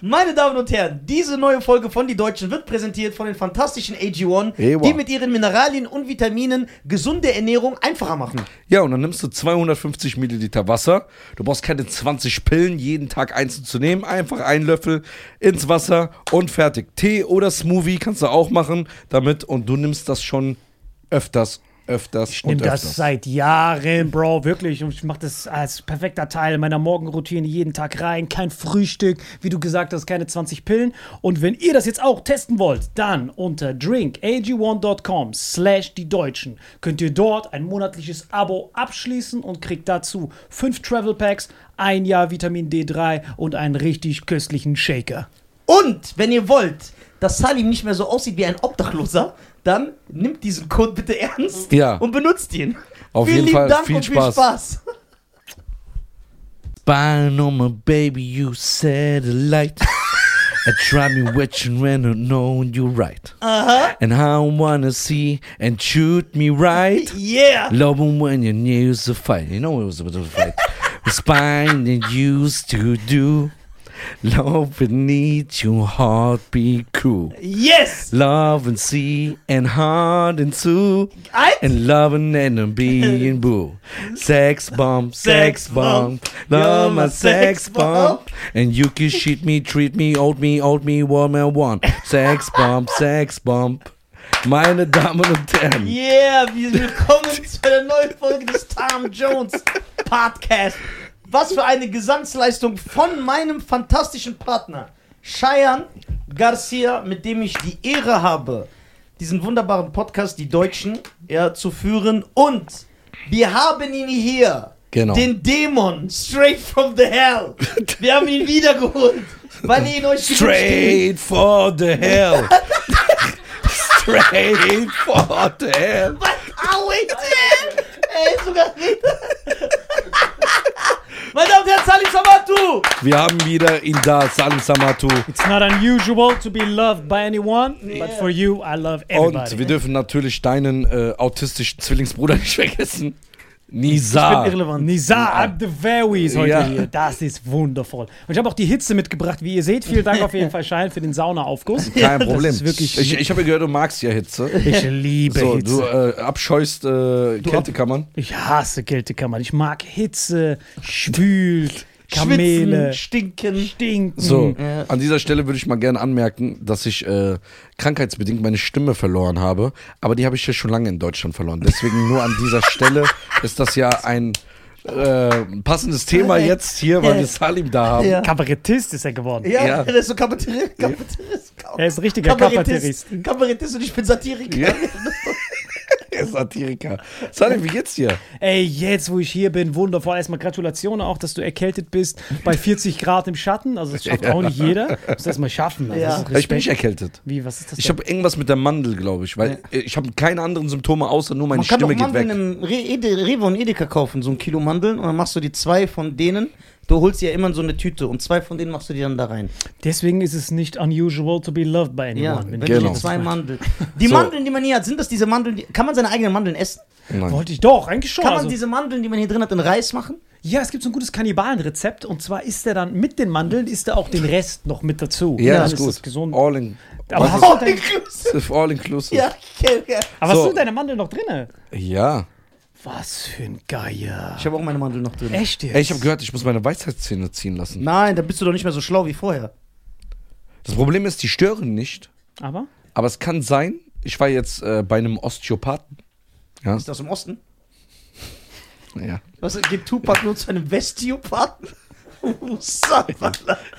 Meine Damen und Herren, diese neue Folge von Die Deutschen wird präsentiert von den fantastischen AG1, Ewa. die mit ihren Mineralien und Vitaminen gesunde Ernährung einfacher machen. Ja, und dann nimmst du 250 Milliliter Wasser. Du brauchst keine 20 Pillen, jeden Tag einzeln zu nehmen. Einfach einen Löffel ins Wasser und fertig. Tee oder Smoothie kannst du auch machen damit und du nimmst das schon öfters, öfters Ich und nehme das seit Jahren, Bro, wirklich. Und ich mache das als perfekter Teil meiner Morgenroutine jeden Tag rein. Kein Frühstück, wie du gesagt hast, keine 20 Pillen. Und wenn ihr das jetzt auch testen wollt, dann unter drinkag1.com slash die Deutschen könnt ihr dort ein monatliches Abo abschließen und kriegt dazu fünf Travel Packs, ein Jahr Vitamin D3 und einen richtig köstlichen Shaker. Und wenn ihr wollt, dass Salim nicht mehr so aussieht wie ein Obdachloser, dann nimmt diesen Code bitte ernst Ja. und benutzt ihn. Auf Vielen jeden lieben Fall Dank viel und Spaß. viel Spaß. Spying on my baby, you satellite. I try me watching when I know you're right. Uh-huh. And I wanna see and shoot me right. Yeah. Love 'em when you news a fight. You know it was a bit of a fight. Spine and used to do. Love beneath your heartbeat cool. Yes. Love and see and heart and sue. And loving and being boo. Sex bomb, sex bomb. Love my sex bomb. And you can cheat me, treat me, old me, old me, what I want. Sex bomb, sex bomb. Meine Damen und Herren. Yeah, wir willkommen zu einer neuen Folge des Tom Jones Podcast. Was für eine Gesangsleistung von meinem fantastischen Partner Cheyenne Garcia, mit dem ich die Ehre habe, diesen wunderbaren Podcast, die Deutschen, ja, zu führen. Und wir haben ihn hier, Genau. den Dämon, straight from the hell. Wir haben ihn wiedergeholt, weil ihr ihn euch. Straight for the hell. Straight for the hell. Au, wait, man. Ey, sogar Meine Damen und Herren, Salim Samatu! Wir haben wieder ihn da, Salim Samatu. It's not unusual to be loved by anyone, but for you, I love everybody. Und wir dürfen natürlich deinen äh, autistischen Zwillingsbruder nicht vergessen. Ich bin Nisa. irrelevant. Nizar Abdevawi ist heute Ja. hier. Das ist wundervoll. Und ich habe auch die Hitze mitgebracht, wie ihr seht. Vielen Dank auf jeden Fall, Schein, für den Saunaaufguss. Kein Problem. Ich ich habe gehört, du magst ja Hitze. ich liebe So, Hitze. du äh, abscheust äh, Kältekammern. ich hasse Kältekammern. Ich mag Hitze, Schwül, Kamele, Schwitzen, stinken. Stinken. So, Ja. an dieser Stelle würde ich mal gerne anmerken, dass ich äh, krankheitsbedingt meine Stimme verloren habe. Aber die habe ich ja schon lange in Deutschland verloren. Deswegen nur an dieser Stelle ist das ja ein äh, passendes Thema jetzt hier, weil wir Salim da haben. Ja. Kabarettist ist er geworden. Ja, Ja. der ist so Kabarettist. Kabarettist. Er ist ein richtiger Kabarettist. Kabarettist und ich bin Satiriker. Ja. Er ist Satiriker. Salim, wie geht's dir? Ey, jetzt, wo ich hier bin, wundervoll. Erstmal Gratulation auch, dass du erkältet bist bei 40 Grad im Schatten. Also, das schafft auch nicht jeder. Muss das mal schaffen. Also, Ja. das Ich bin nicht erkältet. Wie, was ist das? Ich habe irgendwas mit der Mandel, glaube ich, weil äh, ich habe keine anderen Symptome außer nur meine Man kann doch Stimme geht Mandeln weg. im Re Ede Rewe und Edeka kaufen, so ein Kilo Mandeln und dann machst du die zwei von denen. Du holst dir ja immer so eine Tüte und zwei von denen machst du dir dann da rein. Deswegen ist es nicht unusual to be loved by anyone. Ja, wenn du du Genau. dir das zwei. Mandeln. Die So. Mandeln, die man hier hat, sind das diese Mandeln, die, kann man seine eigenen Mandeln essen? Nein. Wollte ich doch, eigentlich schon. Kann man Also, diese Mandeln, die man hier drin hat, in Reis machen? ja, es gibt so ein gutes Kannibalenrezept und zwar isst er dann mit den Mandeln, isst er auch den Rest noch mit dazu. Ja, Dann ist gut. Das gesund. All, in, hast ist- du dein, inclusive. all inclusive. Ja, okay, okay. aber hast So. du deine Mandeln noch drinne? ja. Was für ein Geier. Ich habe auch meine Mandeln noch drin. Echt jetzt? Ey, ich habe gehört, ich muss meine Weisheitszähne ziehen lassen. Nein, da bist du doch nicht mehr so schlau wie vorher. Das Problem ist, die stören nicht. Aber? Aber es kann sein, ich war jetzt äh, bei einem Osteopathen. Ja. Ist das im Osten? ja. Was geht Tupac nur zu einem Vestiopathen?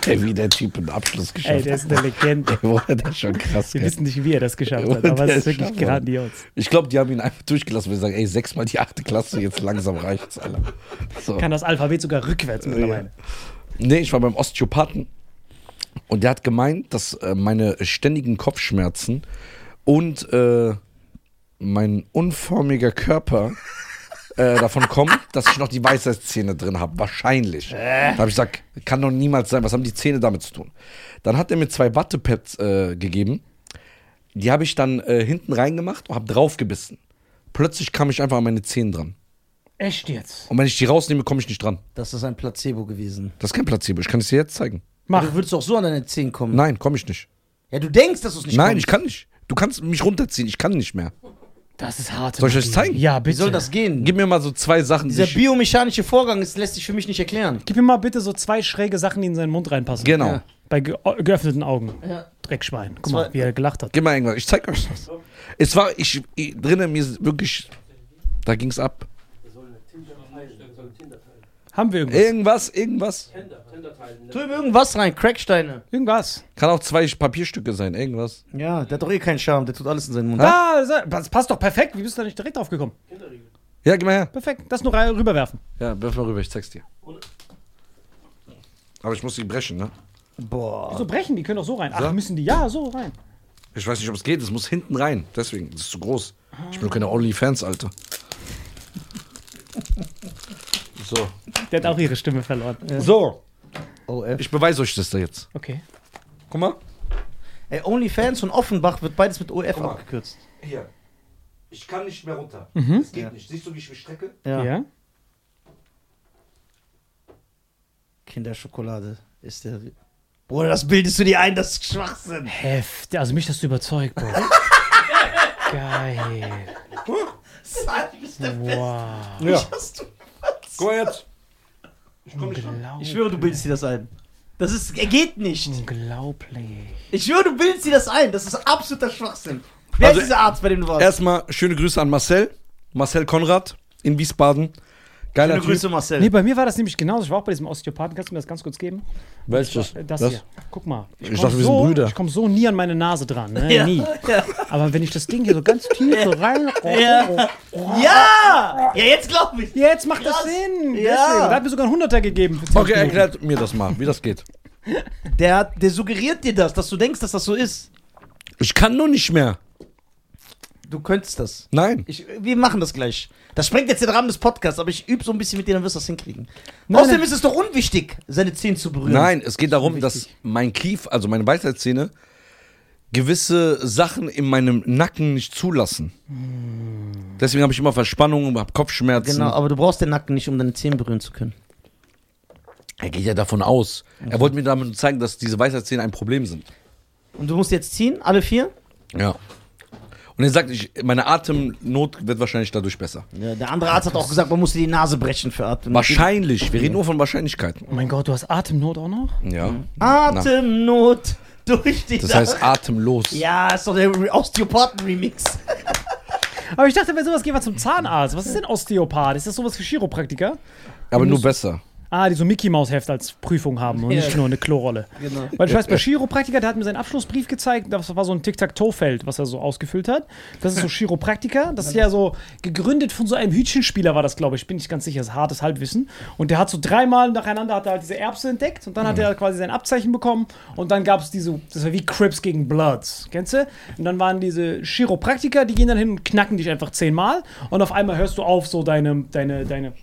Ey, wie der Typ einen Abschluss Ey, geschafft der hat. ist eine Legende. Boah, der ist schon krass. Wir wissen nicht, wie er das geschafft Ja, hat, aber der es ist wirklich grandios. Ich glaube, die haben ihn einfach durchgelassen. Wir sagen, ey, sechsmal die achte Klasse, jetzt langsam reicht's, Alter. So. Kann das Alphabet sogar rückwärts mittlerweile. Nee, ich war beim Osteopathen und der hat gemeint, dass äh, meine ständigen Kopfschmerzen und äh, mein unförmiger Körper äh, davon kommen, dass ich noch die Weisheitszähne drin habe. Wahrscheinlich. Da habe ich gesagt, kann doch niemals sein. Was haben die Zähne damit zu tun? Dann hat er mir zwei Wattepads äh, gegeben. Die habe ich dann äh, hinten reingemacht und habe draufgebissen. Plötzlich kam ich einfach an meine Zähne dran. Echt jetzt? Und wenn ich die rausnehme, komme ich nicht dran. Das ist ein Placebo gewesen. Das ist kein Placebo. Ich kann es dir jetzt zeigen. Mach. Du würdest auch so an deine 10 kommen. Nein, komme ich nicht. Ja, du denkst, dass du es nicht Nein, kommst. ich kann nicht. Du kannst mich runterziehen, ich kann nicht mehr. Das ist hart. Soll ich euch das zeigen? Ja, Wie bitte. soll das gehen? Gib mir mal so zwei Sachen, die Dieser biomechanische Vorgang ist, lässt sich für mich nicht erklären. Gib mir mal bitte so zwei schräge Sachen, die in seinen Mund reinpassen. Genau. Ja. Bei ge geöffneten Augen. Ja. Dreckschwein. Guck mal, wie er gelacht hat. Gib mal irgendwas. Ich zeig euch das. Es war, ich, ich drinnen, mir wirklich, da ging's ab. Haben wir irgendwas? Irgendwas, irgendwas. Tu ihm irgendwas rein, Cracksteine. Irgendwas. Kann auch zwei Papierstücke sein, irgendwas. Ja, der hat doch eh keinen Charme, der tut alles in seinen Mund. Ah, das passt doch perfekt. Wie bist du da nicht direkt drauf gekommen? Ja, gib mal her. Perfekt. Das nur rüberwerfen. Ja, wirf mal rüber, ich zeig's dir. Aber ich muss die brechen, ne? Boah. So brechen, die können doch so rein. Ach, So? müssen die? Ja, so rein. Ich weiß nicht, ob es geht. Es muss hinten rein. Deswegen, das ist zu groß. Ich bin doch keine OnlyFans, Alter. So. Der hat auch ihre Stimme verloren. So. OF. Ich beweise euch das da jetzt. Okay. Guck mal. Ey, OnlyFans und Offenbach wird beides mit OF mal. abgekürzt. Hier. Ich kann nicht mehr runter. Mhm. Das geht Ja. nicht. Siehst du, wie ich mich strecke? Ja. Ja. Kinderschokolade ist der. Bruder, das bildest du dir ein, das ist Schwachsinn. Heft. Also mich hast du überzeugt, Bro. Geil. Sag, du bist der Beste. Wow. Ja. Hast du- Guck mal jetzt. Ich komm nicht ran. Unglaublich. Ich schwöre, du bildest dir das ein. Das ist, er geht nicht. Unglaublich. Ich schwöre, du bildest dir das ein. Das ist absoluter Schwachsinn. Wer Also, ist dieser Arzt, bei dem du warst? Erstmal schöne Grüße an Marcel. Marcel Konrad in Wiesbaden. Geiler Schöne Typ. Grüße, Marcel. Nee, bei mir war das nämlich genauso. Ich war auch bei diesem Osteopathen. Kannst du mir das ganz kurz geben? Welches? Äh, Das, Das? hier. Guck mal. Ich komm dachte, wir sind so, Brüder. Ich komme so nie an meine Nase dran. Ne? ja. Nie. Ja. Aber wenn ich das Ding hier so ganz tief so rein. Oh, Ja. oh, oh. ja! Ja, jetzt glaub ich. Jetzt macht das Krass. Sinn. Ja. Deswegen. Da hat mir sogar ein Hunderter gegeben. Okay, erklärt mir das mal, wie das geht. Der, hat- der suggeriert dir das, dass du denkst, dass das so ist. Ich kann nur nicht mehr. Du könntest das. Nein. Ich, wir machen das gleich. Das sprengt jetzt den Rahmen des Podcasts, aber ich übe so ein bisschen mit dir, dann wirst du das hinkriegen. Nein, Außerdem nein. ist es doch unwichtig, seine Zähne zu berühren. Nein, es geht darum, wichtig. dass mein Kief, also meine Weisheitszähne, gewisse Sachen in meinem Nacken nicht zulassen. Deswegen habe ich immer Verspannungen, habe Kopfschmerzen. Genau, aber du brauchst den Nacken nicht, um deine Zähne berühren zu können. Er geht ja davon aus. Er wollte mir damit zeigen, dass diese Weisheitszähne ein Problem sind. Und du musst jetzt ziehen, alle vier? Ja. Und er sagt, ich, meine Atemnot wird wahrscheinlich dadurch besser. Ja, der andere Arzt hat auch gesagt, man muss dir die Nase brechen für Atmen. Wahrscheinlich. Wir reden nur von Wahrscheinlichkeiten. Oh mein Gott, du hast Atemnot auch noch? Ja. Atemnot durch die Das heißt atemlos. Ja, ist doch der Re- Osteopathen-Remix. Aber ich dachte, wenn sowas geht, wir zum Zahnarzt. Was ist denn Osteopath? Ist das sowas für Chiropraktiker? Aber nur besser. Ah, die so Mickey Maus Heft als Prüfung haben und Ja. nicht nur eine Klorolle. Genau. Weil ich weiß, bei Chiropraktiker, der hat mir seinen Abschlussbrief gezeigt, das war so ein Tic-Tac-Toe-Feld, was er so ausgefüllt hat. Das ist so Chiropraktiker, das ist ja so gegründet von so einem Hütchenspieler war das, glaube ich, bin ich ganz sicher, das ist hartes Halbwissen. Und der hat so dreimal nacheinander hat er halt diese Erbse entdeckt und dann hat er quasi sein Abzeichen bekommen und dann gab es diese, das war wie Crips gegen Bloods, kennst du? Und dann waren diese Chiropraktiker, die gehen dann hin und knacken dich einfach zehnmal und auf einmal hörst du auf, so deine, deine, deine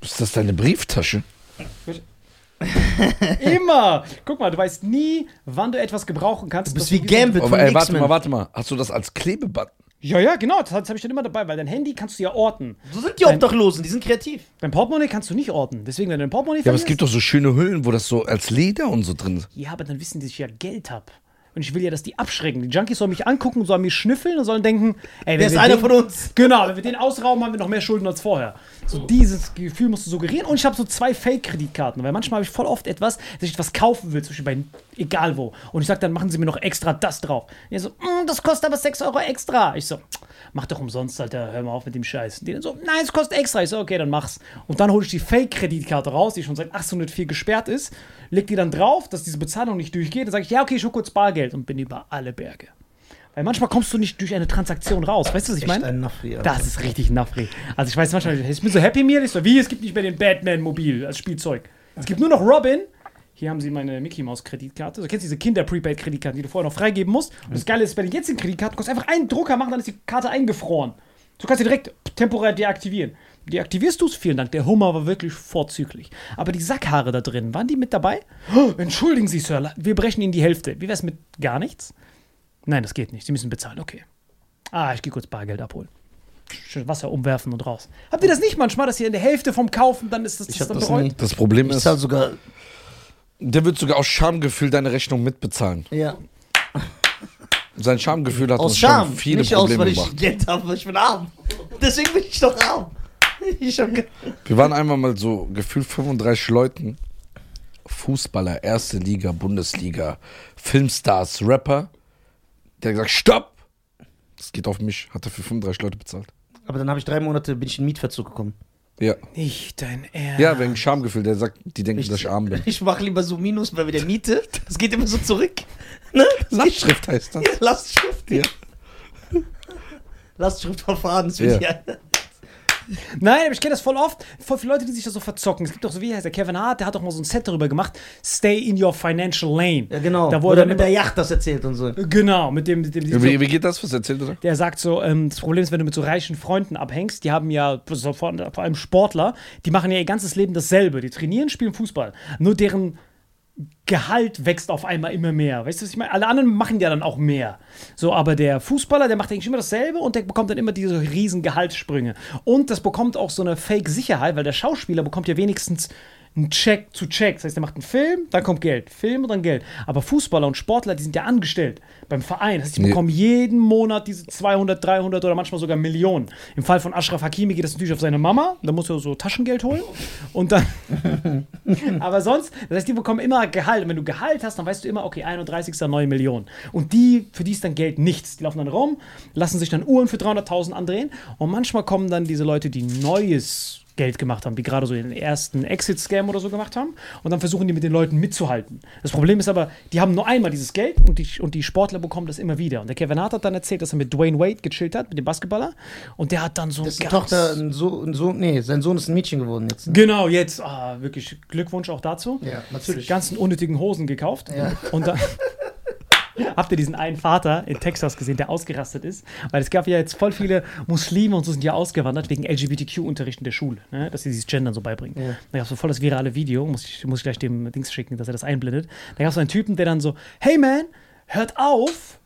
Ist das deine Brieftasche? Immer! Guck mal, du weißt nie, wann du etwas gebrauchen kannst. Du bist wie Gambit Aber von ey, warte mal, warte mal. Hast du das als Klebeband? Ja, ja, genau, das, das habe ich dann immer dabei, weil dein Handy kannst du ja orten. So sind die Obdachlosen, die sind kreativ. Dein Portemonnaie kannst du nicht orten. Deswegen, wenn du dein Portemonnaie Ja, aber es gibt doch so schöne Hüllen, wo das so als Leder und so drin ist. Ja, aber dann wissen die, dass ich ja Geld hab. Und ich will ja, dass die abschrecken. Die Junkies sollen mich angucken, sollen mich schnüffeln und sollen denken, ey, wenn Der ist wir einer den, von uns. Genau, wenn wir den ausrauben, haben wir noch mehr Schulden als vorher. So dieses Gefühl musst du suggerieren. Und ich habe so zwei Fake-Kreditkarten, weil manchmal habe ich voll oft etwas, dass ich etwas kaufen will, zum Beispiel bei egal wo. Und ich sage, dann machen sie mir noch extra das drauf. Und ich so, "Mm, das kostet aber 6 Euro extra. Ich so, mach doch umsonst, Alter, hör mal auf mit dem Scheiß. Und die dann so, nein, es kostet extra. Ich so, okay, dann mach's. Und dann hole ich die Fake-Kreditkarte raus, die schon seit 1804 gesperrt ist, leg die dann drauf, dass diese Bezahlung nicht durchgeht. Dann sage ich, ja, okay, ich hole kurz Bargeld und bin über alle Berge. Weil manchmal kommst du nicht durch eine Transaktion raus. Weißt du, was ich meine? ein Nafri, Alter. Das ist richtig Nafri. Also ich weiß manchmal, ich bin so Happy Meal, ich so, wie, es gibt nicht mehr den Batman-Mobil als Spielzeug. Es gibt nur noch Robin. Hier haben sie meine Mickey Mouse Kreditkarte. Du kennst diese Kinder-Prepaid-Kreditkarten, die du vorher noch freigeben musst. Und das Geile ist, bei den jetzigen Kreditkarten, du kannst einfach einen Drucker machen, dann ist die Karte eingefroren. Du kannst sie direkt temporär deaktivieren. Deaktivierst du es? Vielen Dank. Der Hummer war wirklich vorzüglich. Aber die Sackhaare da drin, waren die mit dabei? Oh, entschuldigen Sie, Sir, wir brechen Ihnen die Hälfte. Wie wär's mit gar nichts? Nein, das geht nicht. Sie müssen bezahlen. Okay. Ah, ich gehe kurz Bargeld abholen. Schön Wasser umwerfen und raus. Habt ihr das nicht manchmal, dass ihr in der Hälfte vom Kaufen, dann ist das, Ich das hab dann das bereut? nie. Das Problem Ich ist, zahl sogar Der wird sogar aus Schamgefühl deine Rechnung mitbezahlen. Ja. Sein Schamgefühl hat Aus uns Scham. schon viele nicht aus, Probleme weil ich gemacht. Geld habe, weil ich bin arm. Deswegen bin ich doch arm. Ich Wir waren einmal mal so gefühlt 35 Leuten. Fußballer, erste Liga, Bundesliga, Filmstars, Rapper. Der hat gesagt, stopp! Das geht auf mich, hat er für 35 Leute bezahlt. Aber dann habe ich drei Monate, bin ich in Mietverzug gekommen. Ja. Nicht dein Ernst. Ja, wegen Schamgefühl. Der sagt, die denken, dass ich arm bin. Ich mache lieber so Minus bei der Miete. Das geht immer so zurück. Ne? Lastschrift heißt das. Ja, Lastschrift. Ja. Lastschriftverfahren. Das will Ja. Nein, aber ich kenne das voll oft. Voll viele Leute, die sich da so verzocken. Es gibt doch so, wie heißt der Kevin Hart, der hat doch mal so ein Set darüber gemacht. Stay in your financial lane. Ja, genau. Da wurde er dann mit der Yacht das erzählt und so. Genau, mit dem, mit dem Wie, wie geht das? Was erzählt er? der sagt so, ähm, das Problem ist, wenn du mit so reichen Freunden abhängst, die haben ja, vor allem Sportler, die machen ja ihr ganzes Leben dasselbe. Die trainieren, spielen Fußball. Nur deren Gehalt wächst auf einmal immer mehr. Weißt du, was ich meine? Alle anderen machen ja dann auch mehr. So, aber der Fußballer, der macht eigentlich immer dasselbe und der bekommt dann immer diese riesen Gehaltssprünge. Und das bekommt auch so eine Fake-Sicherheit, weil der Schauspieler bekommt ja wenigstens einen Check zu Check. Das heißt, der macht einen Film, dann kommt Geld. Film und dann Geld. Aber Fußballer und Sportler, die sind ja angestellt beim Verein. Das heißt, die Nee. bekommen jeden Monat diese 200, 300 oder manchmal sogar Millionen. Im Fall von Ashraf Hakimi geht das natürlich auf seine Mama. Da muss er so Taschengeld holen. Und dann. Aber sonst, das heißt, die bekommen immer Gehalt. Und wenn du Gehalt hast, dann weißt du immer, okay, 31. neue Million. Und die, für die ist dann Geld nichts. Die laufen dann rum, lassen sich dann Uhren für 300.000 andrehen. Und manchmal kommen dann diese Leute, die neues Geld gemacht haben, wie gerade so den ersten Exit-Scam oder so gemacht haben. Und dann versuchen die mit den Leuten mitzuhalten. Das Problem ist aber, die haben nur einmal dieses Geld und die, und die Sportler bekommen das immer wieder. Und der Kevin Hart hat dann erzählt, dass er mit Dwayne Wade gechillt hat, mit dem Basketballer. Und der hat dann so ganz- Tochter, ein Sohn, ein Sohn, nee, sein Sohn ist ein Mädchen geworden jetzt. ne? Genau, jetzt, ah, wirklich Glückwunsch auch dazu. Ja, natürlich. Die ganzen unnötigen Hosen gekauft. Ja. Und dann habt ihr diesen einen Vater in Texas gesehen, der ausgerastet ist. Weil es gab ja jetzt voll viele Muslime und so sind ja ausgewandert wegen LGBTQ-Unterricht in der Schule, ne? dass sie dieses Gendern so beibringen. Ja. Da gab es so voll das virale Video, muss ich, muss ich gleich dem Dings schicken, dass er das einblendet. Da gab es so einen Typen, der dann so, hey man, hört auf,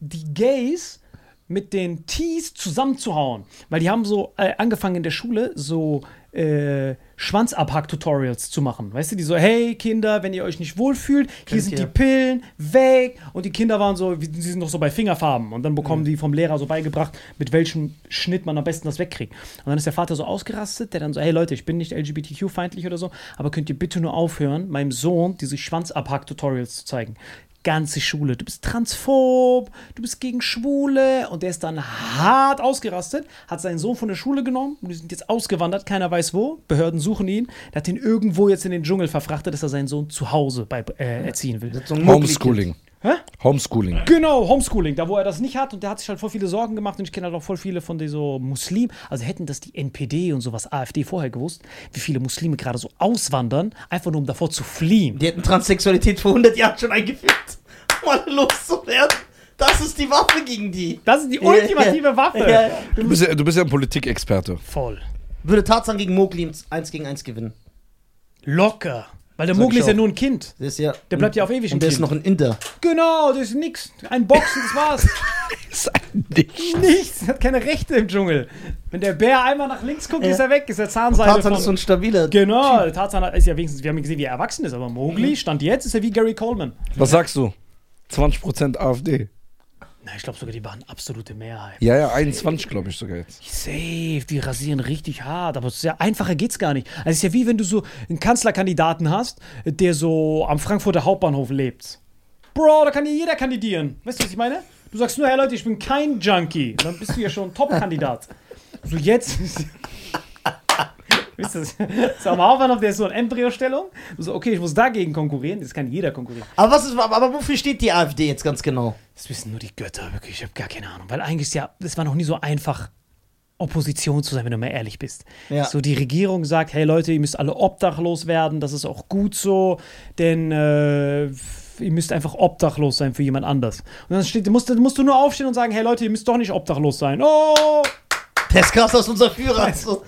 die Gays mit den Tees zusammenzuhauen. Weil die haben so äh, angefangen in der Schule so äh, Schwanzabhack-Tutorials zu machen. Weißt du, die so, hey Kinder, wenn ihr euch nicht wohlfühlt, hier sind die Pillen, weg. Und die Kinder waren so, sie sind noch so bei Fingerfarben. Und dann bekommen die vom Lehrer so beigebracht, mit welchem Schnitt man am besten das wegkriegt. Und dann ist der Vater so ausgerastet, der dann so, hey Leute, ich bin nicht LGBTQ-feindlich oder so, aber könnt ihr bitte nur aufhören, meinem Sohn diese Schwanzabhack-Tutorials zu zeigen ganze Schule. Du bist transphob, du bist gegen Schwule. Und der ist dann hart ausgerastet, hat seinen Sohn von der Schule genommen und die sind jetzt ausgewandert, keiner weiß wo. Behörden suchen ihn. Der hat ihn irgendwo jetzt in den Dschungel verfrachtet, dass er seinen Sohn zu Hause bei, äh, erziehen will. Homeschooling. Hä? Homeschooling. Genau, Homeschooling, da wo er das nicht hat und der hat sich halt voll viele Sorgen gemacht und ich kenne halt auch voll viele von den so Muslimen, also hätten das die NPD und sowas, AfD vorher gewusst, wie viele Muslime gerade so auswandern, einfach nur um davor zu fliehen. Die hätten Transsexualität vor 100 Jahren schon eingeführt, um alle loszuwerden. Das ist die Waffe gegen die. Das ist die ultimative ja. Waffe. Ja, ja. Du bist ja, du bist ja ein Politikexperte. Voll. Würde Tarzan gegen Mowgli 1 gegen 1 gewinnen. Locker. Weil der ich ist ja nur ein Kind. Der ist ja. Der bleibt ja auf ewig ein Und der ist noch ein Inder. Genau, das ist nix. Ein Boxen, das war's. Ist ein Nicht. Nichts. Hat keine Rechte im Dschungel. Wenn der Bär einmal nach links guckt, Ja. ist er weg. Ist der Zahnseide Tarzan von... ist so ein stabiler. Genau, Tarzan ist ja wenigstens, wir haben gesehen, wie er erwachsen ist, aber Mhm. Mowgli, Stand jetzt, ist er wie Gary Coleman. Was sagst du? 20% AfD. Na, ich glaube sogar, die waren absolute Mehrheit. Ja, ja, 21 glaube ich sogar jetzt. Safe, die rasieren richtig hart, aber sehr einfacher geht's gar nicht. Also es ist ja wie wenn du so einen Kanzlerkandidaten hast, der so am Frankfurter Hauptbahnhof lebt. Bro, da kann ja jeder kandidieren. Weißt du, was ich meine? Du sagst nur, hey Leute, ich bin kein Junkie. Dann bist du ja schon Top-Kandidat. So jetzt. Wisst ihr, das ist am Hauptbahnhof, der ist so in Embryostellung. So, okay, ich muss dagegen konkurrieren. Das kann jeder konkurrieren. Aber was ist, aber wofür steht die AfD jetzt ganz genau? Das wissen nur die Götter, wirklich. Ich habe gar keine Ahnung. Weil eigentlich ist ja, es war noch nie so einfach, Opposition zu sein, wenn du mal ehrlich bist. Ja. So die Regierung sagt, hey Leute, ihr müsst alle obdachlos werden, das ist auch gut so, denn äh, ihr müsst einfach obdachlos sein für jemand anders. Und dann steht, musst, du- musst du nur aufstehen und sagen, hey Leute, ihr müsst doch nicht obdachlos sein. Oh, Der ist krass aus unser Führer. So.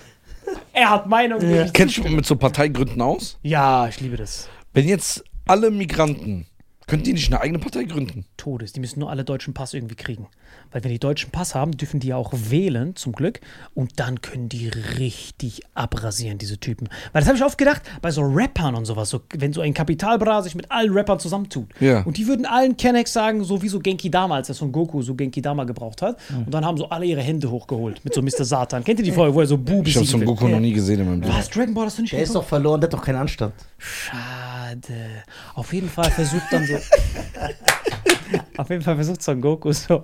er hat Meinung. ich Kennst du mit so Parteigründen aus? Ja, ich liebe das. Wenn jetzt alle Migranten Könnten die nicht eine eigene Partei gründen? Todes. Die müssen nur alle deutschen Pass irgendwie kriegen. Weil wenn die deutschen Pass haben, dürfen die ja auch wählen, zum Glück. Und dann können die richtig abrasieren, diese Typen. Weil das habe ich oft gedacht, bei so Rappern und sowas, so, wenn so ein Kapitalbra sich mit allen Rappern zusammentut. Ja. Und die würden allen Kennex sagen, so wie so Genki Dama, als er Son Goku so Genki Dama gebraucht hat. Mhm. Und dann haben so alle ihre Hände hochgeholt mit so Mr. Satan. Kennt ihr die Folge, wo er so Bu Ich habe Son? Goku noch nie gesehen in meinem Leben. Was? Dragon Ball hast du nicht Der ist geguckt? doch verloren, der hat doch keinen Anstand. Schade. Auf jeden Fall versucht dann so. Auf jeden Fall versucht Son Goku so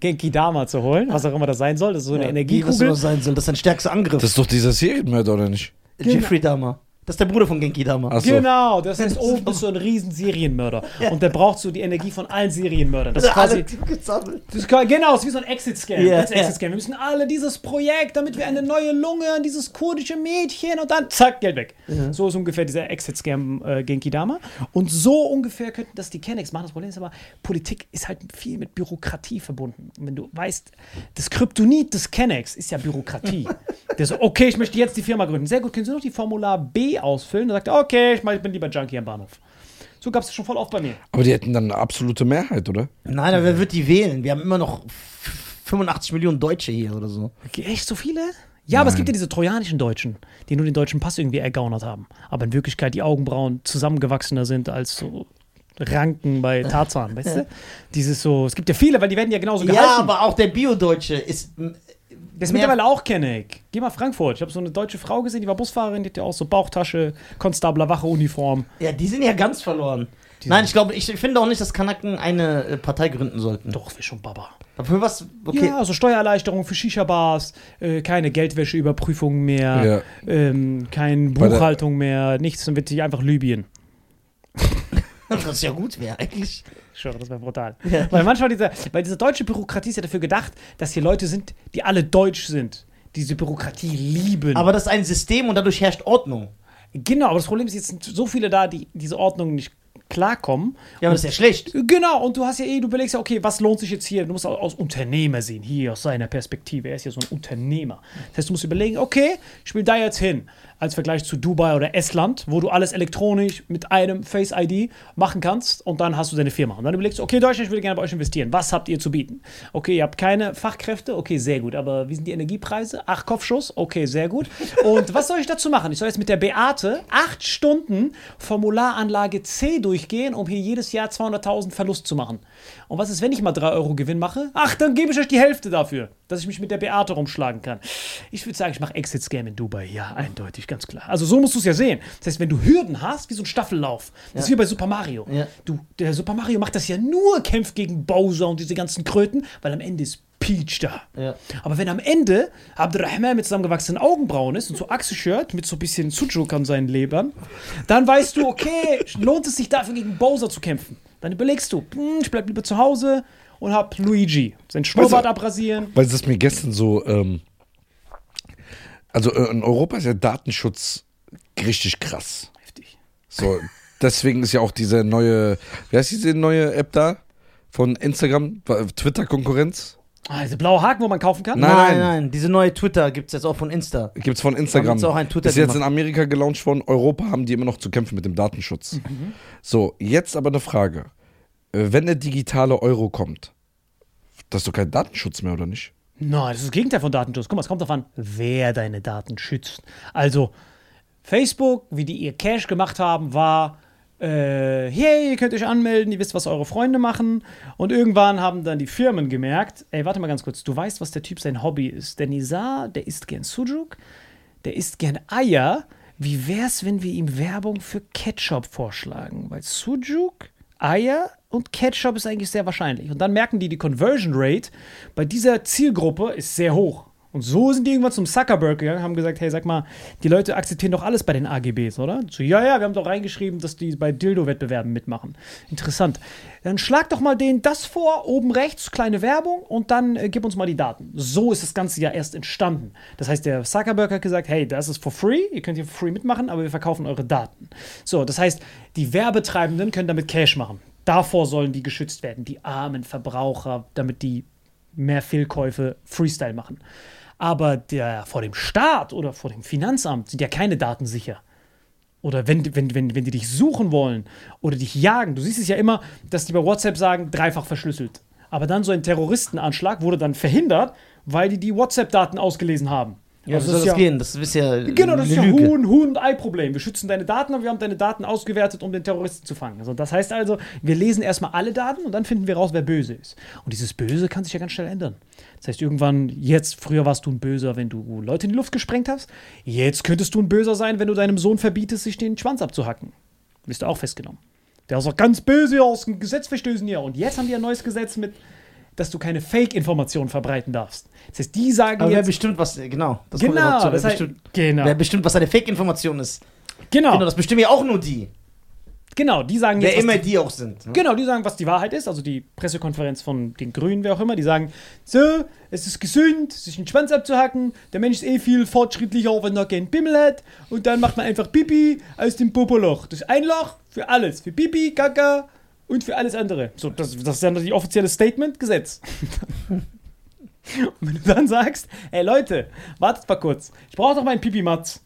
Genki Dama zu holen, was auch immer das sein soll. Das ist so eine Wie was Energiekugel. das sein soll, das ist ein stärkster Angriff. Das ist doch dieser Serienmörder, oder nicht? Jeffrey Dahmer. Das ist der Bruder von Genki. Ach so. Genau, das heißt, Das oh, ist bist du ein riesen Serienmörder. Und der braucht so die Energie von allen Serienmördern. Das ist quasi. gesammelt. Das ist, quasi- genau, es ist wie so ein Exit-Scan. Ja, Jetzt Exit-Scan. Wir müssen alle dieses Projekt, damit wir eine neue Lunge an dieses kurdische Mädchen und dann zack, Geld weg. So ist ungefähr dieser Exit-Scam äh, Genki Dama. Und so ungefähr könnten das die Kennex machen. Das Problem ist aber, Politik ist halt viel mit Bürokratie verbunden. Und wenn du weißt, das Kryptonit des Kennex ist ja Bürokratie. Der so, okay, ich möchte jetzt die Firma gründen. Sehr gut, können Sie noch die Formular B ausfüllen? Dann sagt er, okay, ich, mach, ich bin lieber Junkie am Bahnhof. So gab es schon voll oft bei mir. Aber die hätten dann eine absolute Mehrheit, oder? Nein, aber wer wird die wählen? Wir haben immer noch f- 85 Millionen Deutsche hier oder so. Echt so viele? Ja, aber es Nein. gibt ja diese trojanischen Deutschen, die nur den deutschen Pass irgendwie ergaunert haben. Aber in Wirklichkeit die Augenbrauen zusammengewachsener sind als so Ranken bei Tarzan, weißt du? Dieses so, es gibt ja viele, weil die werden ja genauso gehalten. Ja, aber auch der Bio-Deutsche ist. Das ist mehr- mittlerweile auch kenne ich. Geh mal Frankfurt. Ich habe so eine deutsche Frau gesehen, die war Busfahrerin, die hat ja auch so Bauchtasche, Konstabler, Wache, Uniform. Ja, die sind ja ganz verloren. Nein, ich glaube, ich finde auch nicht, dass Kanaken eine äh, Partei gründen sollten. Doch, wir schon Baba. Aber für was? Okay. Ja, also Steuererleichterung für Shisha-Bars, äh, keine Geldwäscheüberprüfung mehr, ähm, keine Buchhaltung mehr, nichts, dann wird sich einfach Libyen. Was ja gut wäre eigentlich. Ich schwöre, das wäre brutal. Ja. Weil manchmal diese, weil diese deutsche Bürokratie ist ja dafür gedacht, dass hier Leute sind, die alle deutsch sind, die diese Bürokratie lieben. Aber das ist ein System und dadurch herrscht Ordnung. genau, aber das Problem ist, jetzt sind so viele da, die diese Ordnung nicht klarkommen. Ja, aber das ist ja schlecht. Genau, und du hast ja eh, du überlegst ja, okay, was lohnt sich jetzt hier? Du musst auch aus Unternehmer sehen, hier aus seiner Perspektive. Er ist ja so ein Unternehmer. Das heißt, du musst überlegen, okay, ich will da jetzt hin. Als Vergleich zu Dubai oder Estland, wo du alles elektronisch mit einem Face ID machen kannst und dann hast du deine Firma. Und dann überlegst du, okay, Deutschland, ich will gerne bei euch investieren. Was habt ihr zu bieten? Okay, ihr habt keine Fachkräfte, okay, sehr gut. Aber wie sind die Energiepreise? Ach, Kopfschuss, okay, sehr gut. Und was soll ich dazu machen? Ich soll jetzt mit der Beate acht Stunden Formularanlage C durchgehen, um hier jedes Jahr 200.000 Verlust zu machen. Und was ist, wenn ich mal 3 Euro Gewinn mache? Ach, dann gebe ich euch die Hälfte dafür, dass ich mich mit der Beate rumschlagen kann. Ich würde sagen, ich mache Exit-Scam in Dubai. Ja, eindeutig, ganz klar. Also so musst du es ja sehen. Das heißt, wenn du Hürden hast, wie so ein Staffellauf, das ist wie bei Super Mario. Ja. Du, der Super Mario macht das ja nur, kämpft gegen Bowser und diese ganzen Kröten, weil am Ende ist Peach da. Ja. Aber wenn am Ende Abdurrahman mit zusammengewachsenen Augenbrauen ist und so Achse-Shirt mit so ein bisschen Sujuk an seinen Lebern, dann weißt du, okay, lohnt es sich dafür gegen Bowser zu kämpfen. Dann überlegst du, hm, ich bleib lieber zu Hause und hab Luigi sein Schnurrbart abrasieren. Weil das mir gestern so, ähm, also äh, in Europa ist ja Datenschutz richtig krass. Heftig. So, deswegen ist ja auch diese neue, wie heißt diese neue App da? Von Instagram, Twitter-Konkurrenz? Ah, diese blaue Haken, wo man kaufen kann? Nein, Nein, nein. diese neue Twitter gibt es jetzt auch von Insta. Gibt's von Instagram. Haben jetzt auch ein Twitter ist jetzt gemacht. in Amerika gelauncht worden. Europa haben die immer noch zu kämpfen mit dem Datenschutz. So, jetzt aber eine Frage. Äh, Wenn der digitale Euro kommt, das ist doch kein Datenschutz mehr, oder nicht? Nein, das ist das Gegenteil von Datenschutz. Guck mal, es kommt darauf an, wer deine Daten schützt. Also, Facebook, wie die ihr Cash gemacht haben, war, äh, hey, ihr könnt euch anmelden, ihr wisst, was eure Freunde machen. Und irgendwann haben dann die Firmen gemerkt, ey, warte mal ganz kurz, du weißt, was der Typ sein Hobby ist. Der Nizar, der isst gern Sujuk, der isst gern Eier. Wie wär's, wenn wir ihm Werbung für Ketchup vorschlagen? Weil Sujuk, Eier und Ketchup ist eigentlich sehr wahrscheinlich. Und dann merken die, die Conversion Rate bei dieser Zielgruppe ist sehr hoch. Und so sind die irgendwann zum Zuckerberg gegangen, haben gesagt, hey, sag mal, die Leute akzeptieren doch alles bei den AGBs, oder? So, ja, ja, wir haben doch reingeschrieben, dass die bei Dildo-Wettbewerben mitmachen. Interessant. Dann schlag doch mal denen das vor, oben rechts, kleine Werbung und dann äh, gib uns mal die Daten. So ist das Ganze ja erst entstanden. Das heißt, der Zuckerberg hat gesagt, hey, das ist for free, ihr könnt hier for free mitmachen, aber wir verkaufen eure Daten. So, das heißt, die Werbetreibenden können damit Cash machen. Davor sollen die geschützt werden, die armen Verbraucher, damit die mehr Fehlkäufe Freestyle machen. Aber der, vor dem Staat oder vor dem Finanzamt sind ja keine Daten sicher. oder wenn, wenn, wenn, wenn die dich suchen wollen oder dich jagen, du siehst es ja immer, dass die bei WhatsApp sagen, dreifach verschlüsselt. Aber dann so ein Terroristenanschlag wurde dann verhindert, weil die die WhatsApp-Daten ausgelesen haben. Ja, Also das soll das ja- gehen? Das ist ja Genau, das ist ja. Huhn, Huhn und Ei-Problem. Wir schützen deine Daten, aber wir haben deine Daten ausgewertet, um den Terroristen zu fangen. Also das heißt also, wir lesen erstmal alle Daten und dann finden wir raus, wer böse ist. Und dieses Böse kann sich ja ganz schnell ändern. Das heißt, irgendwann, jetzt, früher warst du ein Böser, wenn du Leute in die Luft gesprengt hast. Jetzt könntest du ein Böser sein, wenn du deinem Sohn verbietest, sich den Schwanz abzuhacken. Bist du auch festgenommen. Der ist auch ganz böse aus dem Gesetz verstößen hier. Und jetzt haben die ein neues Gesetz mit, dass du keine Fake-Informationen verbreiten darfst. Das heißt, die sagen Aber wer jetzt. bestimmt, was. Genau. Das Genau, zu. wer, das heißt, bestimmt, genau, wer bestimmt, was eine Fake-Information ist. genau, Genau, das bestimmen ja auch nur die. genau, die sagen Wer jetzt, was immer die, die auch sind. Ne? Genau, die sagen, was die Wahrheit ist. Also die Pressekonferenz von den Grünen, wer auch immer, die sagen, so, es ist gesund, sich den Schwanz abzuhacken. Der Mensch ist eh viel fortschrittlicher, wenn er keinen Pimmel hat. Und dann macht man einfach Pipi aus dem Popoloch. Das ist ein Loch für alles. Für Pipi, Kaka und für alles andere. So, das, das ist dann das offizielle Statement, Gesetz. und wenn du dann sagst, ey Leute, wartet mal kurz, ich brauche doch meinen Pipi-Matz.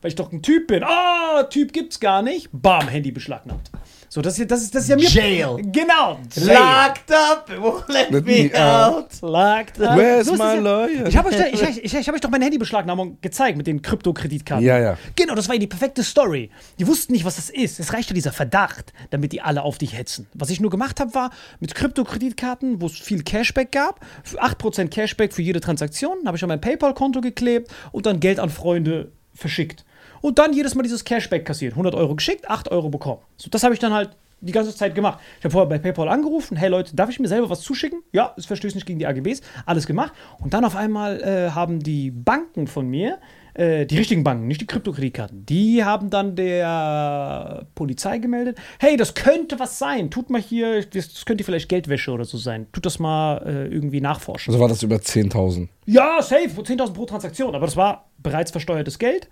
Weil ich doch ein Typ bin. Ah, Typ gibt's gar nicht. Bam, Handy beschlagnahmt. So, das ist, das ist, das ist ja mir. Jail. Genau. Locked up, won't let Let me me out. Locked up. Where's So my ja. lawyer? Ich habe euch, ich, ich, ich, hab euch doch meine Handybeschlagnahmung gezeigt mit den Krypto-Kreditkarten. Ja, ja. Genau, das war ja die perfekte Story. Die wussten nicht, was das ist. Es reichte dieser Verdacht, damit die alle auf dich hetzen. Was ich nur gemacht habe, war mit Krypto-Kreditkarten, wo es viel Cashback gab, für 8% Cashback für jede Transaktion, habe ich auf mein PayPal-Konto geklebt und dann Geld an Freunde verschickt. Und dann jedes Mal dieses Cashback kassiert. 100 Euro geschickt, 8 Euro bekommen. So, das habe ich dann halt die ganze Zeit gemacht. Ich habe vorher bei PayPal angerufen, hey Leute, darf ich mir selber was zuschicken? Ja, es verstößt nicht gegen die AGBs, alles gemacht. Und dann auf einmal äh, haben die Banken von mir, äh, die richtigen Banken, nicht die Kryptokreditkarten, die haben dann der Polizei gemeldet, hey, das könnte was sein, tut mal hier, das könnte vielleicht Geldwäsche oder so sein, tut das mal äh, irgendwie nachforschen. Also war das über 10.000. Ja, safe, 10.000 pro Transaktion, aber das war bereits versteuertes Geld,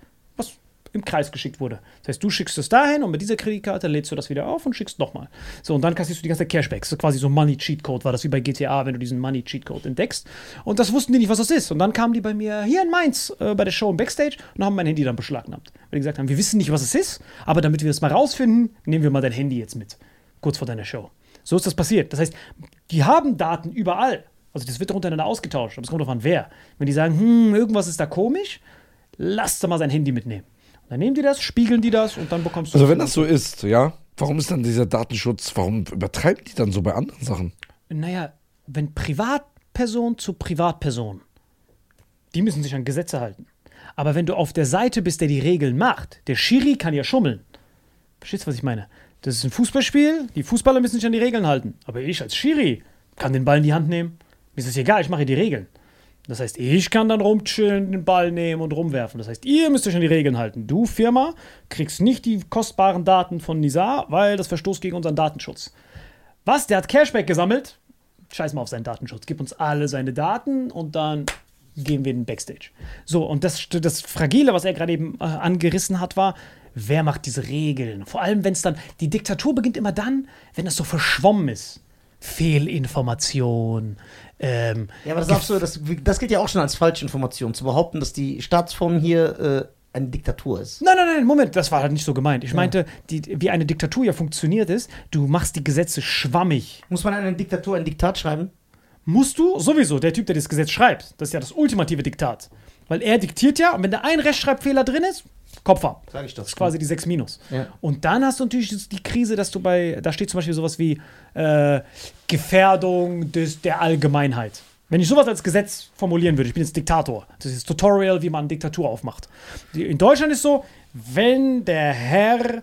im Kreis geschickt wurde. Das heißt, du schickst es dahin und mit dieser Kreditkarte lädst du das wieder auf und schickst nochmal. So, und dann kassierst du die ganze Cashbacks. So quasi so Money Cheat Code war das wie bei GTA, wenn du diesen Money Cheat Code entdeckst. Und das wussten die nicht, was das ist. Und dann kamen die bei mir hier in Mainz äh, bei der Show im Backstage und haben mein Handy dann beschlagnahmt. Weil die gesagt haben, wir wissen nicht, was es ist, aber damit wir das mal rausfinden, nehmen wir mal dein Handy jetzt mit. Kurz vor deiner Show. So ist das passiert. Das heißt, die haben Daten überall. Also das wird doch untereinander ausgetauscht, aber es kommt drauf an, wer. Wenn die sagen, hm, irgendwas ist da komisch, lass doch mal sein Handy mitnehmen. Dann nehmen die das, spiegeln die das und dann bekommst du Also wenn das so ist, ja, warum ist dann dieser Datenschutz, warum übertreiben die dann so bei anderen Sachen? Naja, wenn Privatperson zu Privatperson, die müssen sich an Gesetze halten. Aber wenn du auf der Seite bist, der die Regeln macht, der Schiri kann ja schummeln. Verstehst du, was ich meine? Das ist ein Fußballspiel, die Fußballer müssen sich an die Regeln halten. Aber ich als Schiri kann den Ball in die Hand nehmen. Mir ist es egal, ich mache die Regeln. Das heißt, ich kann dann rumchillen, den Ball nehmen und rumwerfen. Das heißt, ihr müsst euch an die Regeln halten. Du, Firma, kriegst nicht die kostbaren Daten von Nizar, weil das verstoßt gegen unseren Datenschutz. Was? Der hat Cashback gesammelt? Scheiß mal auf seinen Datenschutz. Gib uns alle seine Daten und dann gehen wir in den Backstage. So, und das, das Fragile, was er gerade eben äh, angerissen hat, war, wer macht diese Regeln? Vor allem, wenn es dann, die Diktatur beginnt immer dann, wenn es so verschwommen ist. Fehlinformation. Ähm, Ja, aber das, darfst du, das, das gilt ja auch schon als Falschinformation, zu behaupten, dass die Staatsform hier äh, eine Diktatur ist. Nein, nein, nein, Moment, das war halt nicht so gemeint. Ich meinte, die, wie eine Diktatur ja funktioniert ist, du machst die Gesetze schwammig. Muss man eine Diktatur ein Diktat schreiben? Musst du sowieso, der Typ, der das Gesetz schreibt, das ist ja das ultimative Diktat. Weil er diktiert ja, und wenn da ein Rechtschreibfehler drin ist, Kopf ab. Sag ich das. Das ist quasi die 6 Minus. Ja. Und dann hast du natürlich die Krise, dass du bei, da steht zum Beispiel sowas wie äh, Gefährdung des, der Allgemeinheit. Wenn ich sowas als Gesetz formulieren würde, ich bin jetzt Diktator, das ist das Tutorial, wie man Diktatur aufmacht. In Deutschland ist so, wenn der Herr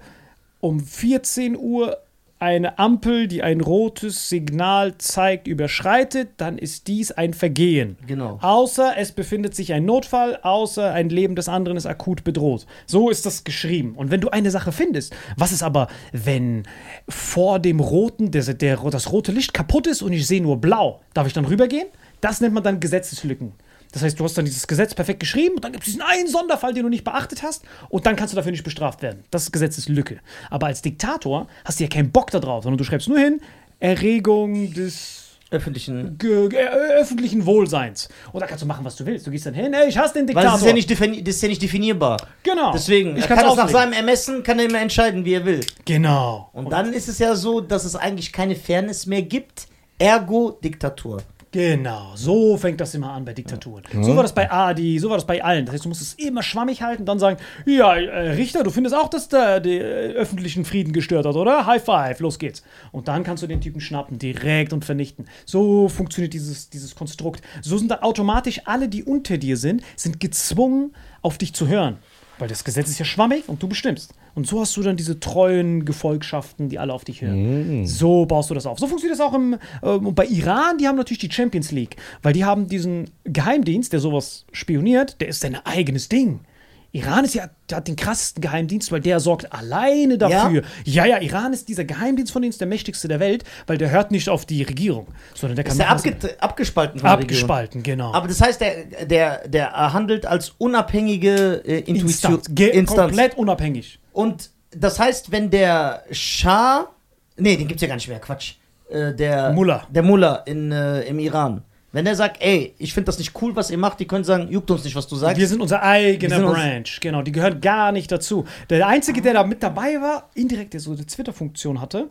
um 14 Uhr eine Ampel, die ein rotes Signal zeigt, überschreitet, dann ist dies ein Vergehen. Genau. Außer es befindet sich ein Notfall, außer ein Leben des anderen ist akut bedroht. So ist das geschrieben. Und wenn du eine Sache findest, was ist aber, wenn vor dem roten, der, der, das rote Licht kaputt ist und ich sehe nur blau, darf ich dann rübergehen? Das nennt man dann Gesetzeslücken. Das heißt, du hast dann dieses Gesetz perfekt geschrieben und dann gibt es diesen einen Sonderfall, den du nicht beachtet hast und dann kannst du dafür nicht bestraft werden. Das ist Gesetzeslücke. Aber als Diktator hast du ja keinen Bock da drauf, sondern du schreibst nur hin, Erregung des öffentlichen. äh, öffentlichen Wohlseins. Und da kannst du machen, was du willst. Du gehst dann hin, ey, ich hasse den Weil Diktator. das ist, ja nicht defini das ist ja nicht definierbar. genau. Deswegen, ich er kann das nach seinem Ermessen, kann er immer entscheiden, wie er will. Genau. Und dann ist es ja so, dass es eigentlich keine Fairness mehr gibt. Ergo Diktatur. Genau, so fängt das immer an bei Diktaturen. So war das bei Adi, so war das bei allen. Das heißt, du musst es immer schwammig halten, dann sagen, ja, äh, Richter, du findest auch, dass der den äh, öffentlichen Frieden gestört hat, oder? High five, los geht's. Und dann kannst du den Typen schnappen, direkt und vernichten. So funktioniert dieses, dieses Konstrukt. So sind dann automatisch alle, die unter dir sind, sind gezwungen, auf dich zu hören. Weil das Gesetz ist ja schwammig und du bestimmst. Und so hast du dann diese treuen Gefolgschaften, die alle auf dich hören. So baust du das auf. So funktioniert das auch im, ähm, bei Iran. Die haben natürlich die Champions League, weil die haben diesen Geheimdienst, der sowas spioniert, der ist sein eigenes Ding. Iran ist ja, der hat den krassesten Geheimdienst, weil der sorgt alleine dafür. Ja, ja, Iran ist dieser Geheimdienst von ist der mächtigste der Welt, weil der hört nicht auf die Regierung, sondern der kann Ist er machen, was er- abge abgespalten von der Regierung? abgespalten, genau. Aber das heißt, der, der, der handelt als unabhängige äh, Intuition. Instanz, Ge Instanz. komplett unabhängig. Und das heißt, wenn der Schah. Nee, den gibt's ja gar nicht mehr, Quatsch. Äh, der Mullah. Der Mullah in, äh, im Iran. Wenn der sagt, ey, ich finde das nicht cool, was ihr macht, die können sagen, juckt uns nicht, was du sagst. Wir sind unser eigener sind uns- Branch, genau. Die gehören gar nicht dazu. Der einzige, der da mit dabei war, indirekt, der so eine Twitter-Funktion hatte,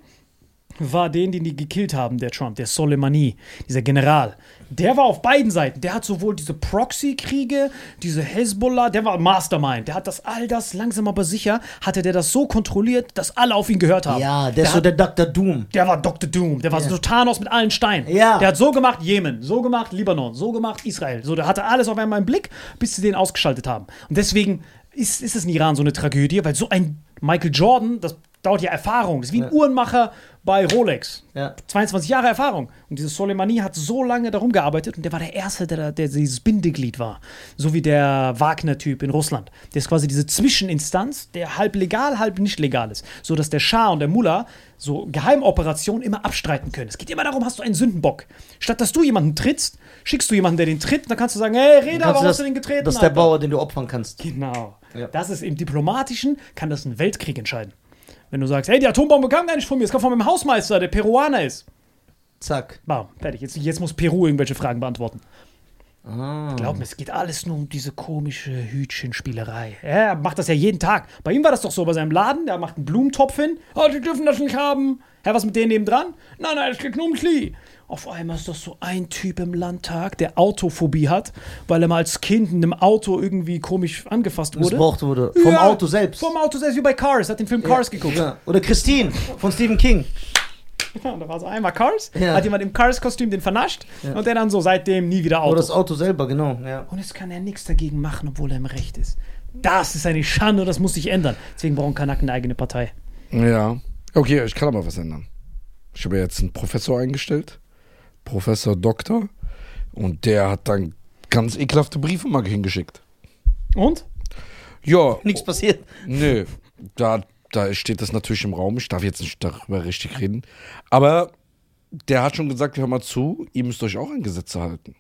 war den, den die gekillt haben, der Trump, der Soleimani, dieser General. Der war auf beiden Seiten. Der hat sowohl diese Proxy-Kriege, diese Hezbollah, der war Mastermind. Der hat das all das langsam aber sicher, hatte der das so kontrolliert, dass alle auf ihn gehört haben. ja, der ist so der Dr. Doom. der war Dr. Doom, der war so Thanos mit allen Steinen. Ja. Der hat so gemacht Jemen, so gemacht Libanon, so gemacht Israel. So, der hatte alles auf einmal im Blick, bis sie den ausgeschaltet haben. Und deswegen ist, ist es in Iran so eine Tragödie, weil so ein Michael Jordan, das dauert ja Erfahrung. Das ist wie ein Uhrenmacher bei Rolex. Ja. 22 Jahre Erfahrung. Und dieses Soleimani hat so lange darum gearbeitet und der war der Erste, der, der dieses Bindeglied war. So wie der Wagner-Typ in Russland. Der ist quasi diese Zwischeninstanz, der halb legal, halb nicht legal ist. So dass der Schah und der Mullah so Geheimoperationen immer abstreiten können. Es geht immer darum, hast du einen Sündenbock. Statt dass du jemanden trittst, schickst du jemanden, der den tritt, dann kannst du sagen, hey, Reda, warum du hast du den getreten? Das ist der Alter? Bauer, den du opfern kannst. Genau. Ja. Das ist im Diplomatischen, kann das einen Weltkrieg entscheiden. Wenn du sagst, hey, die Atombombe kam gar nicht von mir, es kam von meinem Hausmeister, der Peruaner ist. Zack. Bam, fertig. Jetzt, jetzt muss Peru irgendwelche Fragen beantworten. Ah. Glaub mir, es geht alles nur um diese komische Hütchenspielerei. Er macht das ja jeden Tag. Bei ihm war das doch so bei seinem Laden, der macht einen Blumentopf hin. Oh, die dürfen das nicht haben. Hä, was mit denen nebendran? Nein, nein, es geht nur um Klee. Auf einmal ist das so ein Typ im Landtag, der Autophobie hat, weil er mal als Kind in einem Auto irgendwie komisch angefasst wurde. Missbraucht wurde. Vom Ja, Auto selbst. Vom Auto selbst, wie bei Cars. Hat den Film Cars geguckt. Ja. Oder Christine von Stephen King. Ja, und da war so einmal Cars, Ja. hat jemand im Cars-Kostüm den vernascht und der dann so seitdem nie wieder Auto. Oder das Auto selber, genau. Ja. Und jetzt kann er nichts dagegen machen, obwohl er im Recht ist. Das ist eine Schande und das muss sich ändern. Deswegen brauchen Kanaken eine eigene Partei. Ja. Okay, ich kann aber was ändern. Ich habe ja jetzt einen Professor eingestellt. Professor Doktor. Und der hat dann ganz ekelhafte Briefe mal hingeschickt. Und? Ja, Nichts passiert. nö. Da, da steht das natürlich im Raum. Ich darf jetzt nicht darüber richtig reden. Aber der hat schon gesagt, hör mal zu, ihr müsst euch auch an Gesetze halten.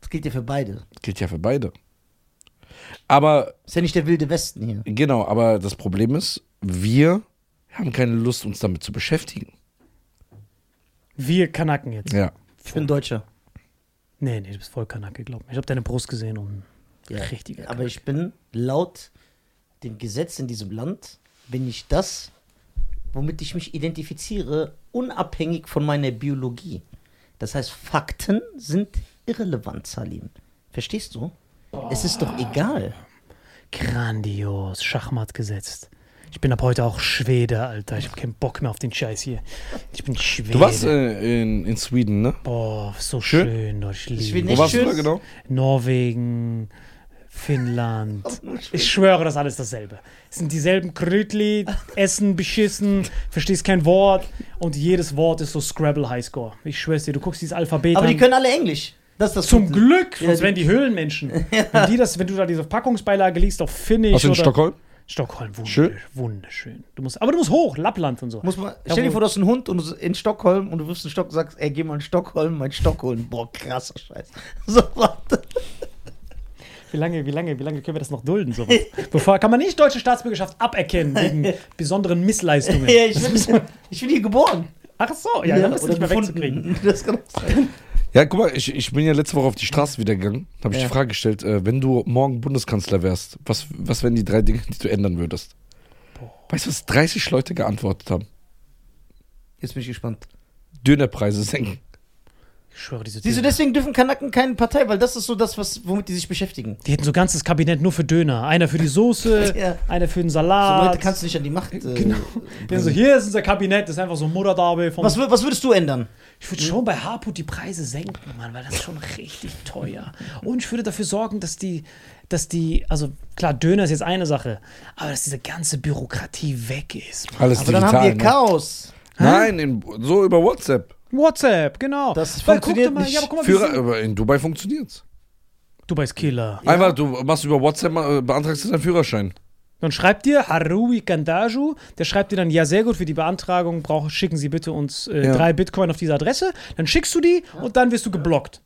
Das gilt ja für beide. Gilt ja für beide. Aber Ist ja nicht der wilde Westen hier. Genau, aber das Problem ist, wir haben keine Lust, uns damit zu beschäftigen. Wir Kanaken jetzt. Ja. Ich bin Deutscher. Nee, nee, du bist voll Kanake, glaub mir. Ich habe deine Brust gesehen und Ja. richtiger. Aber ich bin laut dem Gesetz in diesem Land, bin ich das, womit ich mich identifiziere, unabhängig von meiner Biologie. Das heißt, Fakten sind irrelevant, Salim. Verstehst du? Es ist doch egal. Grandios, Schachmatt gesetzt. Ich bin ab heute auch Schwede, Alter. Ich habe keinen Bock mehr auf den Scheiß hier. Ich bin Schwede. Du warst äh, in, in Sweden, ne? Boah, so Schön? schön. Ich liebe Schweden Wo Nicht warst schön? du da genau? Norwegen, Finnland. Ich schwöre, das ist alles dasselbe. Es sind dieselben Krütli, Essen beschissen, verstehst kein Wort und jedes Wort ist so Scrabble Highscore. Ich schwör's dir, du guckst dieses Alphabet Aber die an. können alle Englisch. Das ist das Zum Gute. Glück, Ja, sonst die- wären die Höhlenmenschen. Wenn, die das, wenn du da diese Packungsbeilage liest auf Finnisch du in oder Stockholm? Stockholm, wunderschön. Schön. wunderschön. Du musst, aber du musst hoch, Lappland und so. Muss man, Ja, stell dir vor, du hast einen Hund und du in Stockholm und du wirfst einen Stock und sagst, ey, geh mal in Stockholm, mein Stock holen. Boah, krasser Scheiß. So, warte. Wie lange, wie lange, wie lange können wir das noch dulden? Sowas? Bevor kann man nicht deutsche Staatsbürgerschaft aberkennen wegen besonderen Missleistungen. Ja, ich, bin, ich bin hier geboren. Ach so, ja, dann bist du nicht mehr wegzukriegen. Das kann auch sein. Ja, guck mal, ich, ich bin ja letzte Woche auf die Straße wieder gegangen. Da habe ich Ja. die Frage gestellt, äh, wenn du morgen Bundeskanzler wärst, was, was wären die drei Dinge, die du ändern würdest? Weißt du, was 30 Leute geantwortet haben? Jetzt bin ich gespannt. Dönerpreise senken. Ich schwöre, diese Siehst du, deswegen dürfen Kanaken keine Partei, weil das ist so das, was, womit die sich beschäftigen. Die hätten so ein ganzes Kabinett nur für Döner. Einer für die Soße, Ja. einer für den So Salat. Leute kannst du nicht an die Macht. Äh, Genau. Ja, so, hier ist unser Kabinett, das ist einfach so ein Mutterdabe vom. was, was würdest du ändern? ich würde schon bei Harput die Preise senken, Mann, weil das ist schon richtig teuer. Und ich würde dafür sorgen, dass die, dass die, also klar, Döner ist jetzt eine Sache, aber dass diese ganze Bürokratie weg ist. Mann. Alles Aber digital. dann haben wir ne? Chaos. Nein, in, so über WhatsApp. WhatsApp, genau. Das Weil funktioniert mal, nicht. Ja, aber guck mal, Führer, in Dubai funktioniert's. Dubai ist Killer. Einfach, du machst über WhatsApp, äh, beantragst du deinen Führerschein. Dann schreibt dir Harui Kandaju, der schreibt dir dann, ja sehr gut, für die Beantragung brauch, schicken Sie bitte uns äh, Ja. drei Bitcoin auf diese Adresse. Dann schickst du die und dann wirst du geblockt.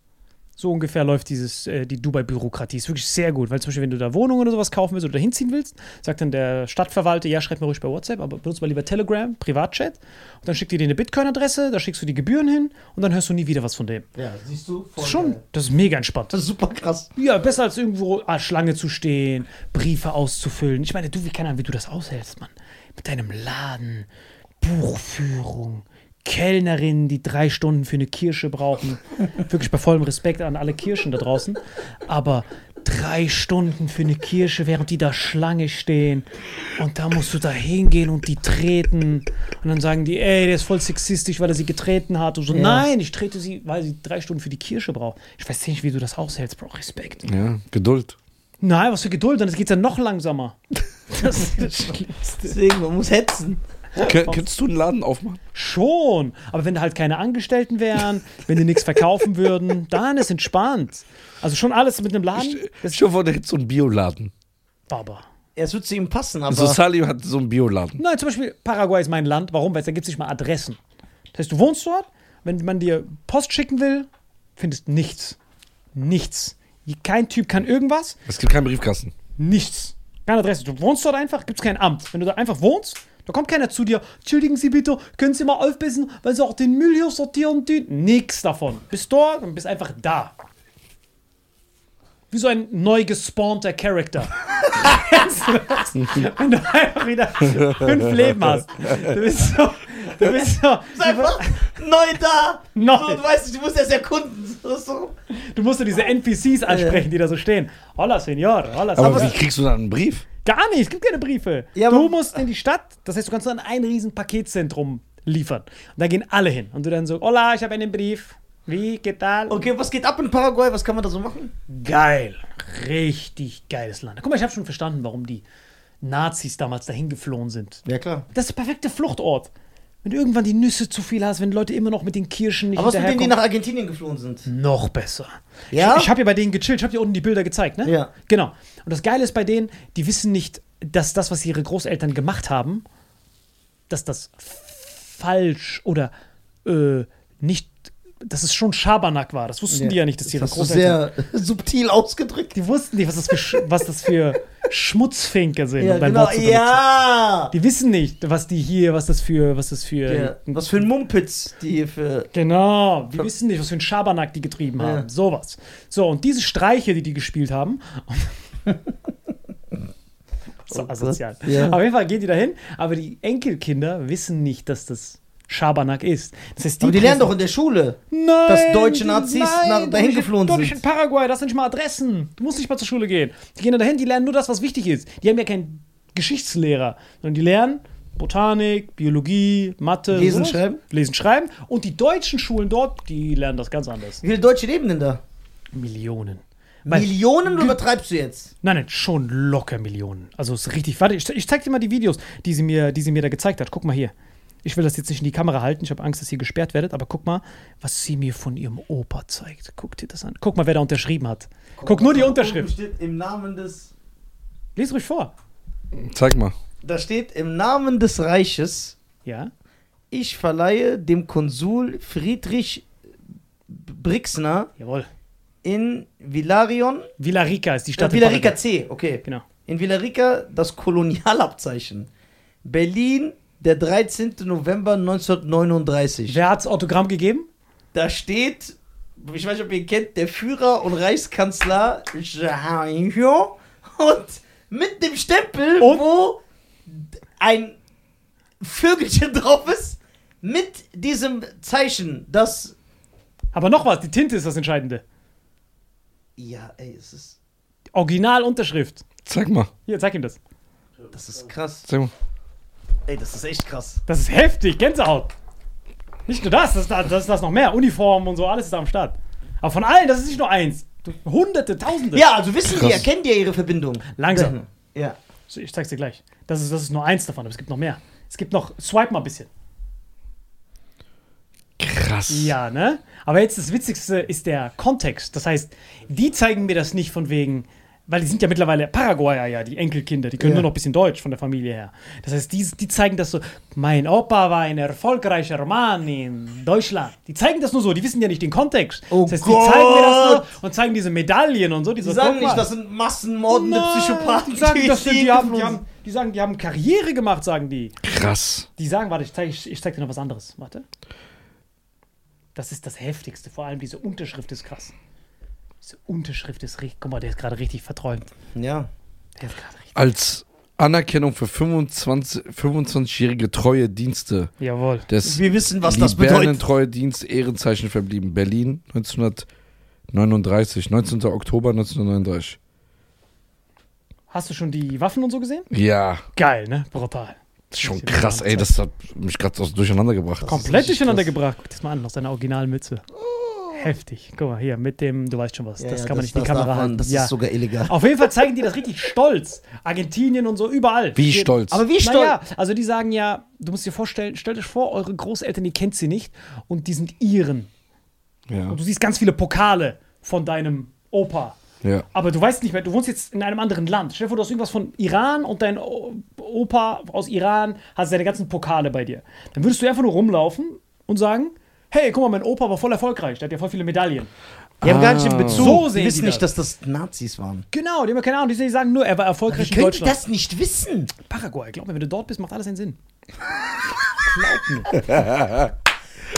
So ungefähr läuft dieses, äh, die Dubai-Bürokratie. Ist wirklich sehr gut, weil zum Beispiel, wenn du da Wohnungen oder sowas kaufen willst oder hinziehen willst, sagt dann der Stadtverwalter, ja, schreib mir ruhig bei WhatsApp, aber benutze mal lieber Telegram, Privatchat. Und dann schickt dir eine Bitcoin-Adresse, da schickst du die Gebühren hin und dann hörst du nie wieder was von dem. Ja, siehst du? Das ist schon, das ist mega entspannt. Das ist super krass. Ja, besser als irgendwo ah, Schlange zu stehen, Briefe auszufüllen. Ich meine, du, wie keine Ahnung, wie du das aushältst, Mann. Mit deinem Laden, Buchführung, Kellnerinnen, die drei Stunden für eine Kirsche brauchen. Wirklich bei vollem Respekt an alle Kirschen da draußen. Aber drei Stunden für eine Kirsche, während die da Schlange stehen. Und da musst du da hingehen und die treten. Und dann sagen die, ey, der ist voll sexistisch, weil er sie getreten hat. Und so, Ja. nein, ich trete sie, weil sie drei Stunden für die Kirsche braucht. Ich weiß nicht, wie du das aushältst, Bro. Respekt. Ja, Geduld. Nein, was für Geduld, dann geht's ja noch langsamer. Das ist das Schlimmste. Deswegen, man muss hetzen. Kön könntest du einen Laden aufmachen? Schon. Aber wenn da halt keine Angestellten wären, wenn die nichts verkaufen würden, dann ist entspannt. Also schon alles mit einem Laden. Ich hoffe, der hätte so einen Bioladen. aber. Ja, es wird zu ihm passen, aber. So Salim hat so einen Bioladen. Nein, zum Beispiel Paraguay ist mein Land. Warum? Weil da gibt es nicht mal Adressen. Das heißt, du wohnst dort, wenn man dir Post schicken will, findest nichts. Nichts. Kein Typ kann irgendwas. Es gibt keinen Briefkasten. Nichts. Keine Adresse. Du wohnst dort einfach, gibt es kein Amt. Wenn du da einfach wohnst, da kommt keiner zu dir. Entschuldigen Sie bitte, können Sie mal aufpassen, weil Sie auch den Müll hier sortieren tun? Nix davon. Bist dort und bist einfach da. Wie so ein neu gespawnter Charakter. Du? Wenn du einfach wieder fünf Leben hast. Du bist so. Du bist so. ist einfach neu da. Neu. So, du weißt nicht, du musst erst erkunden. So, so. Du musst dir diese NPCs ansprechen, die da so stehen. Hola, Senor. Hola, Aber Senor. wie kriegst du dann einen Brief? Gar nicht, es gibt keine Briefe. Ja, du musst in die Stadt, das heißt, du kannst dann ein riesen Paketzentrum liefern. Und da gehen alle hin. Und du dann so, hola, ich habe einen Brief. Wie, geht tal? Okay, was geht ab in Paraguay? Was kann man da so machen? Geil. Richtig geiles Land. Guck mal, ich habe schon verstanden, warum die Nazis damals dahin geflohen sind. Ja, klar. Das ist der perfekte Fluchtort. Wenn du irgendwann die Nüsse zu viel hast, wenn Leute immer noch mit den Kirschen nicht Aber was mit denen, die nach Argentinien geflohen sind? Noch besser. Ja? Ich, ich habe ja bei denen gechillt. Ich habe dir unten die Bilder gezeigt, ne? Ja. Genau. Und das Geile ist bei denen, die wissen nicht, dass das, was ihre Großeltern gemacht haben, dass das falsch oder äh, nicht, dass es schon Schabernack war. Das wussten die ja nicht, dass ihre das Großeltern. sehr subtil ausgedrückt. Die wussten nicht, was das für, was das für Schmutzfinker sind. Ja, um genau. Ja. Die wissen nicht, was die hier, was das für, was das für. ja. Was für ein Mumpitz, die hier für. Genau, die wissen nicht, was für ein Schabernack die getrieben Ja. haben. Sowas. So, und diese Streiche, die die gespielt haben. so Oh asozial. Ja. Auf jeden Fall gehen die dahin, aber die Enkelkinder wissen nicht, dass das Schabernack ist. Das heißt, Aber die lernen doch in der Schule. Nein, dass deutsche die- Nazis nein, nach- dahin geflohen sind. in Paraguay, das sind nicht mal Adressen. Du musst nicht mal zur Schule gehen. Die gehen da dahin, die lernen nur das, was wichtig ist. Die haben ja keinen Geschichtslehrer, sondern die lernen Botanik, Biologie, Mathe. Lesen, sowas. schreiben. Lesen, schreiben. Und die deutschen Schulen dort, die lernen das ganz anders. Wie viele Deutsche leben denn da? Millionen. Weil- Millionen oder übertreibst du jetzt? Nein, nein, schon locker Millionen. Also es ist richtig. Warte, ich, ich zeig dir mal die Videos, die sie, mir, die sie mir da gezeigt hat. Guck mal hier. Ich will das jetzt nicht in die Kamera halten. Ich habe Angst, dass ihr gesperrt werdet. Aber guck mal, was sie mir von ihrem Opa zeigt. Guck dir das an. Guck mal, wer da unterschrieben hat. Guck, nur die Da Unterschrift. steht im Namen des. Lies ruhig vor. Zeig mal. Da steht im Namen des Reiches, Ja. ich verleihe dem Konsul Friedrich Brixner Jawohl. in Villarion, Villarica ist die Stadt. äh, in Villarica. C, okay. Genau. In Villarica das Kolonialabzeichen. Berlin Der 13. November 1939. Wer hat's Autogramm gegeben? Da steht, ich weiß nicht, ob ihr ihn kennt, der Führer und Reichskanzler und mit dem Stempel, Und? wo ein Vögelchen drauf ist, mit diesem Zeichen, das. Aber noch was, die Tinte ist das Entscheidende. Ja, ey, es ist. Originalunterschrift. Zeig mal. Hier, zeig ihm das. Das ist krass. Zeig mal. Ey, das ist echt krass. Das ist heftig, Gänsehaut. Nicht nur das, das ist das, das, ist das noch mehr. Uniformen und so, alles ist da am Start. Aber von allen, das ist nicht nur eins. Hunderte, Tausende. Ja, also wissen die, erkennen die ja ihre Verbindung. Langsam. Ja. So, Ich zeig's dir gleich. Das ist, das ist nur eins davon, aber es gibt noch mehr. Es gibt noch, swipe mal ein bisschen. Krass. Ja, ne? Aber jetzt das Witzigste ist der Kontext. Das heißt, die zeigen mir das nicht von wegen, weil die sind ja mittlerweile Paraguayer, ja, die Enkelkinder, die können Ja. nur noch ein bisschen Deutsch von der Familie her. Das heißt, die, die zeigen das so, mein Opa war ein erfolgreicher Mann in Deutschland. Die zeigen das nur so, die wissen ja nicht den Kontext. Oh das heißt, die zeigen mir das nur Gott! und zeigen diese Medaillen und so. Die Die so, sagen nicht, das sind massenmordende Nein, Psychopathen. Die sagen, das sind, die, haben, die, haben, die sagen, die haben Karriere gemacht, sagen die. Krass. Die sagen, warte, ich zeig, ich, ich zeig dir noch was anderes. Warte. Das ist das Heftigste. Vor allem diese Unterschrift ist krass. Diese Unterschrift ist richtig. Guck mal, der ist gerade richtig verträumt. Ja. Der ist gerade richtig. Als Anerkennung für 25 25-jährige treue Dienste Jawohl. des Wir wissen, was das bedeutet. treue Dienst Ehrenzeichen verblieben. Berlin 1939, 19. Oktober 1939. Hast du schon die Waffen und so gesehen? Ja, Geil, ne? Brutal. das ist schon krass, ey. Das hat mich gerade aus durcheinander gebracht. Komplett durcheinander krass. gebracht. Guck das mal an, aus seiner Originalmütze. Heftig. Guck mal, hier, mit dem, du weißt schon was. Ja, das ja, kann man nicht in die Kamera man- halten. Das ja. ist sogar illegal. Auf jeden Fall zeigen die das richtig stolz. Argentinien und so, überall. Wie Die- stolz? Aber wie stolz? Naja, also die sagen ja, du musst dir vorstellen, stellt euch vor, eure Großeltern, die kennt sie nicht und die sind ihren. ja, Und du siehst ganz viele Pokale von deinem Opa. ja. Aber du weißt nicht mehr, du wohnst jetzt in einem anderen Land. Stell dir vor, du hast irgendwas von Iran und dein Opa aus Iran hat seine ganzen Pokale bei dir. Dann würdest du einfach nur rumlaufen und sagen, hey, guck mal, mein Opa war voll erfolgreich, der hat ja voll viele Medaillen. Die haben gar nicht den Ah. Bezug. So die sehen wissen die nicht, das. dass das Nazis waren. Genau, die haben ja keine Ahnung, die sagen nur, er war erfolgreich in können die Deutschland. das nicht wissen? Paraguay, glaub mir, wenn du dort bist, macht alles einen Sinn. glaub mir.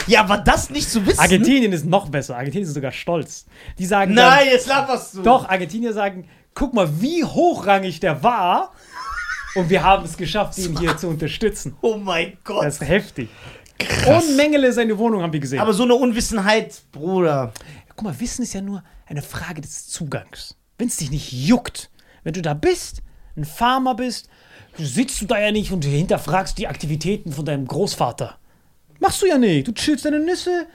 Ja, aber das nicht zu wissen. Argentinien ist noch besser. Argentinien ist sogar stolz. Die sagen Nein, jetzt laberst du. dann, doch, Argentinier sagen, guck mal, wie hochrangig der war und wir haben es geschafft, ihn hier zu unterstützen. Oh mein Gott. Das ist heftig. Und Mengele seine Wohnung haben wir gesehen. aber so eine Unwissenheit, Bruder. guck mal, Wissen ist ja nur eine Frage des Zugangs. Wenn es dich nicht juckt, wenn du da bist, ein Farmer bist, sitzt du da ja nicht und hinterfragst die Aktivitäten von deinem Großvater. Machst du ja nicht. Du chillst deine Nüsse,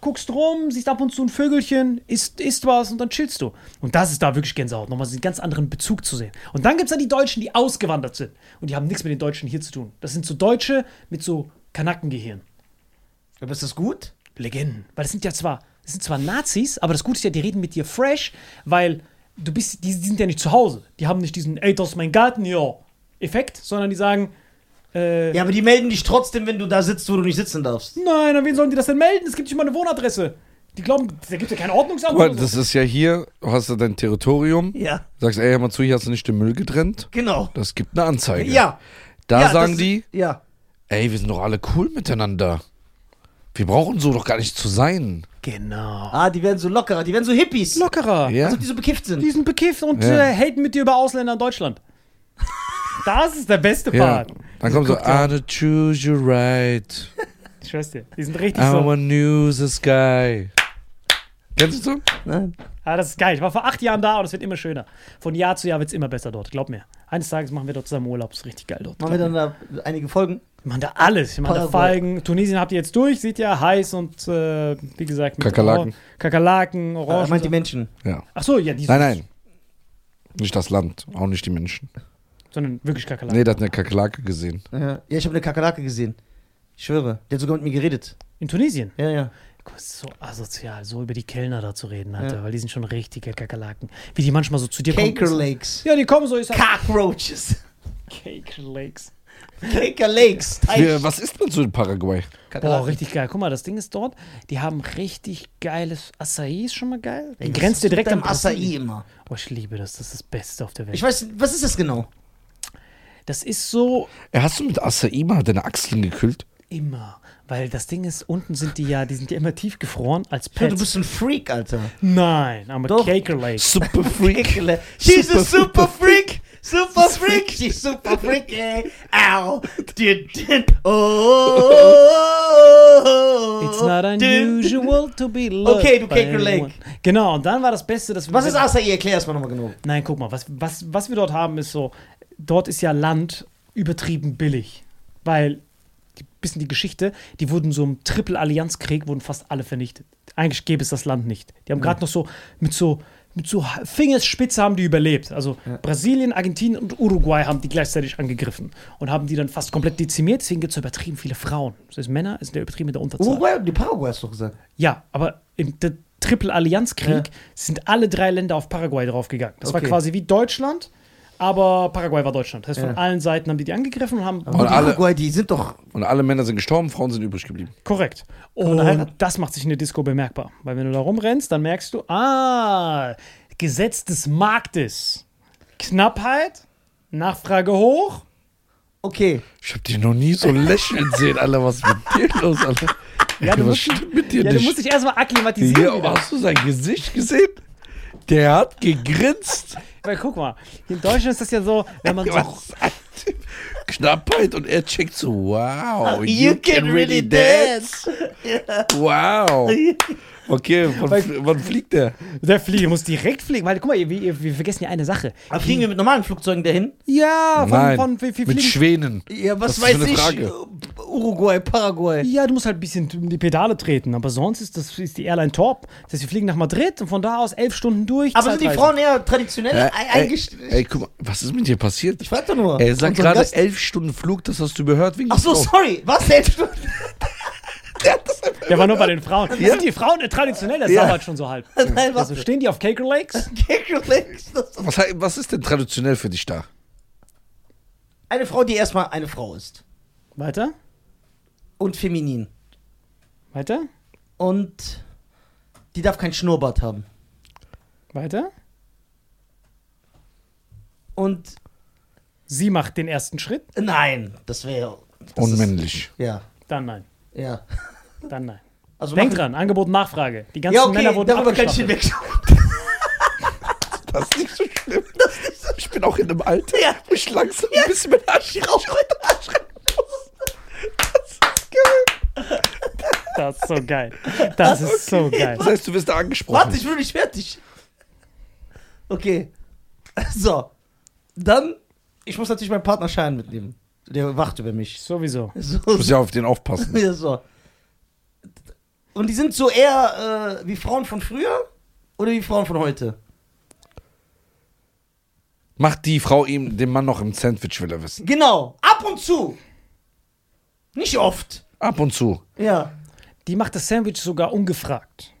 guckst rum, siehst ab und zu ein Vögelchen, isst, isst was und dann chillst du. Und das ist da wirklich Gänsehaut, nochmal einen ganz anderen Bezug zu sehen. Und dann gibt es da die Deutschen, die ausgewandert sind. Und die haben nichts mit den Deutschen hier zu tun. Das sind so Deutsche mit so Kanackengehirn. Aber ist das gut? Legenden. Weil das sind ja zwar, das sind zwar Nazis, aber das Gute ist ja, die reden mit dir fresh, weil du bist, die, die sind ja nicht zu Hause. Die haben nicht diesen, ey, das ist mein Garten, ja, Effekt, sondern die sagen, äh, Ja, aber die melden dich trotzdem, wenn du da sitzt, wo du nicht sitzen darfst. nein, an wen sollen die das denn melden? Es gibt nicht mal eine Wohnadresse. Die glauben, da gibt es ja kein Ordnungsamt. Guck mal, oder das ist ja hier, du hast ja dein Territorium, Ja, sagst, ey, hör mal zu, hier hast du nicht den Müll getrennt. genau. Das gibt eine Anzeige. Ja. Da ja, sagen das- die, Ja. Ey, wir sind doch alle cool miteinander. Wir brauchen so doch gar nicht zu sein. Genau. Ah, die werden so lockerer, die werden so Hippies. Lockerer. Ja. Also die so bekifft sind. Die sind bekifft und Ja. äh, haten mit dir über Ausländer in Deutschland. das ist der beste Ja. Part. Dann kommt so, ja. I to choose you right. Ich schwör's dir. Die sind richtig I so. want news the sky. Kennst du so? Nein. Ja, das ist geil. Ich war vor acht Jahren da und es wird immer schöner. Von Jahr zu Jahr wird es immer besser dort. Glaub mir. Eines Tages machen wir dort zusammen Urlaub. Das ist richtig geil dort. Machen wir dann da einige Folgen? Wir machen da alles. Wir machen da. Feigen. Tunesien habt ihr jetzt durch. Sieht ja heiß und äh, wie gesagt. mit Kakerlaken. Oran- Kakerlaken, Er Orangen. meint die Menschen. Ja. Ach so, ja, die Nein, nein. Nicht das Land, auch nicht die Menschen. Sondern wirklich Kakerlaken. Nee, der hat eine Kakerlake gesehen. Ja, ja ich habe eine Kakerlake gesehen. Ich schwöre. Der hat sogar mit mir geredet. In Tunesien. Ja, ja. Guck, das ist so asozial, so über die Kellner da zu reden, Alter. Ja. Weil die sind schon richtige Kakerlaken. Wie die manchmal so zu dir kommen. Caker Lakes. Ja, die kommen so. Ich sag, Cockroaches. Cake Lakes. Caker Lakes. Teich. Wir, was isst man so in Paraguay? Boah, richtig geil. Guck mal, das Ding ist dort. Die haben richtig geiles Acai, ist schon mal geil. Die grenzt dir direkt am Acai immer. Oh, ich liebe das. Das ist das Beste auf der Welt. Ich weiß, was ist das genau? Das ist so Äh, Hast du mit Acai mal deine Achseln gekühlt? immer. Weil das Ding ist, unten sind die ja, die sind ja immer tief gefroren als Ja, du Pets. bist ein Freak, Alter. Nein, I'm a Doch. Caker Lake. Super Freak. She's a super freak. Super freak. She's super freak. ey. Ow. Oh. It's not unusual to be loved Okay, du Caker Lake. Genau, und dann war das Beste, dass wir. Was ist Acai? Erklär es mal nochmal genau. Nein, guck mal, was, was, was wir dort haben, ist so, dort ist ja Land übertrieben billig. Weil, bisschen die Geschichte, die wurden so im Triple-Allianzkrieg, wurden fast alle vernichtet. Eigentlich gäbe es das Land nicht. Die haben gerade noch so, mit so, mit so Fingerspitze haben die überlebt. Also Brasilien, Argentinien und Uruguay haben die gleichzeitig angegriffen und haben die dann fast komplett dezimiert. Deswegen gibt es so übertrieben viele Frauen. Das heißt, Männer sind ja übertrieben in der Unterzahl. Uruguay, die Paraguay hast du doch gesagt. Ja, aber im Triple-Allianzkrieg Ja. sind alle drei Länder auf Paraguay draufgegangen. Das war Okay. quasi wie Deutschland, aber Paraguay war Deutschland. Das heißt, von Ja. allen Seiten haben die die angegriffen und haben. Aber die alle- Paraguay, die sind doch. Und alle Männer sind gestorben, Frauen sind übrig geblieben. Korrekt. man Und heiraten? das macht sich in der Disco bemerkbar. Weil wenn du da rumrennst, dann merkst du, ah, Gesetz des Marktes. Knappheit, Nachfrage hoch. Okay. Ich hab dich noch nie so lächeln sehen, Alter. Was ist mit dir los, Alter? Ja, du was musst, stimmt mit dir ja, du nicht? musst dich erstmal akklimatisieren. Hier, wieder. hast du sein Gesicht gesehen? Der hat gegrinst. Weil guck mal, in Deutschland ist das ja so, wenn man so. Knappheit und er checkt so, wow, You can really dance. Wow. Okay, wann, Weil- wann fliegt der? Der Flieger muss direkt fliegen, weil guck mal, wir, wir, vergessen ja eine Sache. Aber fliegen wir mit normalen Flugzeugen dahin? Ja, von, Nein, von wir, wir mit. Schwänen. Ja, was, Was weiß ich? Frage? Uruguay, Paraguay. Ja, du musst halt ein bisschen in die Pedale treten, aber sonst ist das ist die Airline top. Das heißt, wir fliegen nach Madrid und von da aus elf Stunden durch. Aber sind die. Frauen eher traditionell Äh, eingestellt? ey, guck mal, was ist mit dir passiert? Ich frag doch nur. Er sagt gerade elf Stunden Flug, das hast du gehört wegen Ach so, sorry. Was? Elf Stunden? Der war nur bei den Frauen. Sind die Frauen traditionell? Das Ja. dauert schon so halb. Nein, was? Also stehen die auf Caker Lakes? Was, hei- was ist denn traditionell für dich da? Eine Frau, die erstmal eine Frau ist. Weiter? Und feminin. Weiter? Und die darf kein Schnurrbart haben. Weiter? Und Sie macht den ersten Schritt? nein, das wäre. Unmännlich. Ja, Dann nein. Ja. Dann nein. Also Denk dran, Angebot und Nachfrage. Die ganzen Ja, okay, Männer wurden darüber kann ich hinwegschauen. Das ist nicht so schlimm. Ich bin auch in einem Alter, Ja. wo ich langsam ein bisschen mit Arsch raus. Das ist so geil. Das ist so geil. Das heißt, du wirst da angesprochen. Warte, ich bin nicht fertig. Okay. So. Dann, ich muss natürlich meinen Partner Schein mitnehmen. Der wacht über mich. Sowieso. So, Du musst ja auf den aufpassen. Ja, so. Und die sind so eher äh, wie Frauen von früher oder wie Frauen von heute? Macht die Frau ihm den Mann noch im Sandwich, will er wissen. Genau, ab und zu. Nicht oft. Ab und zu. Ja. Die macht das Sandwich sogar ungefragt.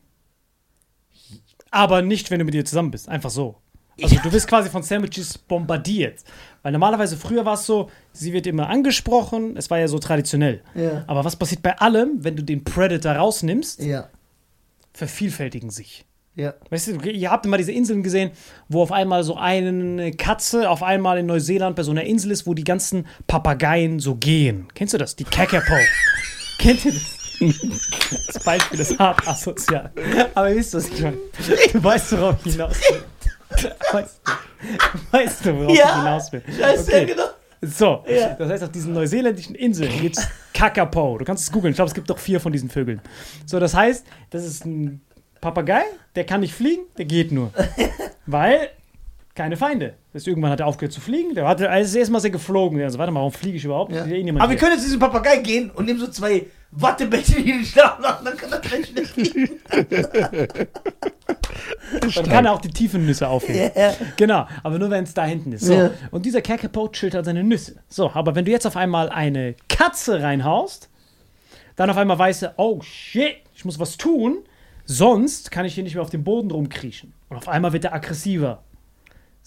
Aber nicht, wenn du mit ihr zusammen bist. Einfach so. Also du wirst quasi von Sandwiches bombardiert. Weil normalerweise früher war es so, sie wird immer angesprochen, es war ja so traditionell. Ja. Aber was passiert bei allem, wenn du den Predator rausnimmst, Ja. vervielfältigen sich. Ja. Weißt du, ihr habt immer diese Inseln gesehen, wo auf einmal so eine Katze auf einmal in Neuseeland bei so einer Insel ist, wo die ganzen Papageien so gehen. Kennst du das? Die Kakapo. Kennt ihr das? Das Beispiel ist hart asozial. Aber ihr wisst, was ich meine. Du weißt, worauf ich hinaus will. Weißt du, weißt du worauf Ja. ich hinaus will? Scheiße, Okay. genau. So, Ja. das heißt, auf diesen neuseeländischen Inseln gibt es Kakapo. Du kannst es googeln. Ich glaube, es gibt doch vier von diesen Vögeln. So, das heißt, das ist ein Papagei, der kann nicht fliegen, der geht nur. Weil keine Feinde. Das heißt, irgendwann hat er aufgehört zu fliegen. Der hatte, also erstmal er geflogen. Also, warte mal, warum fliege ich überhaupt? Ja. Eh Aber wir hier. können jetzt diesen Papagei gehen und nehmen so zwei Wattebällchen in den Schlaf machen, dann kann er vielleicht nicht fliegen. Dann kann er auch die tiefen Nüsse aufheben. Ja. Genau, aber nur wenn es da hinten ist. So. Ja. Und dieser Kakapo chillt halt seine Nüsse. So, aber wenn du jetzt auf einmal eine Katze reinhaust, dann auf einmal weißt du, oh shit, ich muss was tun, sonst kann ich hier nicht mehr auf dem Boden rumkriechen. Und auf einmal wird er aggressiver.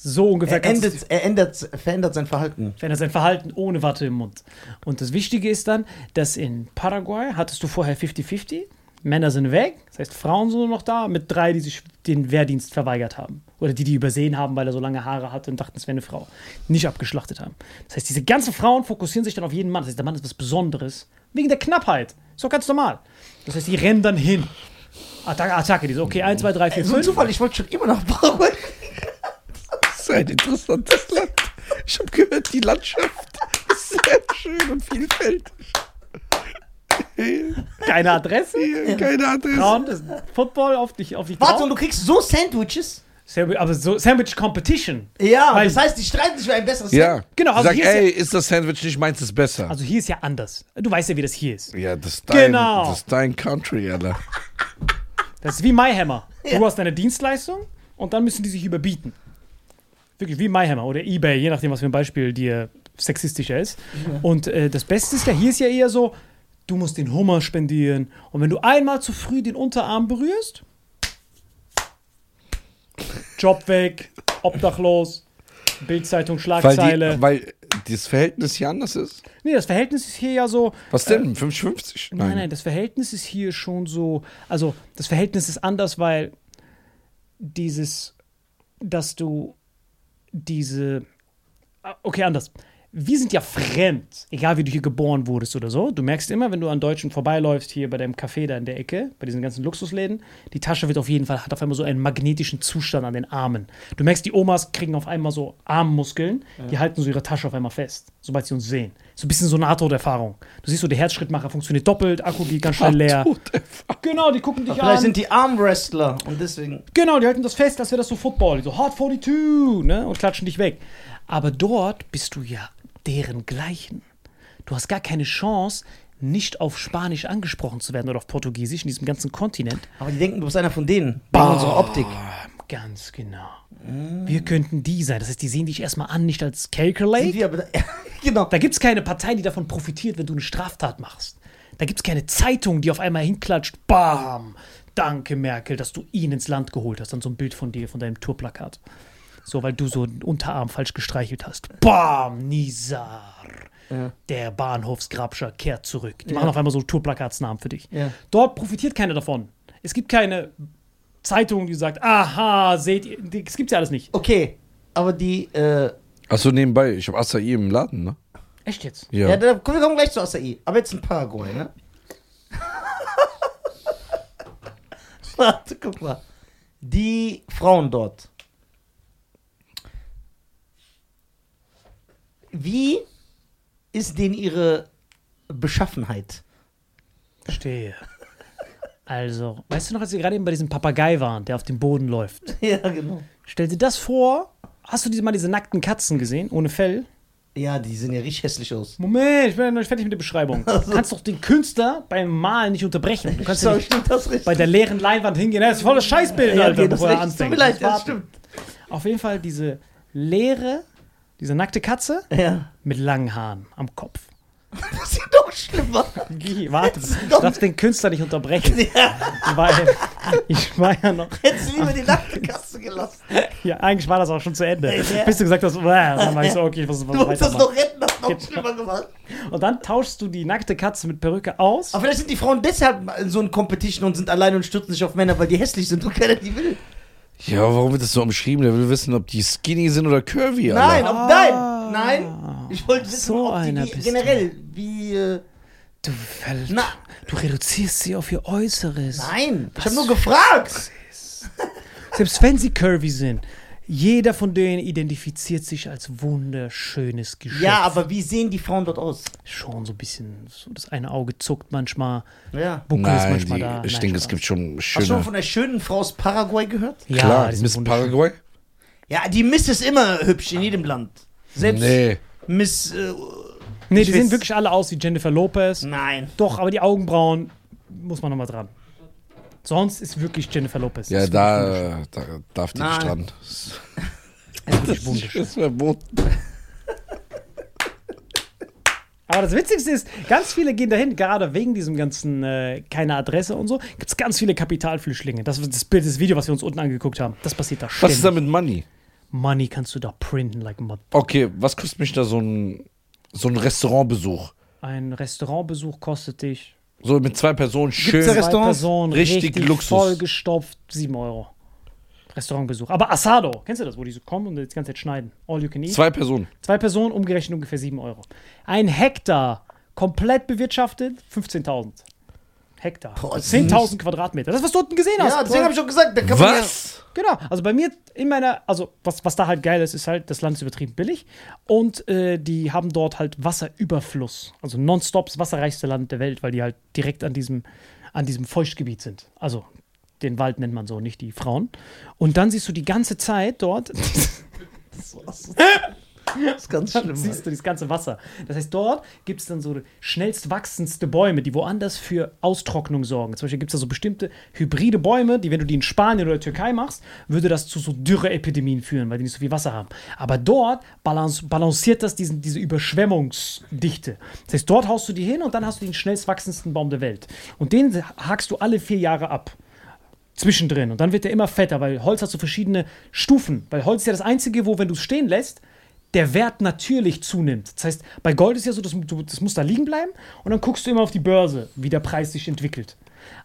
So ungefähr Er, endet, er ändert, verändert sein Verhalten. verändert sein Verhalten ohne Watte im Mund. Und das Wichtige ist dann, dass in Paraguay hattest du vorher 50-50. Männer sind weg, das heißt, Frauen sind nur noch da, mit drei, die sich den Wehrdienst verweigert haben. Oder die, die übersehen haben, weil er so lange Haare hatte und dachten, es wäre eine Frau. Nicht abgeschlachtet haben. Das heißt, diese ganzen Frauen fokussieren sich dann auf jeden Mann. Das heißt, der Mann ist was Besonderes. Wegen der Knappheit. Ist doch ganz normal. Das heißt, die rennen dann hin. Attacke, Attacke, die so, okay, 1, 2, 3, 4, So ein 5. Zufall, ich wollte schon immer nach Paraguay. Das ist ein interessantes Land. Ich habe gehört, die Landschaft ist sehr schön und vielfältig. Keine Adresse. Hier, keine Adresse. Frauen, das Football auf dich, auf dich Warte, drauf. und du kriegst so Sandwiches? Sandwich, aber so Sandwich Competition. Ja, Weil- das heißt, die streiten sich für ein besseres Ja, Genau, also Sag, hier ist ey, ist das Sandwich nicht meins, ist besser. Also hier ist ja anders. Du weißt ja, wie das hier ist. ja, das ist dein, Genau. das ist dein Country, Alter. Das ist wie MyHammer. Du Ja. hast deine Dienstleistung und dann müssen die sich überbieten. Wirklich wie MyHammer oder eBay, je nachdem, was für ein Beispiel dir sexistischer ist. Und äh, das Beste ist ja, hier ist ja eher so, du musst den Hummer spendieren. Und wenn du einmal zu früh den Unterarm berührst, Job weg, obdachlos, Bildzeitung, Weil, Schlagzeile. die, weil das Verhältnis hier anders ist. nee, das Verhältnis ist hier ja so, Was denn? 50-50? Nein, nein, das Verhältnis ist hier schon so. Also, das Verhältnis ist anders, weil dieses, dass du diese. Ah, Okay, anders. Wir sind ja fremd, egal wie du hier geboren wurdest oder so. Du merkst immer, wenn du an Deutschen vorbeiläufst, hier bei dem Café da in der Ecke, bei diesen ganzen Luxusläden, die Tasche wird auf jeden Fall, hat auf einmal so einen magnetischen Zustand an den Armen. Du merkst, die Omas kriegen auf einmal so Armmuskeln, die halten so ihre Tasche auf einmal fest, sobald sie uns sehen. So ein bisschen so Nahtoderfahrung. Du siehst so, der Herzschrittmacher funktioniert doppelt, Akku geht ganz schnell leer. Genau, die gucken dich Vielleicht an. sind die Armwrestler und deswegen. Genau, die halten das fest, als wäre das so Football. Die so Hard 42, ne? Und klatschen dich weg. Aber dort bist du ja deren Gleichen. Du hast gar keine Chance, nicht auf Spanisch angesprochen zu werden oder auf Portugiesisch in diesem ganzen Kontinent. Aber die denken, du bist einer von denen. Wegen unserer Optik. Ganz genau. Wir könnten die sein. Das heißt, die sehen dich erstmal an, nicht als Calculate. Wir aber, genau. Da gibt es keine Partei, die davon profitiert, wenn du eine Straftat machst. Da gibt es keine Zeitung, die auf einmal hinklatscht, bam, danke Merkel, dass du ihn ins Land geholt hast. Dann so ein Bild von dir, von deinem Tourplakat. So, weil du so einen Unterarm falsch gestreichelt hast. Bam, Nizar. Ja. Der Bahnhofsgrabscher kehrt zurück. Die Ja. machen auf einmal so Tourplakatsnamen für dich. Ja. Dort profitiert keiner davon. Es gibt keine Zeitung, die sagt, aha, seht ihr, das gibt's ja alles nicht. Okay, aber die, äh, Achso, nebenbei, ich habe Acai im Laden, ne? Echt jetzt? Ja. ja, da, wir kommen gleich zu Acai. Aber jetzt in Paraguay, ne? Warte, guck mal. Die Frauen dort. Wie ist denn ihre Beschaffenheit? Verstehe. Also, weißt du noch, als wir gerade eben bei diesem Papagei waren, der auf dem Boden läuft? Ja, genau. Stell dir das vor. Hast du diese, mal diese nackten Katzen gesehen, ohne Fell? Ja, die sehen ja richtig hässlich aus. Moment, ich bin ja noch nicht fertig mit der Beschreibung. Du kannst doch den Künstler beim Malen nicht unterbrechen. Du kannst ja nicht bei der leeren Leinwand hingehen. Das ist voll das Scheißbild, ja, Alter, okay, bevor er recht. Tut anfängt. mir leid, Das stimmt. Auf jeden Fall diese leere, diese nackte Katze Ja. mit langen Haaren am Kopf. Das ist doch schlimmer. Wie? Warte, du darfst den Künstler nicht unterbrechen. Ja, Weil ich war ja noch. hättest du lieber die nackte Katze gelassen. Ja, eigentlich war das auch schon zu Ende. Ja. Bis du gesagt hast, dann war ich so, okay, was, was Du musst das noch retten, das noch schlimmer gemacht. Und dann tauschst du die nackte Katze mit Perücke aus. Aber vielleicht sind die Frauen deshalb in so ein Competition und sind alleine und stürzen sich auf Männer, weil die hässlich sind und keiner die will. Ja, warum wird das so umschrieben? Der will wissen, ob die skinny sind oder curvy, Nein, Alter. ob, nein, nein. Ich wollte wissen, So ob die, bist generell, wie, äh, Du, Na. du reduzierst sie auf ihr Äußeres. nein, ich habe nur gefragt. Selbst wenn sie curvy sind. Jeder von denen identifiziert sich als wunderschönes Geschöpf. Ja, aber wie sehen die Frauen dort aus? Schon so ein bisschen, so das eine Auge zuckt manchmal, Ja. Buckel ist Nein, manchmal die, da. ich Nein, denke, es gibt schon Hast du schon schöne. von der schönen Frau aus Paraguay gehört? Ja, Klar, Miss. Paraguay? Ja, die Miss ist immer hübsch in jedem Land. Selbst Nee. Miss, äh, Nee, die sehen wirklich alle aus wie Jennifer Lopez. nein. Doch, aber die Augenbrauen muss man nochmal dran. Sonst ist wirklich Jennifer Lopez. Ja, da, da darf die Nein. nicht dran. Das ist. Das ist verboten. Aber das Witzigste ist, ganz viele gehen dahin, gerade wegen diesem ganzen äh, keine Adresse und so, gibt es ganz viele Kapitalflüchtlinge. Das ist das Bild, das Video, was wir uns unten angeguckt haben. Das passiert da Was ständig. ist da mit Money? Money kannst du da printen like mother. Okay, was kostet mich da so ein, so ein Restaurantbesuch? Ein Restaurantbesuch kostet dich So mit zwei Personen schön. Gibt's Zwei? Personen, Richtig richtig, Luxus. vollgestopft, 7 Euro. Restaurantbesuch. Aber Asado, kennst du das, wo die so kommen und das ganze Zeit schneiden? All you can eat. Zwei Personen. Zwei Personen, umgerechnet ungefähr 7 Euro. Ein Hektar, komplett bewirtschaftet, 15.000. Hektar. Boah, das ist 10.000 Quadratmeter. Das, was du unten gesehen hast. Ja, deswegen habe ich auch gesagt, da kann man ja, Was? Genau, also bei mir in meiner, also was, was da halt geil ist, ist halt, das Land ist übertrieben billig und äh, die haben dort halt Wasserüberfluss. Also nonstop das wasserreichste Land der Welt, weil die halt direkt an diesem, an diesem Feuchtgebiet sind. Also den Wald nennt man so, nicht die Frauen. Und dann siehst du die ganze Zeit dort, das ist ganz schlimm. siehst du das ganze Wasser. Das heißt, dort gibt es dann so schnellst wachsendste Bäume, die woanders für Austrocknung sorgen. Zum Beispiel gibt es da so bestimmte hybride Bäume, die, wenn du die in Spanien oder Türkei machst, würde das zu so Dürreepidemien führen, weil die nicht so viel Wasser haben. Aber dort balance, balanciert das diesen, diese Überschwemmungsdichte. Das heißt, dort haust du die hin und dann hast du den schnellst wachsendsten Baum der Welt. Und den hakst du alle vier Jahre ab zwischendrin. Und dann wird der immer fetter, weil Holz hat so verschiedene Stufen. Weil Holz ist ja das Einzige, wo, wenn du es stehen lässt, der Wert natürlich zunimmt. Das heißt, bei Gold ist ja so, das, du, das muss da liegen bleiben und dann guckst du immer auf die Börse, wie der Preis sich entwickelt.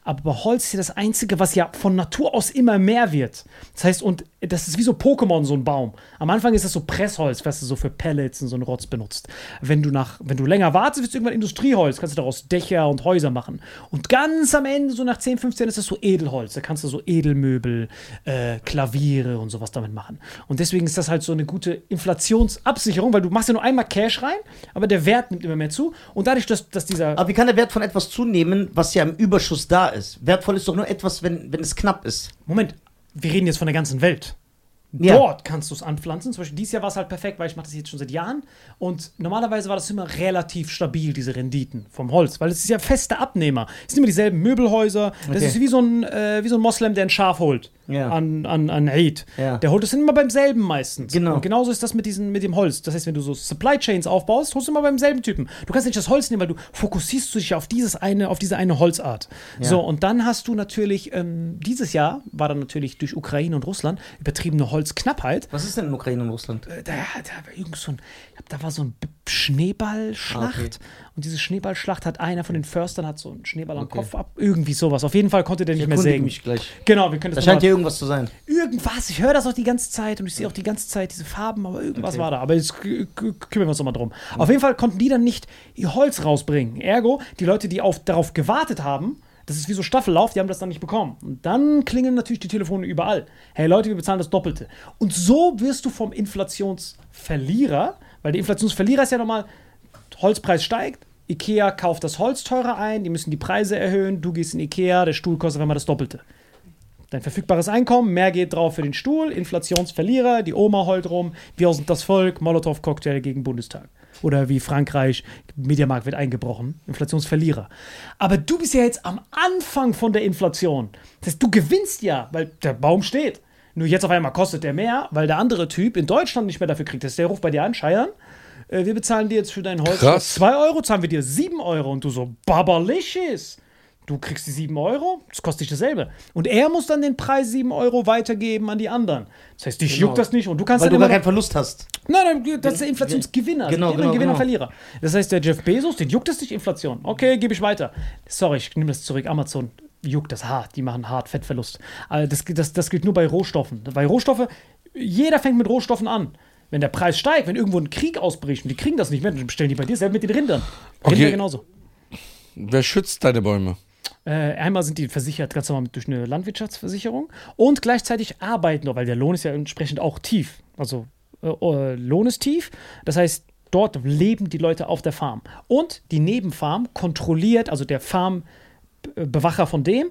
Aber bei Holz ist ja das Einzige, was ja von Natur aus immer mehr wird. Das heißt, und das ist wie so Pokémon, so ein Baum. Am Anfang ist das so Pressholz, was du so für Pellets und so einen Rotz benutzt. Wenn du, nach, wenn du länger wartest, wird es irgendwann Industrieholz. Kannst du daraus Dächer und Häuser machen. Und ganz am Ende, so nach 10, 15, ist das so Edelholz. Da kannst du so Edelmöbel, äh, Klaviere und sowas damit machen. Und deswegen ist das halt so eine gute Inflationsabsicherung, weil du machst ja nur einmal Cash rein, aber der Wert nimmt immer mehr zu. Und dadurch, dass, dass dieser Aber wie kann der Wert von etwas zunehmen, was ja im Überschuss da ist? Wertvoll ist doch nur etwas, wenn, wenn es knapp ist. Moment, wir reden jetzt von der ganzen Welt. Ja. Dort kannst du es anpflanzen. Zum Beispiel dieses Jahr war es halt perfekt, weil ich mache das jetzt schon seit Jahren. Und normalerweise war das immer relativ stabil, diese Renditen vom Holz, weil es ist ja feste Abnehmer. Es sind immer dieselben Möbelhäuser. Das Okay. ist wie so, ein, äh, wie so ein Moslem, der ein Schaf holt Ja. an, an, an Eid. Ja. Der holt es immer beim selben meistens. Genau. Und genauso ist das mit, diesen, mit dem Holz. Das heißt, wenn du so Supply Chains aufbaust, holst du immer beim selben Typen. Du kannst nicht das Holz nehmen, weil du fokussierst dich auf, dieses eine, auf diese eine Holzart. So, und dann hast du natürlich, ähm, dieses Jahr war dann natürlich durch Ukraine und Russland übertriebene Holzknappheit. Was ist denn in Ukraine und Russland? Äh, Da, da war irgend so ein, ich da war so ein Schneeballschlacht. Ah, okay. Und diese Schneeballschlacht hat einer von den Förstern hat so einen Schneeball am Okay. Kopf ab. Irgendwie sowas. Auf jeden Fall konnte der Ich nicht mehr erkundige sägen. mich gleich. Genau, wir können Da das scheint noch hier irgendwas zu sein. irgendwas. Ich höre das auch die ganze Zeit und ich sehe auch die ganze Zeit diese Farben, aber irgendwas Okay. war da. Aber jetzt kümmern wir uns nochmal drum. Auf jeden Fall konnten die dann nicht ihr Holz rausbringen. Ergo, die Leute, die auf, darauf gewartet haben, das ist wie so Staffellauf, die haben das dann nicht bekommen. Und dann klingeln natürlich die Telefone überall. Hey Leute, wir bezahlen das Doppelte. Und so wirst du vom Inflationsverlierer, weil der Inflationsverlierer ist ja nochmal, Holzpreis steigt, Ikea kauft das Holz teurer ein, die müssen die Preise erhöhen, du gehst in Ikea, der Stuhl kostet einmal das Doppelte. Dein verfügbares Einkommen, mehr geht drauf für den Stuhl, Inflationsverlierer, die Oma heult rum, wir sind das Volk, Molotow-Cocktail gegen Bundestag. Oder wie Frankreich, Mediamarkt wird eingebrochen, Inflationsverlierer. Aber du bist ja jetzt am Anfang von der Inflation. Das heißt, du gewinnst ja, weil der Baum steht. Nur jetzt auf einmal kostet der mehr, weil der andere Typ in Deutschland nicht mehr dafür kriegt. Das ist der ruft bei dir an, Scheiern. Äh, wir bezahlen dir jetzt für dein Holz Krass. 2 Euro, zahlen wir dir 7 Euro. Und du so, babalicious. Du kriegst die 7 Euro, das kostet dich dasselbe. Und er muss dann den Preis 7 Euro weitergeben an die anderen. Das heißt, dich Genau. juckt das nicht und du kannst Weil du dann gar immer keinen Verlust hast. Nein, nein, das ist der Inflationsgewinner. Genau, Immer genau, Gewinner, genau. Verlierer. Das heißt, der Jeff Bezos, den juckt es nicht Inflation. Okay, gebe ich weiter. Sorry, ich nehme das zurück. Amazon juckt das hart. Die machen hart Fettverlust. Aber das, das, das gilt nur bei Rohstoffen. Bei Rohstoffe, jeder fängt mit Rohstoffen an. Wenn der Preis steigt, wenn irgendwo ein Krieg ausbricht und die kriegen das nicht mehr, dann bestellen die bei dir selber mit den Rindern. Rinder Okay. genauso. Wer schützt deine Bäume? Äh, einmal sind die versichert ganz normal durch eine Landwirtschaftsversicherung und gleichzeitig arbeiten, weil der Lohn ist ja entsprechend auch tief. Also äh, äh, Lohn ist tief, das heißt, dort leben die Leute auf der Farm. Und die Nebenfarm kontrolliert, also der Farmbewacher von dem,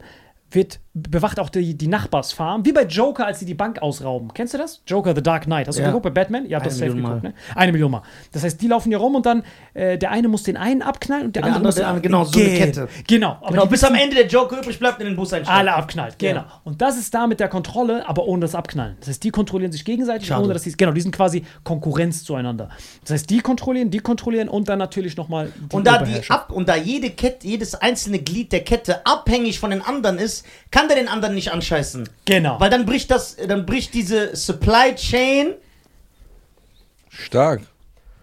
wird, bewacht auch die, die Nachbarsfarm, wie bei Joker, als sie die Bank ausrauben. Kennst du das? Joker The Dark Knight. Hast du Ja. geguckt bei Batman? Ja, das safe Million geguckt, ne? Eine Million Mal. Das heißt, die laufen hier rum und dann äh, der eine muss den einen abknallen und der, Der andere muss den anderen, genau, so eine Kette. Genau. Genau, bis am Ende der Joker übrig bleibt in den Bus einsteigen. alle abknallt, genau. Ja. Und das ist da mit der Kontrolle, aber ohne das Abknallen. Das heißt, die kontrollieren sich gegenseitig, Schade. ohne dass sie genau, die sind quasi Konkurrenz zueinander. Das heißt, die kontrollieren, die kontrollieren und dann natürlich nochmal die Und da, die ab, und da jede Kette, jedes einzelne Glied der Kette abhängig von den anderen ist, kann der den anderen nicht anscheißen. Genau. Weil dann bricht das, dann bricht diese Supply Chain. Stark.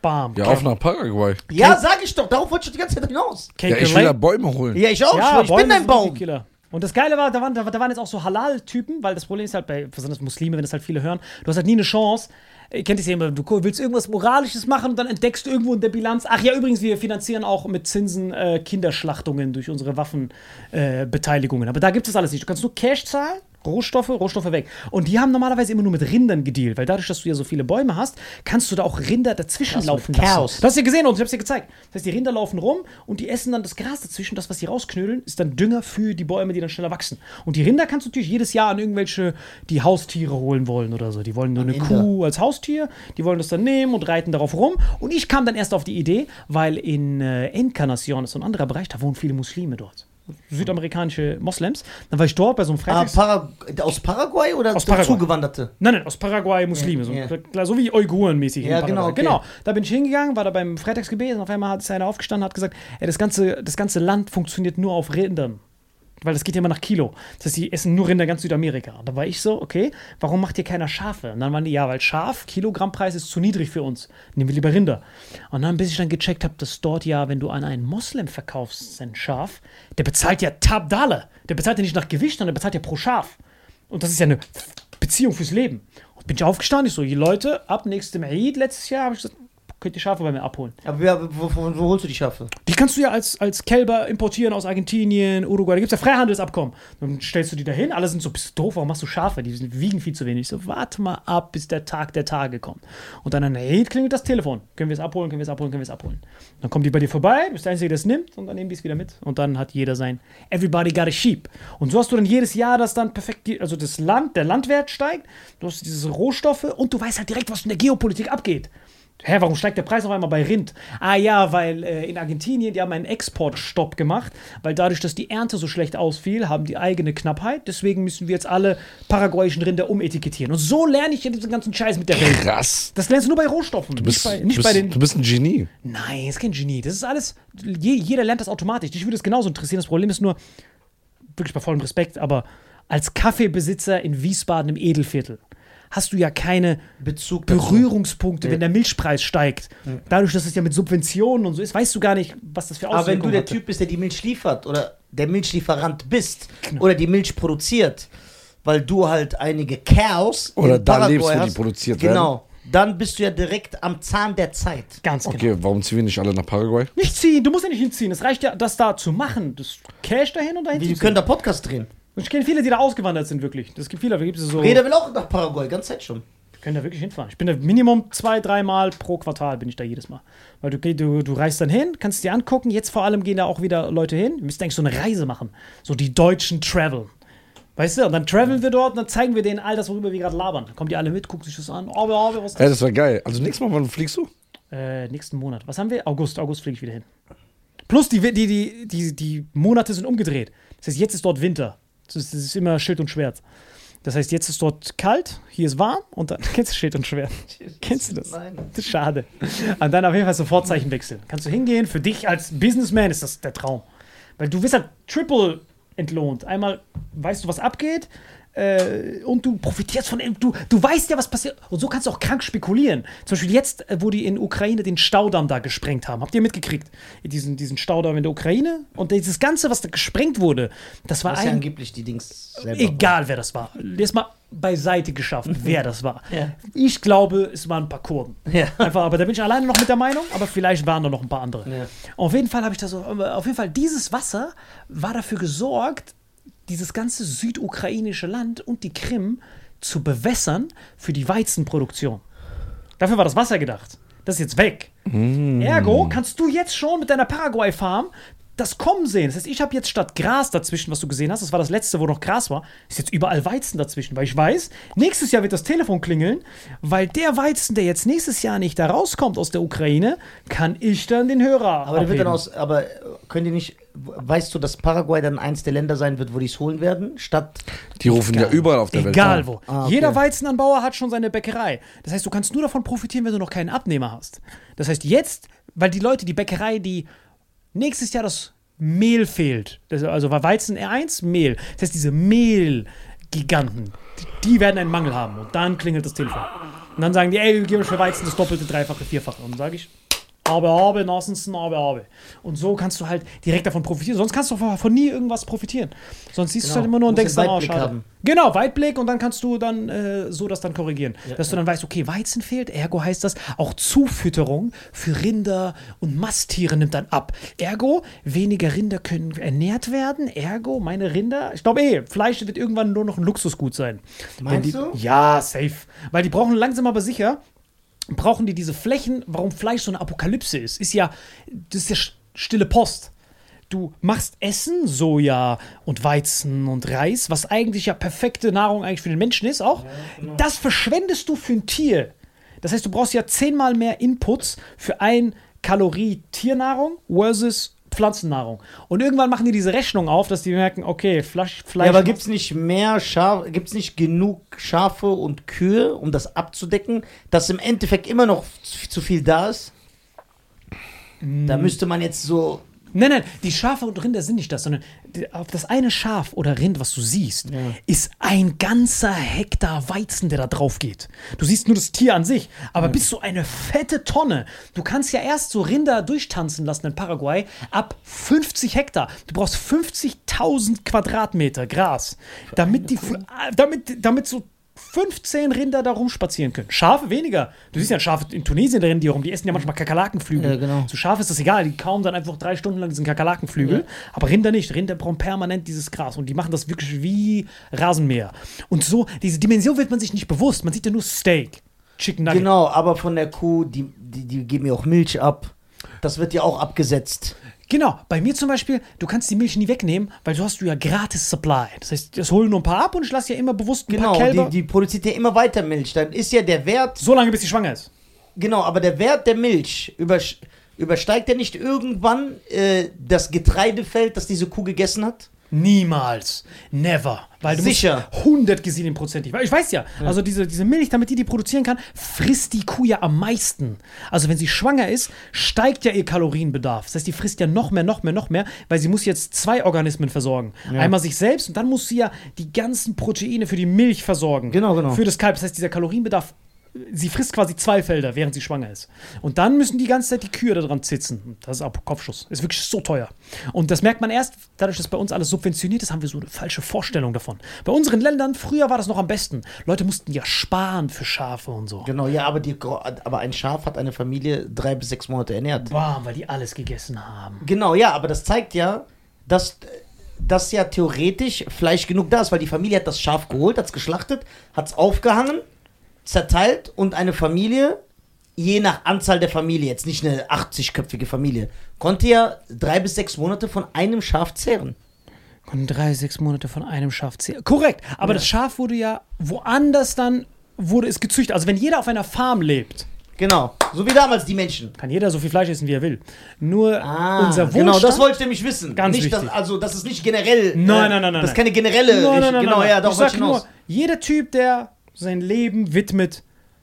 Bam. Ja, auf nach Paraguay. Ja, sag ich doch, darauf wollte ich die ganze Zeit hinaus. Ja, ich will da. Bäume holen. Ja, ich auch. Ja, ich Bäume bin richtig Baum. Und das Geile war, da waren, da, da waren jetzt auch so Halal-Typen, weil das Problem ist halt bei besonders Muslime, wenn das halt viele hören, du hast halt nie eine Chance. Ihr kennt es ja immer, du willst irgendwas Moralisches machen und dann entdeckst du irgendwo in der Bilanz, ach ja, übrigens, wir finanzieren auch mit Zinsen äh, Kinderschlachtungen durch unsere Waffenbeteiligungen. Äh. Aber da gibt es alles nicht. Du kannst nur Cash zahlen. Rohstoffe, Rohstoffe weg. Und die haben normalerweise immer nur mit Rindern gedealt, weil dadurch, dass du ja so viele Bäume hast, kannst du da auch Rinder dazwischen Krass, laufen lassen. Chaos. Du hast ja gesehen und ich hab's dir gezeigt. Das heißt, die Rinder laufen rum und die essen dann das Gras dazwischen. Das, was sie rausknödeln, ist dann Dünger für die Bäume, die dann schneller wachsen. Und die Rinder kannst du natürlich jedes Jahr an irgendwelche, die Haustiere holen wollen oder so. Die wollen nur eine Inder. Kuh als Haustier, die wollen das dann nehmen und reiten darauf rum. Und ich kam dann erst auf die Idee, weil in äh, Encarnacion ist so ein anderer Bereich, da wohnen viele Muslime dort. Südamerikanische Moslems. Dann war ich dort bei so einem Ah, Freitags... Para aus Paraguay oder Aus Paraguay. Zugewanderte? Nein, nein, aus Paraguay Muslime. Ja, so, klar, so wie Uiguren mäßig. Ja, genau, okay. Genau. Da bin ich hingegangen, war da beim Freitagsgebet und auf einmal hat einer aufgestanden und hat gesagt, ey, das, ganze, das ganze Land funktioniert nur auf Rindern. Weil das geht ja immer nach Kilo. Das heißt, die essen nur Rinder ganz Südamerika. Und da war ich so, okay, warum macht hier keiner Schafe? Und dann waren die, ja, weil Schaf, Kilogrammpreis ist zu niedrig für uns. Nehmen wir lieber Rinder. Und dann, bis ich dann gecheckt habe, dass dort ja, wenn du an einen Moslem verkaufst, sein Schaf, der bezahlt ja Tabdale. Der bezahlt ja nicht nach Gewicht, sondern der bezahlt ja pro Schaf. Und das ist ja eine Beziehung fürs Leben. Und bin ich aufgestanden, ich so, die Leute, ab nächstem Eid letztes Jahr, habe ich gesagt, könnt ihr Schafe bei mir abholen. Aber wer, wo, wo, wo holst du die Schafe? Die kannst du ja als, als Kälber importieren aus Argentinien, Uruguay. Da gibt es ja Freihandelsabkommen. Dann stellst du die dahin, alle sind so, bist du doof, warum machst du Schafe? Die sind, wiegen viel zu wenig. Ich so, warte mal ab, bis der Tag der Tage kommt. Und dann, hey, klingelt das Telefon. Können wir es abholen, können wir es abholen, können wir es abholen. Dann kommen die bei dir vorbei, du bist der Einzige, der es nimmt, und dann nehmen die es wieder mit. Und dann hat jeder sein Everybody got a sheep. Und so hast du dann jedes Jahr das dann perfekt, also das Land, der Landwert steigt, du hast diese Rohstoffe und du weißt halt direkt, was in der Geopolitik abgeht. Hä, warum steigt der Preis auf einmal bei Rind? Ah ja, weil äh, in Argentinien, die haben einen Exportstopp gemacht, weil dadurch, dass die Ernte so schlecht ausfiel, haben die eigene Knappheit. Deswegen müssen wir jetzt alle paraguayischen Rinder umetikettieren. Und so lerne ich ja diesen ganzen Scheiß mit der Welt. Krass. Das lernst du nur bei Rohstoffen, Du bist, nicht, bei, du, nicht bist, bei den... du bist ein Genie. Nein, ist kein Genie. Das ist alles. Je, jeder lernt das automatisch. Dich würde es genauso interessieren. Das Problem ist nur, wirklich bei vollem Respekt, aber als Kaffeebesitzer in Wiesbaden im Edelviertel hast du ja keine Bezug. Berührungspunkte, Nee. wenn der Milchpreis steigt. Dadurch, dass es ja mit Subventionen und so ist, weißt du gar nicht, was das für Aber wenn Auswirkungen du der hatte. Typ bist, der die Milch liefert oder der Milchlieferant bist Genau. oder die Milch produziert, weil du halt einige Cows Oder in da Paraguay lebst, wo die hast, produziert Genau. Dann bist du ja direkt am Zahn der Zeit. Ganz genau. Okay, warum ziehen wir nicht alle nach Paraguay? Nicht ziehen, du musst ja nicht hinziehen. Es reicht ja, das da zu machen. Das Cash dahin und dahin Wir zu können ziehen. da Podcast drehen. Und ich kenne viele, die da ausgewandert sind, wirklich. Das gibt viele, da gibt es so. Reda will auch nach Paraguay, ganz Zeit schon. können da wirklich hinfahren. Ich bin da Minimum zwei, dreimal pro Quartal bin ich da jedes Mal. Weil du, du, du reist dann hin, kannst es dir angucken. Jetzt vor allem gehen da auch wieder Leute hin. Wir müssen eigentlich so eine Reise machen. So die deutschen Travel. Weißt du? Und dann traveln wir dort und dann zeigen wir denen all das, worüber wir gerade labern. Dann kommen die alle mit, gucken sich das an. Oh, oh, oh, was ist Ey, das? das war geil. Also nächstes Mal, wann fliegst du? Äh, nächsten Monat. Was haben wir? August. August fliege ich wieder hin. Plus die, die, die, die, die Monate sind umgedreht. Das heißt, jetzt ist dort Winter. Das ist, immer Schild und Schwert. Das heißt, jetzt ist dort kalt, hier ist warm und dann kennst du Schild und Schwert. Kennst du das? Nein. Das ist schade. Und dann auf jeden Fall sofort Zeichen wechseln. Kannst du hingehen, für dich als Businessman ist das der Traum. Weil du wirst halt triple entlohnt. Einmal weißt du, was abgeht äh, und du profitierst von dem. Du, du weißt ja, was passiert. Und so kannst du auch krank spekulieren. Zum Beispiel jetzt, äh, wo die in Ukraine den Staudamm da gesprengt haben. Habt ihr mitgekriegt? Diesen, diesen Staudamm in der Ukraine? Und dieses Ganze, was da gesprengt wurde, das war Was ja ein angeblich die Dings selber. Egal, wer das war. Jetzt mal beiseite geschafft, wer das war. Ja. Ich glaube, es waren ein paar Kurden. Ja. Einfach, aber da bin ich alleine noch mit der Meinung, aber vielleicht waren da noch ein paar andere. Ja. Auf jeden Fall habe ich da so, auf jeden Fall, dieses Wasser war dafür gesorgt, dieses ganze südukrainische Land und die Krim zu bewässern für die Weizenproduktion. Dafür war das Wasser gedacht. Das ist jetzt weg. Ergo kannst du jetzt schon mit deiner Paraguay-Farm das kommen sehen. Das heißt, ich habe jetzt statt Gras dazwischen, was du gesehen hast, das war das letzte, wo noch Gras war, ist jetzt überall Weizen dazwischen, weil ich weiß, nächstes Jahr wird das Telefon klingeln, weil der Weizen, der jetzt nächstes Jahr nicht da rauskommt aus der Ukraine, kann ich dann den Hörer Aber der wird dann aus, aber äh, könnt ihr nicht, weißt du, dass Paraguay dann eins der Länder sein wird, wo die es holen werden? Statt. Die rufen ja überall auf der Welt Egal wo. Ah, okay. Jeder Weizenanbauer hat schon seine Bäckerei. Das heißt, du kannst nur davon profitieren, wenn du noch keinen Abnehmer hast. Das heißt, jetzt, weil die Leute, die Bäckerei, die nächstes Jahr das Mehl fehlt, das, also war Weizen R1, Mehl. Das heißt, diese Mehl. Giganten. Die, die werden einen Mangel haben. Und dann klingelt das Telefon. Und dann sagen die, ey, gib mir für Weizen das Doppelte, Dreifache, Vierfache. Und dann sage ich, aber, aber, Nassensen, aber, aber. Und so kannst du halt direkt davon profitieren. Sonst kannst du von, von nie irgendwas profitieren. Sonst siehst du Genau. halt immer nur und denkst den dann, oh, schade. haben. Genau, Weitblick und dann kannst du dann äh, so das dann korrigieren. dass du dann weißt, okay, Weizen fehlt, ergo heißt das, auch Zufütterung für Rinder und Masttiere nimmt dann ab. Ergo, weniger Rinder können ernährt werden. Ergo, meine Rinder, ich glaube eh, Fleisch wird irgendwann nur noch ein Luxusgut sein. Meinst die, du? Ja, safe. Weil die brauchen langsam aber sicher, brauchen die diese Flächen, warum Fleisch so eine Apokalypse ist, ist ja, das ist ja stille Post. Du machst Essen, Soja und Weizen und Reis, was eigentlich ja perfekte Nahrung eigentlich für den Menschen ist auch. Das verschwendest du für ein Tier. Das heißt, du brauchst ja zehnmal mehr Inputs für ein Kalorie Tiernahrung versus Pflanzennahrung. Und irgendwann machen die diese Rechnung auf, dass die merken, okay, Fleisch, Fleisch Ja, aber gibt es nicht mehr Schafe, gibt es nicht genug Schafe und Kühe, um das abzudecken, dass im Endeffekt immer noch zu viel da ist? Da müsste man jetzt so. Nein, nein, die Schafe und Rinder sind nicht das, sondern auf das eine Schaf oder Rind, was du siehst, ist ein ganzer Hektar Weizen, der da drauf geht. Du siehst nur das Tier an sich, aber bis so eine fette Tonne. Du kannst ja erst so Rinder durchtanzen lassen in Paraguay ab 50 Hektar. Du brauchst 50.000 Quadratmeter Gras, damit die, damit, damit so 15 Rinder da rumspazieren können. Schafe weniger. Du siehst ja Schafe in Tunesien, rennen die rum, die essen ja manchmal Kakerlakenflügel. Ja, genau. Zu Schafe ist das egal, die kauen dann einfach drei Stunden lang diesen Kakerlakenflügel. Aber Rinder nicht. Rinder brauchen permanent dieses Gras und die machen das wirklich wie Rasenmäher. Und so, diese Dimension wird man sich nicht bewusst. Man sieht ja nur Steak, Chicken Nugget. Genau, aber von der Kuh, die, die, die geben ja auch Milch ab. Das wird ja auch abgesetzt. Genau, bei mir zum Beispiel, du kannst die Milch nie wegnehmen, weil du hast du ja gratis Supply. Das heißt, das holen nur ein paar ab und ich lasse ja immer bewusst ein Genau, paar Kälber. die, die produziert ja immer weiter Milch. Dann ist ja der Wert, so lange, bis sie schwanger ist. genau, aber der Wert der Milch übersteigt ja nicht irgendwann äh, das Getreidefeld, das diese Kuh gegessen hat? Niemals. Never. Weil du Sicher. musst 100 Gesichenprozentig. Weil ich weiß ja, also diese, diese Milch, damit die die produzieren kann, frisst die Kuh ja am meisten. Also wenn sie schwanger ist, steigt ja ihr Kalorienbedarf. Das heißt, die frisst ja noch mehr, noch mehr, noch mehr, weil sie muss jetzt zwei Organismen versorgen. Einmal sich selbst und dann muss sie ja die ganzen Proteine für die Milch versorgen. Genau, genau. Für das Kalb. Das heißt, dieser Kalorienbedarf sie frisst quasi zwei Felder, während sie schwanger ist. Und dann müssen die ganze Zeit die Kühe da dran zitzen. Das ist auch Kopfschuss. Ist wirklich so teuer. Und das merkt man erst, dadurch, dass bei uns alles subventioniert ist, haben wir so eine falsche Vorstellung davon. Bei unseren Ländern, früher war das noch am besten. Leute mussten ja sparen für Schafe und so. Genau, ja, aber, die, aber ein Schaf hat eine Familie drei bis sechs Monate ernährt. Bam, weil die alles gegessen haben. Genau, ja, aber das zeigt ja, dass, dass ja theoretisch Fleisch genug da ist, weil die Familie hat das Schaf geholt, hat es geschlachtet, hat es aufgehangen, zerteilt und eine Familie, je nach Anzahl der Familie, jetzt nicht eine 80-köpfige Familie, konnte ja drei bis sechs Monate von einem Schaf zehren. Konnten drei, sechs Monate von einem Schaf zählen. Korrekt, aber das Schaf wurde ja woanders dann, wurde es gezüchtet. Also wenn jeder auf einer Farm lebt, Genau, so wie damals die Menschen. kann jeder so viel Fleisch essen, wie er will. Nur unser Wohlstand... genau, das wollte ich nämlich wissen. Ganz nicht, dass, wichtig. also, das ist nicht generell. Nein, äh, nein, nein, nein, Das ist keine generelle. Nein, nein, nein, genau, nein, ja, nein. darauf Ich sag ich hinaus. nur, jeder Typ, der sein Leben widmet,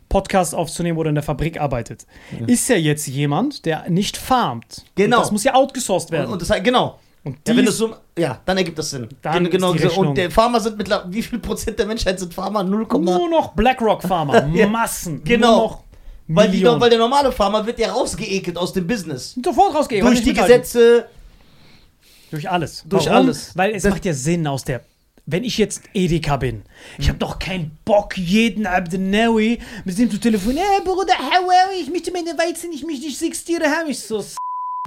Podcasts aufzunehmen oder in der Fabrik arbeitet, ist ja jetzt jemand, der nicht farmt. Genau. Und das muss ja outgesourced werden. Und, und das genau. Und Ja, wenn dies- das so, ja, dann ergibt das Sinn. Dann Gen- genau ist die so. Und Rechnung. der Farmer sind mittlerweile, wie viel Prozent der Menschheit sind Farmer? 0, nur noch BlackRock-Farmer, Ja. Massen, Genau. weil, die, weil der normale Farmer wird ja rausgeekelt aus dem Business. Sofort rausgehen. Durch die Gesetze. Durch alles. Durch Warum? alles. Weil es Das- macht ja Sinn aus der. Wenn ich jetzt Edeka bin, ich habe doch keinen Bock, jeden Abdenawi mit dem zu telefonieren. Hey, Bruder, Hawaii, ich möchte meine Weizen, ich möchte nicht sechs Tiere haben. Ich so, s-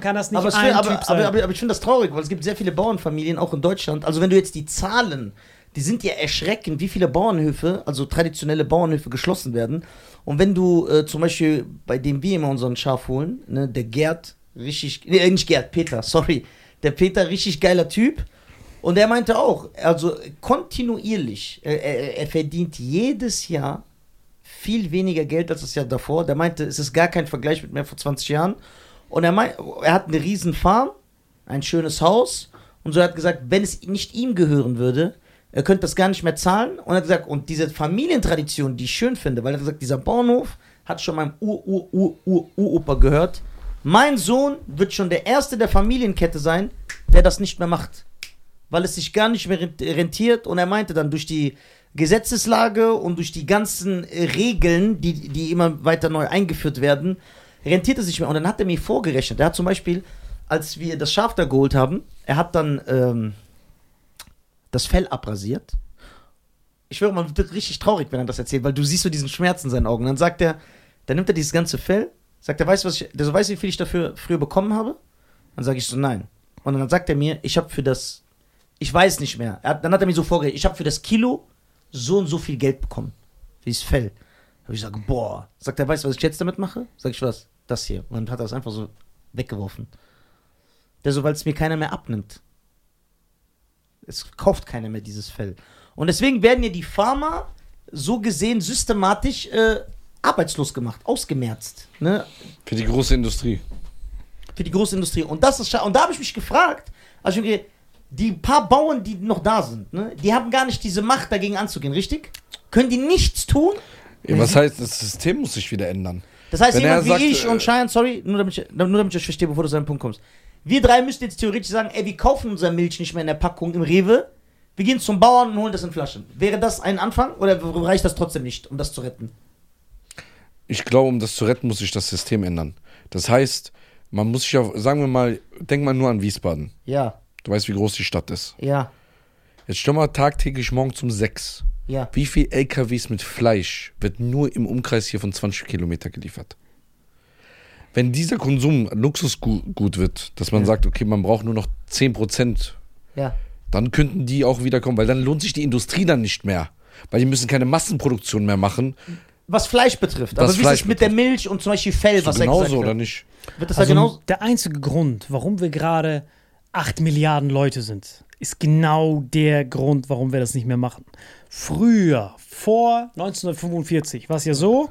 kann das nicht Aber, ein aber, Typ sein. aber, aber, aber ich finde das traurig, weil es gibt sehr viele Bauernfamilien, auch in Deutschland. Also wenn du jetzt die Zahlen, die sind ja erschreckend, wie viele Bauernhöfe, also traditionelle Bauernhöfe geschlossen werden. Und wenn du äh, zum Beispiel, bei dem wir immer unseren Schaf holen, ne, der Gerd, richtig, nee, nicht Gerd, Peter, sorry, der Peter, richtig geiler Typ. Und er meinte auch, also kontinuierlich, er, er verdient jedes Jahr viel weniger Geld als das Jahr davor. Der meinte, es ist gar kein Vergleich mit mehr vor 20 Jahren. Und er meint, er hat eine riesen Farm, ein schönes Haus. Und so hat gesagt, wenn es nicht ihm gehören würde, er könnte das gar nicht mehr zahlen. Und er hat gesagt, und diese Familientradition, die ich schön finde, weil er hat gesagt, dieser Bauernhof hat schon meinem Ur-Ur-Ur-Ur-Uropa gehört. Mein Sohn wird schon der Erste der Familienkette sein, der das nicht mehr macht. Weil es sich gar nicht mehr rent- rentiert. Und er meinte dann, durch die Gesetzeslage und durch die ganzen Regeln, die, die immer weiter neu eingeführt werden, rentiert es sich mehr. Und dann hat er mir vorgerechnet. Er hat zum Beispiel, als wir das Schaf da geholt haben, er hat dann ähm, das Fell abrasiert. Ich schwöre, man wird richtig traurig, wenn er das erzählt, weil du siehst so diesen Schmerz in seinen Augen. Dann sagt er, dann nimmt er dieses ganze Fell, sagt er, weißt du, was wie viel ich dafür früher bekommen habe? Dann sage ich so, nein. Und dann sagt er mir, ich habe für das, ich weiß nicht mehr. Hat, dann hat er mir so vorgerechnet, ich habe für das Kilo so und so viel Geld bekommen. Für dieses Fell. Und ich sage, boah. Sagt er, weißt du, was ich jetzt damit mache? Sag ich, was? Das hier. Und dann hat er es einfach so weggeworfen. Der so, weil es mir keiner mehr abnimmt. Es kauft keiner mehr dieses Fell. Und deswegen werden ja die Farmer so gesehen systematisch äh, arbeitslos gemacht, ausgemerzt. Ne? Für die große Industrie. Für die Großindustrie. Und das ist Und da habe ich mich gefragt, also ich mir gedacht, die paar Bauern, die noch da sind, ne, die haben gar nicht diese Macht, dagegen anzugehen, richtig? Können die nichts tun? Ja, was heißt, das System muss sich wieder ändern. Das heißt, Wenn jemand wie sagt, ich äh, und Cheyenne, sorry, nur damit, ich, nur damit ich das verstehe, bevor du zu deinem Punkt kommst. Wir drei müssten jetzt theoretisch sagen, ey, wir kaufen unsere Milch nicht mehr in der Packung im Rewe. Wir gehen zum Bauern und holen das in Flaschen. Wäre das ein Anfang oder reicht das trotzdem nicht, um das zu retten? Ich glaube, um das zu retten, muss sich das System ändern. Das heißt, man muss sich auf, sagen wir mal, denk mal nur an Wiesbaden. Ja, Du weißt, wie groß die Stadt ist. ja, Jetzt stell mal tagtäglich morgen um sechs. ja. Wie viel LKWs mit Fleisch wird nur im Umkreis hier von 20 Kilometer geliefert? Wenn dieser Konsum Luxusgut wird, dass man Ja. sagt, okay, man braucht nur noch 10%, Ja. dann könnten die auch wieder kommen, weil dann lohnt sich die Industrie dann nicht mehr. Weil die müssen keine Massenproduktion mehr machen. Was Fleisch betrifft. Was Aber wie ist Fleisch es mit der Milch und zum Beispiel Fell, So was er genauso gesagt oder hat? nicht? Wird das da Also genauso? der einzige Grund, warum wir gerade 8 Milliarden Leute sind, ist genau der Grund, warum wir das nicht mehr machen. Früher, vor 1945, war es ja so,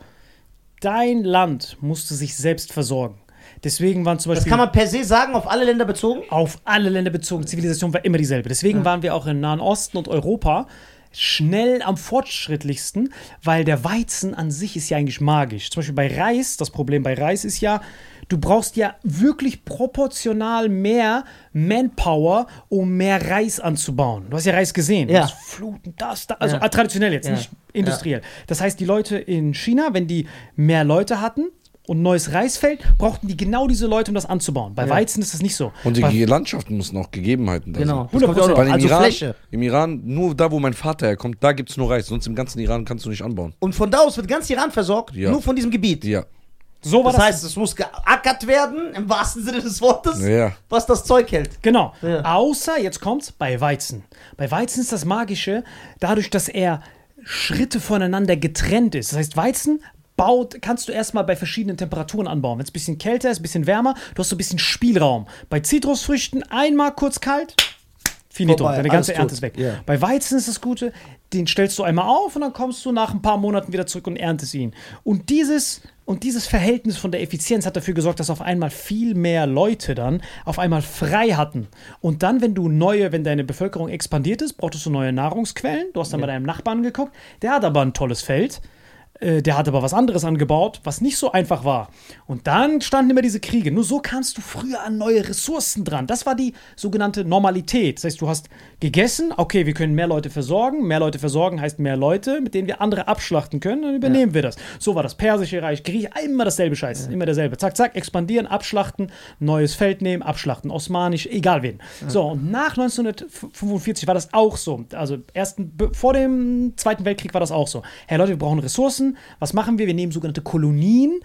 dein Land musste sich selbst versorgen. Deswegen waren zum Das Beispiel kann man per se sagen, auf alle Länder bezogen? auf alle Länder bezogen, Zivilisation war immer dieselbe. Deswegen waren wir auch im Nahen Osten und Europa schnell am fortschrittlichsten, weil der Weizen an sich ist ja eigentlich magisch. Zum Beispiel bei Reis, das Problem bei Reis ist ja, du brauchst ja wirklich proportional mehr Manpower, um mehr Reis anzubauen. Du hast ja Reis gesehen. Ja. Das Fluten, das, das also Ja. traditionell jetzt, Ja. nicht industriell. Das heißt, die Leute in China, wenn die mehr Leute hatten und neues Reisfeld, brauchten die genau diese Leute, um das anzubauen. Bei Ja. Weizen ist das nicht so. Und Bei die Landschaften müssen auch Gegebenheiten da Genau. sein. Noch. Weil im, Also Iran, Fläche. im Iran, nur da, wo mein Vater herkommt, da gibt es nur Reis. Sonst im ganzen Iran kannst du nicht anbauen. Und von da aus wird ganz Iran versorgt, Ja. nur von diesem Gebiet. Ja. So war Das das. heißt, es muss geackert werden, im wahrsten Sinne des Wortes, Ja. was das Zeug hält. Genau. Ja. Außer, jetzt kommt's, bei Weizen. Bei Weizen ist das Magische, dadurch, dass er Schritte voneinander getrennt ist. Das heißt, Weizen baut, kannst du erstmal bei verschiedenen Temperaturen anbauen. Wenn es ein bisschen kälter ist, ein bisschen wärmer, du hast so ein bisschen Spielraum. Bei Zitrusfrüchten einmal kurz kalt, finito, Vorbei, deine ganze Ernte ist weg. Ja. Bei Weizen ist das Gute, den stellst du einmal auf und dann kommst du nach ein paar Monaten wieder zurück und erntest ihn. Und dieses, und dieses Verhältnis von der Effizienz hat dafür gesorgt, dass auf einmal viel mehr Leute dann auf einmal frei hatten. Und dann, wenn du neue, wenn deine Bevölkerung expandiert ist, brauchtest du neue Nahrungsquellen. Du hast dann bei deinem Nachbarn geguckt, der hat aber ein tolles Feld. Äh, Der hat aber was anderes angebaut, was nicht so einfach war. Und dann standen immer diese Kriege. Nur so kamst du früher an neue Ressourcen dran. Das war die sogenannte Normalität. Das heißt, du hast gegessen, okay, wir können mehr Leute versorgen. Mehr Leute versorgen heißt mehr Leute, mit denen wir andere abschlachten können. Dann übernehmen wir das. So war das Persische Reich, Griech, immer dasselbe Scheiß. Immer derselbe. Zack, zack, expandieren, abschlachten, neues Feld nehmen, abschlachten. Osmanisch, egal wen. So, und nach 1945 war das auch so. Also ersten, vor dem Zweiten Weltkrieg war das auch so. Hey Leute, wir brauchen Ressourcen. Was machen wir? Wir nehmen sogenannte Kolonien.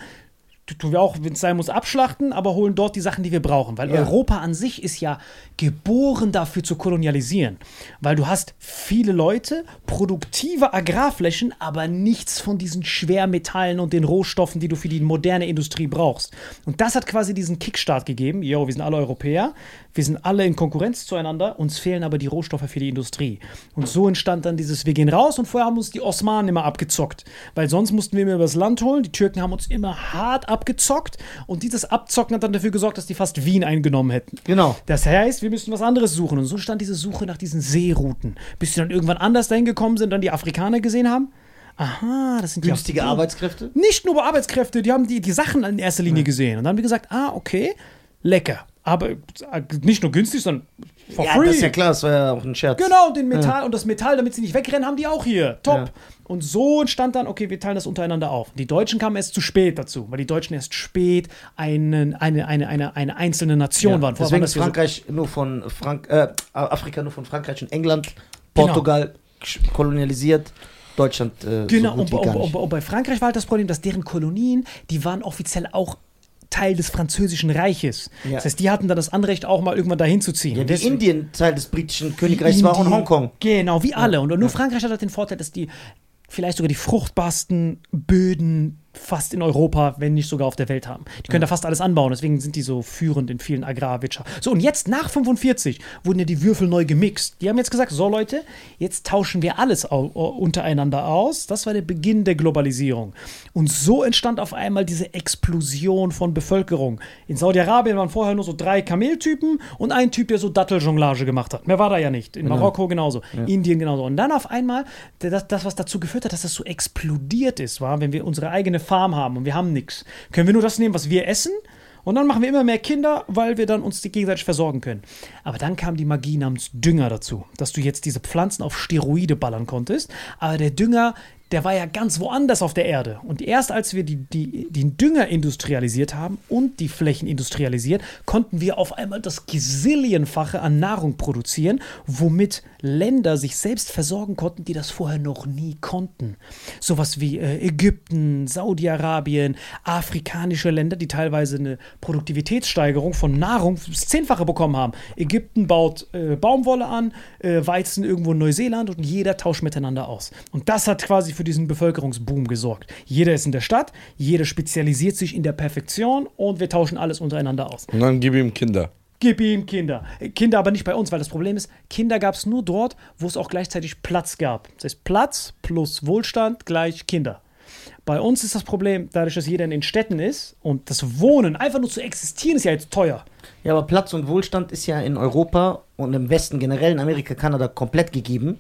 Tu- Tun wir auch, wenn es sein muss, abschlachten, aber holen dort die Sachen, die wir brauchen. Weil Ja. Europa an sich ist ja geboren dafür zu kolonialisieren. Weil du hast viele Leute, produktive Agrarflächen, aber nichts von diesen Schwermetallen und den Rohstoffen, die du für die moderne Industrie brauchst. Und das hat quasi diesen Kickstart gegeben. Jo, wir sind alle Europäer, wir sind alle in Konkurrenz zueinander, uns fehlen aber die Rohstoffe für die Industrie. Und so entstand dann dieses, wir gehen raus und vorher haben uns die Osmanen immer abgezockt. Weil sonst mussten wir immer übers Land holen, die Türken haben uns immer hart abgezockt und dieses Abzocken hat dann dafür gesorgt, dass die fast Wien eingenommen hätten. Genau. Das heißt, wir müssen was anderes suchen. Und so stand diese Suche nach diesen Seerouten. Bis sie dann irgendwann anders dahin gekommen sind, dann die Afrikaner gesehen haben. Aha, das sind die Günstige Afrikaner. Arbeitskräfte. Nicht nur Arbeitskräfte, die haben die, die Sachen in erster Linie gesehen. Und dann haben wir gesagt, ah, okay, lecker. aber äh, nicht nur günstig, sondern for Ja, free. das ist ja klar, das war ja auch ein Scherz. Genau, und den Metall und das Metall, damit sie nicht wegrennen, haben die auch hier. Top. Ja. Und so entstand dann, okay, wir teilen das untereinander auf. Die Deutschen kamen erst zu spät dazu, weil die Deutschen erst spät einen, eine, eine, eine, eine einzelne Nation Ja, waren. Vorher deswegen waren ist hier so- Frankreich nur von Frank äh, Afrika nur von Frankreich und England, Genau. Portugal sch- kolonialisiert, Deutschland äh, Genau, so und, und, und, und bei Frankreich war halt das Problem, dass deren Kolonien, die waren offiziell auch Teil des französischen Reiches. Ja. Das heißt, die hatten dann das Anrecht, auch mal irgendwann dahin zu ziehen. Ja, wie deswegen- Indien Teil des britischen Königreichs war und Hongkong. Genau, wie alle. Und nur Frankreich hat halt den Vorteil, dass die vielleicht sogar die fruchtbarsten Böden fast in Europa, wenn nicht sogar auf der Welt haben. Die können da fast alles anbauen, deswegen sind die so führend in vielen Agrarwirtschaften. So, und jetzt nach 45 wurden ja die Würfel neu gemixt. Die haben jetzt gesagt, so Leute, jetzt tauschen wir alles untereinander aus. Das war der Beginn der Globalisierung. Und so entstand auf einmal diese Explosion von Bevölkerung. In Saudi-Arabien waren vorher nur so drei Kameltypen und ein Typ, der so Datteljonglage gemacht hat. Mehr war da ja nicht. In Marokko genauso, Indien genauso. Und dann auf einmal, das, das, was dazu geführt hat, dass das so explodiert ist, war, wenn wir unsere eigene Farm haben und wir haben nichts, können wir nur das nehmen, was wir essen. Und dann machen wir immer mehr Kinder, weil wir dann uns die gegenseitig versorgen können. Aber dann kam die Magie namens Dünger dazu, dass du jetzt diese Pflanzen auf Steroide ballern konntest. Aber der Dünger, der war ja ganz woanders auf der Erde. Und erst als wir die, die, den Dünger industrialisiert haben und die Flächen industrialisiert, konnten wir auf einmal das Gazillionfache an Nahrung produzieren, womit Länder sich selbst versorgen konnten, die das vorher noch nie konnten. Sowas wie äh, Ägypten, Saudi-Arabien, afrikanische Länder, die teilweise eine Produktivitätssteigerung von Nahrung das Zehnfache bekommen haben. Ägypten baut äh, Baumwolle an, äh, Weizen irgendwo in Neuseeland und jeder tauscht miteinander aus. Und das hat quasi für diesen Bevölkerungsboom gesorgt. Jeder ist in der Stadt, jeder spezialisiert sich in der Perfektion und wir tauschen alles untereinander aus. Und dann gib ihm Kinder. Gib ihm Kinder. Kinder aber nicht bei uns, weil das Problem ist, Kinder gab es nur dort, wo es auch gleichzeitig Platz gab. Das heißt, Platz plus Wohlstand gleich Kinder. Bei uns ist das Problem, dadurch, dass jeder in den Städten ist und das Wohnen, einfach nur zu existieren, ist ja jetzt teuer. Ja, aber Platz und Wohlstand ist ja in Europa und im Westen generell, in Amerika, Kanada komplett gegeben.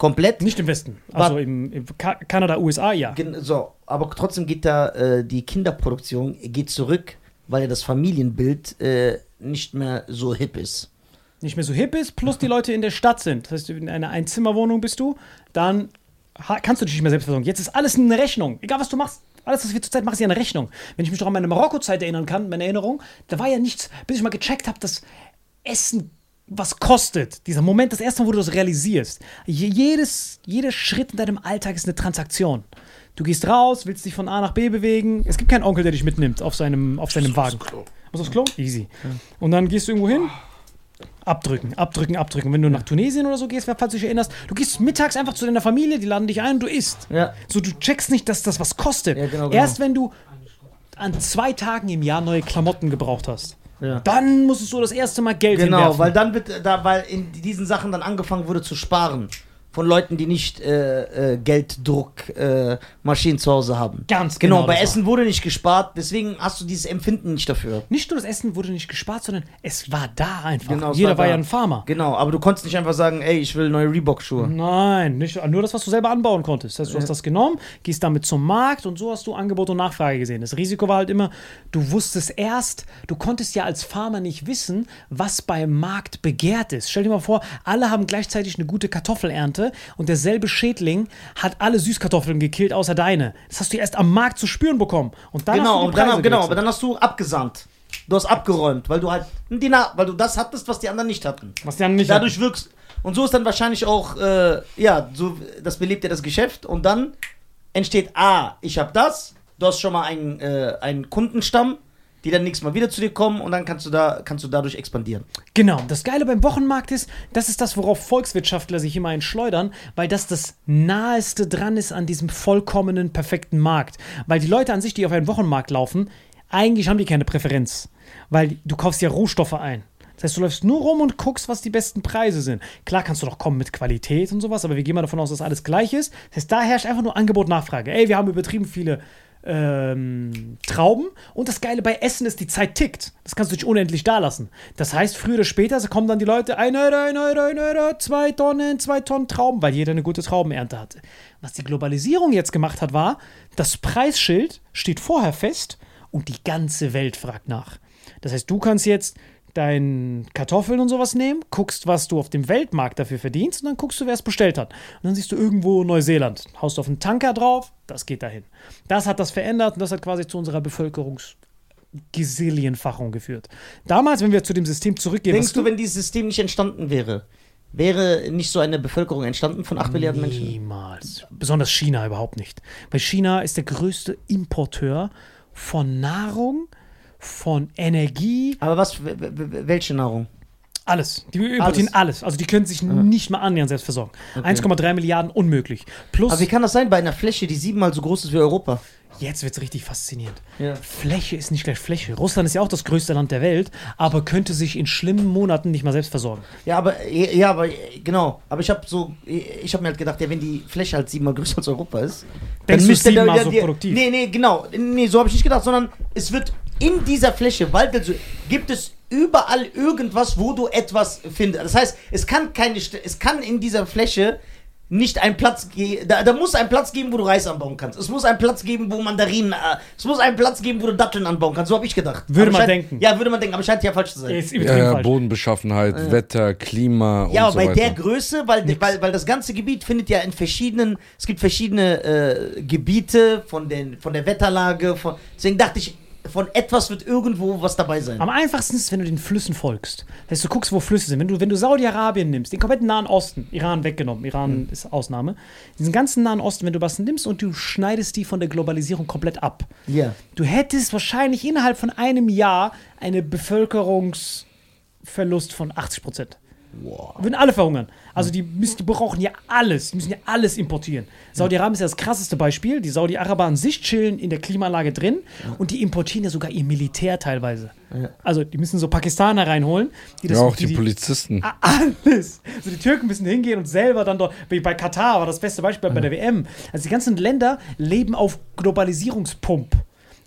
Komplett. Nicht im Westen. Also im, im Ka Kanada, USA, ja. So, aber trotzdem geht da äh, die Kinderproduktion geht zurück, weil ja das Familienbild äh, nicht mehr so hip ist. Nicht mehr so hip ist, plus die Leute in der Stadt sind. Das heißt, in einer Einzimmerwohnung bist du, dann kannst du dich nicht mehr selbst versorgen. Jetzt ist alles eine Rechnung. Egal, was du machst. Alles, was wir zurzeit machen, ist ja eine Rechnung. Wenn ich mich noch an meine Marokko-Zeit erinnern kann, meine Erinnerung, da war ja nichts, bis ich mal gecheckt habe, dass Essen was kostet. Dieser Moment, das erste Mal, wo du das realisierst. Je, jedes, jeder Schritt in deinem Alltag ist eine Transaktion. Du gehst raus, willst dich von A nach B bewegen. Es gibt keinen Onkel, der dich mitnimmt auf seinem, auf seinem Wagen. Muss aufs Klo? Easy. Und dann gehst du irgendwo hin, abdrücken, abdrücken, abdrücken. Wenn du nach Tunesien oder so gehst, falls du dich erinnerst, du gehst mittags einfach zu deiner Familie, die laden dich ein, du isst. Ja. So, du checkst nicht, dass das was kostet. Ja, genau, genau. Erst wenn du an zwei Tagen im Jahr neue Klamotten gebraucht hast, Ja. dann musstest du das erste Mal Geld Genau, hinwerfen. weil dann wird da, weil in diesen Sachen dann angefangen wurde zu sparen. Von Leuten, die nicht äh, äh, Gelddruckmaschinen äh, zu Hause haben. Ganz Genau, genau bei das war. Essen wurde nicht gespart, deswegen hast du dieses Empfinden nicht dafür. Nicht nur das Essen wurde nicht gespart, sondern es war da einfach. Genau, Jeder war war, ja ein Farmer. Genau, aber du konntest nicht einfach sagen, ey, ich will neue Reebok-Schuhe. Nein, nicht, nur das, was du selber anbauen konntest. Das heißt, du hast das genommen, gehst damit zum Markt und so hast du Angebot und Nachfrage gesehen. Das Risiko war halt immer, du wusstest erst, du konntest ja als Farmer nicht wissen, was beim Markt begehrt ist. Stell dir mal vor, alle haben gleichzeitig eine gute Kartoffelernte und derselbe Schädling hat alle Süßkartoffeln gekillt, außer deine. Das hast du erst am Markt zu spüren bekommen. Und dann hast Genau, du die und dann, genau, aber dann hast du abgesandt. Du hast abgeräumt, weil du halt weil du das hattest, was die anderen nicht hatten. was die anderen nicht Dadurch wirkst. Und so ist dann wahrscheinlich auch, äh, ja, so, das belebt ja das Geschäft und dann entsteht, ah, ich habe das, du hast schon mal einen, äh, einen Kundenstamm, die dann nächstes Mal wieder zu dir kommen und dann kannst du da, kannst du dadurch expandieren. Genau. Das Geile beim Wochenmarkt ist, das ist das, worauf Volkswirtschaftler sich immer entschleudern, weil das das naheste dran ist an diesem vollkommenen, perfekten Markt. Weil die Leute an sich, die auf einen Wochenmarkt laufen, eigentlich haben die keine Präferenz. Weil du kaufst ja Rohstoffe ein. Das heißt, du läufst nur rum und guckst, was die besten Preise sind. Klar kannst du doch kommen mit Qualität und sowas, aber wir gehen mal davon aus, dass alles gleich ist. Das heißt, da herrscht einfach nur Angebot-Nachfrage. Ey, wir haben übertrieben viele ähm, Trauben. Und das Geile bei Essen ist, die Zeit tickt. Das kannst du nicht unendlich da lassen. Das heißt, früher oder später kommen dann die Leute, ein Euro, ein Euro, ein Euro, zwei Tonnen, zwei Tonnen Trauben, weil jeder eine gute Traubenernte hatte. Was die Globalisierung jetzt gemacht hat, war, das Preisschild steht vorher fest und die ganze Welt fragt nach. Das heißt, du kannst jetzt dein Kartoffeln und sowas nehmen, guckst, was du auf dem Weltmarkt dafür verdienst und dann guckst du, wer es bestellt hat. Und dann siehst du irgendwo Neuseeland. Haust auf einen Tanker drauf, das geht dahin. Das hat das verändert und das hat quasi zu unserer Bevölkerungsgesilienfachung geführt. Damals, wenn wir zu dem System zurückgehen, Denkst was du, wenn dieses System nicht entstanden wäre, wäre nicht so eine Bevölkerung entstanden von 8 Milliarden Menschen? Niemals. Besonders China überhaupt nicht. Weil China ist der größte Importeur von Nahrung, von Energie, Aber was, welche Nahrung? alles. Die importieren alles. Also die können sich nicht mal annähernd selbst versorgen. 1,3 Milliarden unmöglich. Plus, Aber wie kann das sein bei einer Fläche, die siebenmal so groß ist wie Europa? jetzt wird es richtig faszinierend. Ja. Fläche ist nicht gleich Fläche. Russland ist ja auch das größte Land der Welt, aber könnte sich in schlimmen Monaten nicht mal selbst versorgen. Ja, aber ja, aber genau. Aber ich habe so, ich habe mir halt gedacht, ja, wenn die Fläche halt siebenmal größer als Europa ist, Denkst du, müsste der- siebenmal der- so der- produktiv? Nee, nee, genau. Nee, so habe ich nicht gedacht, sondern es wird in dieser Fläche, weil also, gibt es überall irgendwas, wo du etwas findest. Das heißt, es kann keine, St- es kann in dieser Fläche nicht einen Platz geben, da, da muss ein Platz geben, wo du Reis anbauen kannst. Es muss einen Platz geben, wo Mandarinen, äh, es muss einen Platz geben, wo du Datteln anbauen kannst. So habe ich gedacht. Würde Aber man scheint, denken. Ja, würde man denken, aber scheint ja falsch zu sein. Ist Ja, ja. Bodenbeschaffenheit, Wetter, Klima und Ja, aber so bei weiter. der Größe, weil, weil, weil das ganze Gebiet findet ja in verschiedenen, es gibt verschiedene äh, Gebiete von, den, von der Wetterlage, von, deswegen dachte ich, von etwas wird irgendwo was dabei sein. Am einfachsten ist, wenn du den Flüssen folgst. Das heißt, du guckst, wo Flüsse sind. Wenn du, wenn du Saudi-Arabien nimmst, den kompletten Nahen Osten, Iran weggenommen, Iran ist Ausnahme, diesen ganzen Nahen Osten, wenn du was nimmst und du schneidest die von der Globalisierung komplett ab. Ja. Du hättest wahrscheinlich innerhalb von einem Jahr eine Bevölkerungsverlust von 80 Prozent. Wow. Würden alle verhungern. Also die, müssen, die brauchen ja alles, die müssen ja alles importieren. Saudi-Arabien ist ja das krasseste Beispiel. Die Saudi-Araber an sich chillen in der Klimaanlage drin und die importieren ja sogar ihr Militär teilweise. Ja. Also die müssen so Pakistaner reinholen. Die ja, das- auch die, Polizisten. Ah, Alles. Also die Türken müssen hingehen und selber dann dort, wie bei Katar war das beste Beispiel bei der WM. Also die ganzen Länder leben auf Globalisierungspump.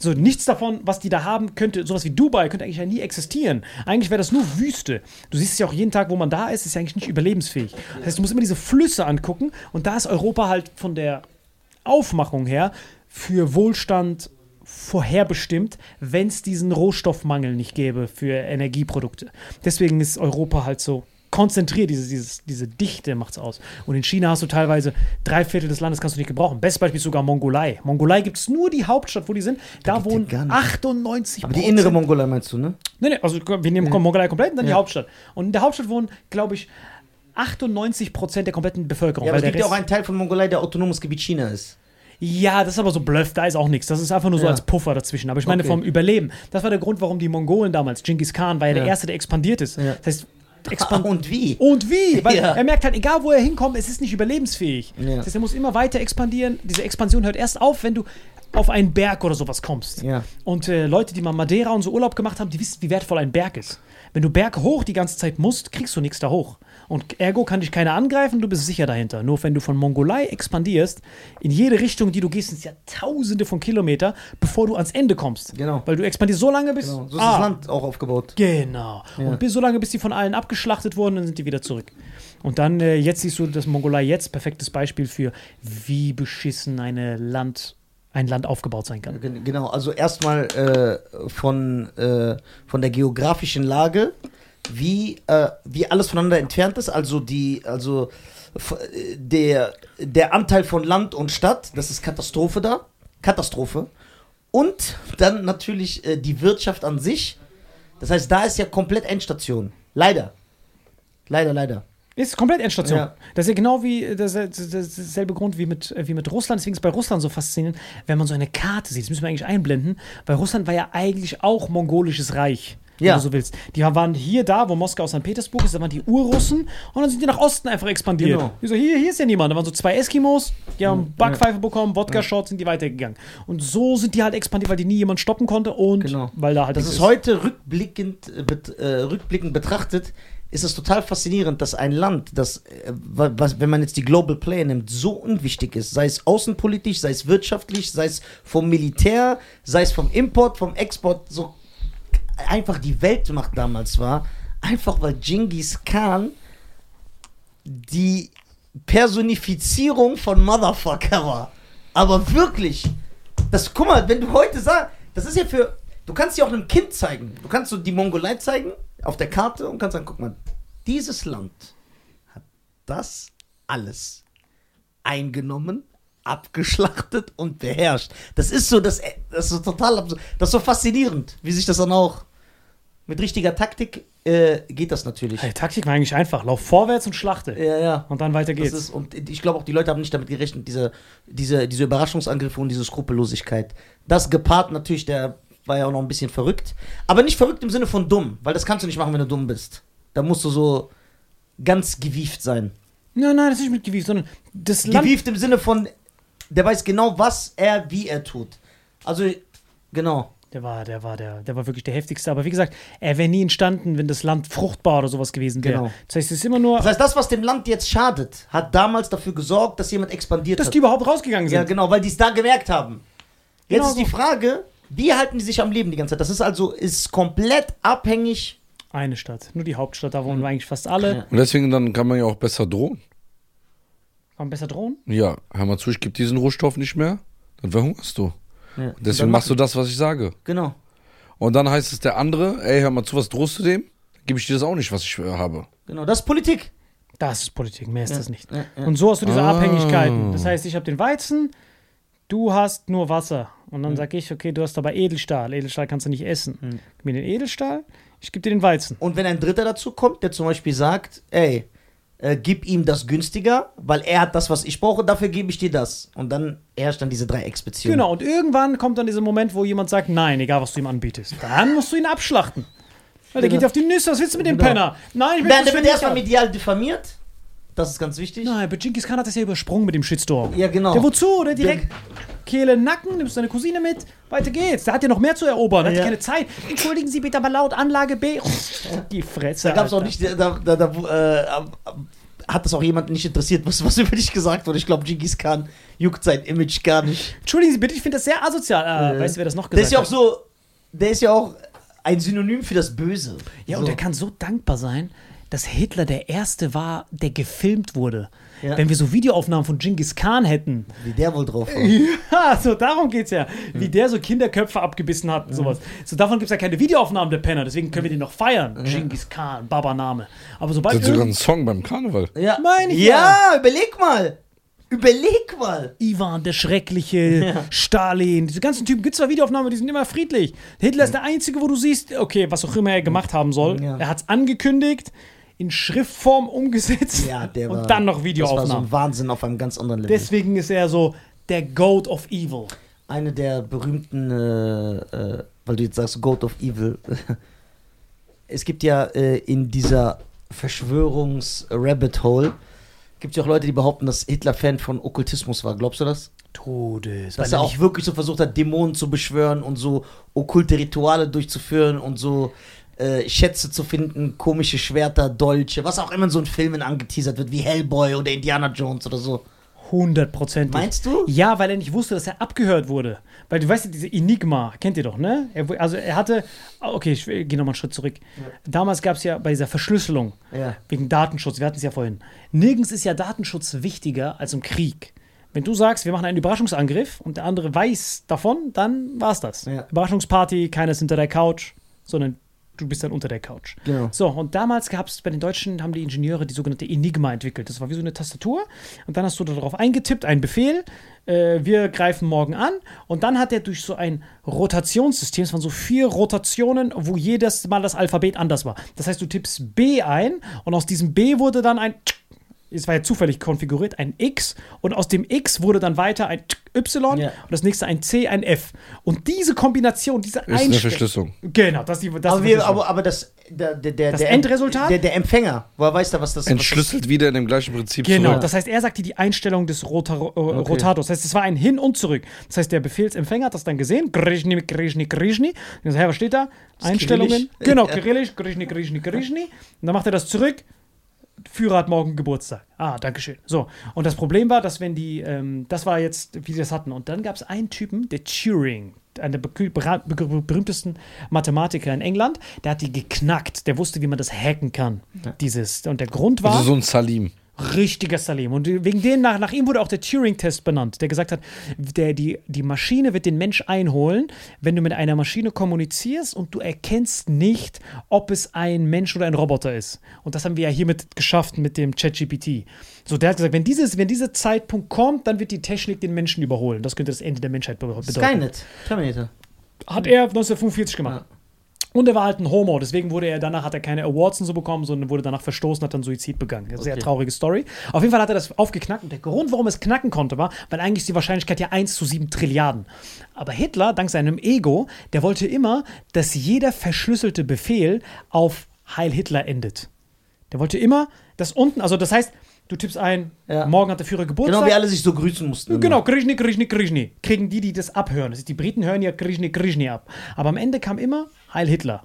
So, nichts davon, was die da haben, könnte, sowas wie Dubai, könnte eigentlich ja nie existieren. Eigentlich wäre das nur Wüste. Du siehst es ja auch jeden Tag, wo man da ist, ist ja eigentlich nicht überlebensfähig. Das heißt, du musst immer diese Flüsse angucken und da ist Europa halt von der Aufmachung her für Wohlstand vorherbestimmt, wenn es diesen Rohstoffmangel nicht gäbe für Energieprodukte. Deswegen ist Europa halt so konzentriert, diese, dieses, diese Dichte macht es aus. Und in China hast du teilweise drei Viertel des Landes kannst du nicht gebrauchen. Bestes Beispiel ist sogar Mongolei. Mongolei gibt es nur die Hauptstadt, wo die sind. Da, ja wohnen gar nicht. 98 Aber die innere Mongolei meinst du, ne? Nee, nee, also wir nehmen Mongolei komplett und dann die Ja. Hauptstadt. Und in der Hauptstadt wohnen, glaube ich, 98 Prozent der kompletten Bevölkerung. Ja, aber es gibt der ja auch einen Teil von Mongolei, der autonomes Gebiet China ist. Ja, das ist aber so Bluff, da ist auch nichts. Das ist einfach nur so Ja. als Puffer dazwischen. Aber ich meine Okay. vom Überleben. Das war der Grund, warum die Mongolen damals, Genghis Khan war ja, der Ja. Erste, der expandiert ist. Ja. Das heißt, expand Und wie? und wie? Weil Ja. er merkt halt, egal wo er hinkommt, es ist nicht überlebensfähig. Ja. Das heißt, er muss immer weiter expandieren. Diese Expansion hört erst auf, wenn du auf einen Berg oder sowas kommst. Ja. Und äh, Leute, die mal Madeira und so Urlaub gemacht haben, die wissen, wie wertvoll ein Berg ist. Wenn du Berg hoch die ganze Zeit musst, kriegst du nichts da hoch. Und ergo kann dich keiner angreifen, du bist sicher dahinter. Nur wenn du von Mongolei expandierst, in jede Richtung, die du gehst, sind es ja tausende von Kilometer, bevor du ans Ende kommst. Genau. Weil du expandierst so lange, bis. Genau. So ist ah, das Land auch aufgebaut. Genau. Ja. Und bis so lange, bis die von allen abgeschlachtet wurden, dann sind die wieder zurück. Und dann, äh, jetzt siehst du das Mongolei jetzt, perfektes Beispiel für, wie beschissen eine Land, ein Land aufgebaut sein kann. Gen- Genau, also erstmal äh, von, äh, von der geografischen Lage, wie, äh, wie alles voneinander entfernt ist, also die, also äh, der, der Anteil von Land und Stadt, das ist Katastrophe da. Katastrophe. Und dann natürlich äh, die Wirtschaft an sich. Das heißt, da ist ja komplett Endstation. Leider. Leider, leider. Ist komplett Endstation. Ja. Das ist ja genau wie äh, das, das, das, dasselbe Grund wie mit, äh, wie mit Russland. Deswegen ist bei Russland so faszinierend, wenn man so eine Karte sieht. Das müssen wir eigentlich einblenden, weil Russland war ja eigentlich auch mongolisches Reich. Ja. Wenn du so willst. Die waren hier da, wo Moskau St. Petersburg ist, da waren die Urrussen und dann sind die nach Osten einfach expandiert. Genau. So, hier, hier ist ja niemand. Da waren so zwei Eskimos, die haben Backpfeife bekommen, Wodka-Shots, sind die weitergegangen. Und so sind die halt expandiert, weil die nie jemand stoppen konnte und Genau. weil da halt Das ist heute rückblickend, äh, äh, rückblickend betrachtet, ist es total faszinierend, dass ein Land, das, äh, wa- was, wenn man jetzt die Global Player nimmt, so unwichtig ist, sei es außenpolitisch, sei es wirtschaftlich, sei es vom Militär, sei es vom Import, vom Export, so einfach die Weltmacht damals war, einfach weil Genghis Khan die Personifizierung von Motherfucker war. Aber wirklich, das, guck mal, wenn du heute sagst, das ist ja für, Du kannst sie auch einem Kind zeigen. Du kannst so die Mongolei zeigen auf der Karte und kannst sagen, guck mal, dieses Land hat das alles eingenommen, abgeschlachtet und beherrscht. Das ist so, das, das ist so total. Das ist so faszinierend, wie sich das dann auch mit richtiger Taktik äh, geht das natürlich. Die Taktik war eigentlich einfach. Lauf vorwärts und schlachte. Ja, ja. Und dann weiter geht's. ist, und ich glaube auch, die Leute haben nicht damit gerechnet, diese, diese, diese Überraschungsangriffe und diese Skrupellosigkeit. Das gepaart natürlich, der war ja auch noch ein bisschen verrückt. Aber nicht verrückt im Sinne von dumm, weil das kannst du nicht machen, wenn du dumm bist. Da musst du so ganz gewieft sein. nein, nein, das ist nicht mit gewieft, sondern das Land. Gewieft im Sinne von, der weiß genau, was er, wie er tut. Also, genau. Der war, der war, der, der war wirklich der heftigste. Aber wie gesagt, er wäre nie entstanden, wenn das Land fruchtbar oder sowas gewesen wäre. Genau. Das heißt, es ist immer nur, Das heißt, das, was dem Land jetzt schadet, hat damals dafür gesorgt, dass jemand expandiert dass hat. die überhaupt rausgegangen sind. Ja, genau, weil die es da gemerkt haben. Jetzt Genau ist die. Frage, wie halten die sich am Leben die ganze Zeit? Das ist also ist komplett abhängig. Eine Stadt, nur die Hauptstadt, da wohnen wir eigentlich fast alle. Ja. Und deswegen dann kann man ja auch besser drohen. Kann man besser drohen? Ja, hör mal zu, ich gebe diesen Rohstoff nicht mehr, dann verhungerst du. Ja. Und deswegen machst du das, was ich sage. Genau. Und dann heißt es der andere, ey, hör mal zu, was drohst du dem? Dann gebe ich dir das auch nicht, was ich äh, habe. Genau, das ist Politik. Das ist Politik, mehr ist Ja, das nicht. ja, ja. Und so hast du diese Ah. Abhängigkeiten. Das heißt, ich habe den Weizen, du hast nur Wasser. Und dann sag ich, okay, du hast aber Edelstahl. Edelstahl kannst du nicht essen. Mhm. Gib mir den Edelstahl, ich gebe dir den Weizen. Und wenn ein Dritter dazu kommt, der zum Beispiel sagt, ey, äh, gib ihm das günstiger, weil er hat das, was ich brauche, dafür gebe ich dir das. Und dann herrscht dann diese Dreiecksbeziehung. Genau, und irgendwann kommt dann dieser Moment, wo jemand sagt, nein, egal was du ihm anbietest. Dann musst du ihn abschlachten. Weil der Genau. geht auf die Nüsse, was willst du mit dem Genau. Penner? Nein, ich Der, möchte der wird erstmal medial diffamiert. Das ist ganz wichtig. Nein, aber Genghis Khan hat das ja übersprungen mit dem Shitstorm. Ja, genau. Der wozu? Der direkt Kehle, Nacken, nimmst deine Cousine mit, weiter geht's. Der hat ja noch mehr zu erobern, der Ja. hat keine Zeit. Entschuldigen Sie bitte aber laut, Anlage B. Die Fresse. Da gab es auch Alter. nicht, da, da, da äh, hat das auch jemand nicht interessiert, was, was über dich gesagt wurde. Ich glaube, Genghis Khan juckt sein Image gar nicht. Entschuldigen Sie bitte, ich finde das sehr asozial. Ah, Äh, weißt du, wer das noch Der gesagt ist ja auch hat? so, der ist ja auch ein Synonym für das Böse. Ja, so. und er kann so dankbar sein, dass Hitler der Erste war, der gefilmt wurde. Ja. Wenn wir so Videoaufnahmen von Genghis Khan hätten. Wie der wohl drauf war. Ja, so darum geht's ja. Wie der so Kinderköpfe abgebissen hat und sowas. So davon gibt's ja keine Videoaufnahmen der Penner, deswegen können wir den noch feiern. Genghis Khan, Baba-Name. Aber sobald Das ist sogar ein Song beim Karneval. Ja, Meine ich ja, überleg mal. Überleg mal. Ivan der Schreckliche, Stalin, diese ganzen Typen, gibt zwar Videoaufnahmen, die sind immer friedlich. Hitler ist der Einzige, wo du siehst, okay, was auch immer er gemacht haben soll. Ja. Er hat's angekündigt, in Schriftform umgesetzt Ja, der war, und dann noch Das war so Videoaufnahmen. ein Wahnsinn auf einem ganz anderen Level. Deswegen ist er so der Goat of Evil. Eine der berühmten, äh, äh, weil du jetzt sagst, Goat of Evil. es gibt ja äh, in dieser Verschwörungs-Rabbit Hole, gibt es ja auch Leute, die behaupten, dass Hitler Fan von Okkultismus war. Glaubst du das? Todes. Dass er auch wirklich so versucht hat, Dämonen zu beschwören und so okkulte Rituale durchzuführen und so äh, Schätze zu finden, komische Schwerter, Dolche, was auch immer in so in Filmen angeteasert wird, wie Hellboy oder Indiana Jones oder so. Hundertprozentig. Meinst du? Ja, weil er nicht wusste, dass er abgehört wurde. Weil du weißt ja, diese Enigma, kennt ihr doch, ne? Er, also er hatte, okay, ich gehe nochmal einen Schritt zurück. Damals gab es ja bei dieser Verschlüsselung, Ja. wegen Datenschutz, wir hatten es ja vorhin, nirgends ist ja Datenschutz wichtiger als im Krieg. Wenn du sagst, wir machen einen Überraschungsangriff und der andere weiß davon, dann war's das. Ja. Überraschungsparty, keiner ist hinter der Couch, sondern du bist dann unter der Couch. Genau. So, und damals gab es bei den Deutschen, haben die Ingenieure die sogenannte Enigma entwickelt. Das war wie so eine Tastatur. Und dann hast du darauf eingetippt, einen Befehl, äh, wir greifen morgen an. Und dann hat er durch so ein Rotationssystem, es waren so vier Rotationen, wo jedes Mal das Alphabet anders war. Das heißt, du tippst B ein und aus diesem B wurde dann ein es war ja zufällig konfiguriert, ein X und aus dem X wurde dann weiter ein Y Ja. und das nächste ein C, ein F. Und diese Kombination, diese Ist eine Einstellung. Verschlüsselung. Genau, das ist die das aber, ist die wir, Verschlüsselung. aber, aber das, der, der, der, Das der, Endresultat? Der, der Empfänger, woher weiß der, was das Entschlüsselt wieder in dem gleichen Prinzip Genau, zurück. das heißt, er sagte die Einstellung des Rota äh, Rotators. Das heißt, es war ein Hin und Zurück. Das heißt, der Befehlsempfänger hat das dann gesehen. Grishni, Grishni, Grishni. Und was steht da? Einstellungen. Kyrillisch? Genau, Ja. Kyrillisch, Grishni, Grishni, Grishni. Und dann macht er das zurück. Führer hat morgen Geburtstag. Ah, Dankeschön. So. Und das Problem war, dass wenn die, ähm, das war jetzt, wie sie das hatten. Und dann gab es einen Typen, der Turing, einer der bera- ber- berühmtesten Mathematiker in England, der hat die geknackt. Der wusste, wie man das hacken kann. Dieses. Und der Grund war. Also so ein Salim. Richtiger Salim. Und wegen dem, nach, nach ihm wurde auch der Turing-Test benannt, der gesagt hat, der, die, die Maschine wird den Mensch einholen, wenn du mit einer Maschine kommunizierst und du erkennst nicht, ob es ein Mensch oder ein Roboter ist. Und das haben wir ja hiermit geschafft mit dem ChatGPT. So, der hat gesagt, wenn, dieses, wenn dieser Zeitpunkt kommt, dann wird die Technik den Menschen überholen. Das könnte das Ende der Menschheit be- bedeuten. Skynet, Terminator. Hat er 1945 gemacht. Und er war halt ein Homo, deswegen wurde er danach hat er keine Awards und so bekommen, sondern wurde danach verstoßen, hat dann Suizid begangen. Sehr Okay. traurige Story. Auf jeden Fall hat er das aufgeknackt und der Grund, warum es knacken konnte, war, weil eigentlich ist die Wahrscheinlichkeit ja 1 zu 7 Trilliarden. Aber Hitler, dank seinem Ego, der wollte immer, dass jeder verschlüsselte Befehl auf Heil Hitler endet. Der wollte immer, dass unten, also das heißt, du tippst ein, Ja. morgen hat der Führer Geburtstag. Genau wie alle sich so grüßen mussten. Genau, Krishni, Krishni, Krishni. Kriegen die, die das abhören. Das ist, die Briten hören ja Krishni, Krishni ab. Aber am Ende kam immer Heil Hitler.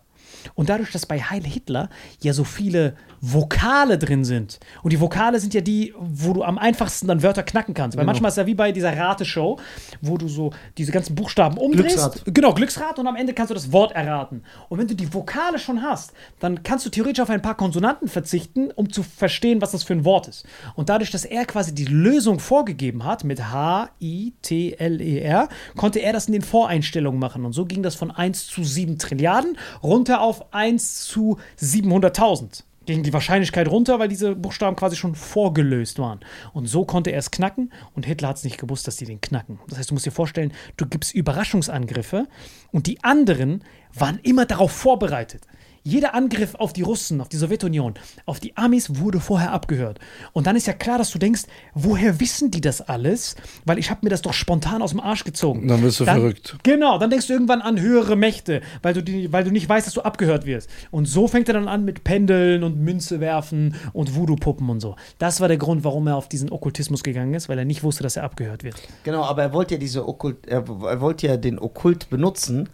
Und dadurch, dass bei Heil Hitler ja so viele Vokale drin sind, und die Vokale sind ja die, wo du am einfachsten dann Wörter knacken kannst. Weil manchmal ist ja wie bei dieser Rateshow, wo du so diese ganzen Buchstaben umdrehst. Glücksrad. Genau, Glücksrad und am Ende kannst du das Wort erraten. Und wenn du die Vokale schon hast, dann kannst du theoretisch auf ein paar Konsonanten verzichten, um zu verstehen, was das für ein Wort ist. Und dadurch, dass er quasi die Lösung vorgegeben hat mit H, I, T, L, E, R, konnte er das in den Voreinstellungen machen. Und so ging das von 1 zu 7 Trilliarden runter auf 1 zu 700.000 ging die Wahrscheinlichkeit runter, weil diese Buchstaben quasi schon vorgelöst waren. Und so konnte er es knacken und Hitler hat es nicht gewusst, dass die den knacken. Das heißt, du musst dir vorstellen, du gibst Überraschungsangriffe und die anderen waren immer darauf vorbereitet. Jeder Angriff auf die Russen, auf die Sowjetunion, auf die Amis wurde vorher abgehört. Und dann ist ja klar, dass du denkst, woher wissen die das alles? Weil ich habe mir das doch spontan aus dem Arsch gezogen. Dann wirst du verrückt. Genau, dann denkst du irgendwann an höhere Mächte, weil du, die, weil du nicht weißt, dass du abgehört wirst. Und so fängt er dann an mit Pendeln und Münze werfen und Voodoo-Puppen und so. Das war der Grund, warum er auf diesen Okkultismus gegangen ist, weil er nicht wusste, dass er abgehört wird. Genau, aber er wollte ja diese Okkult, er, er wollte ja den Okkult benutzen,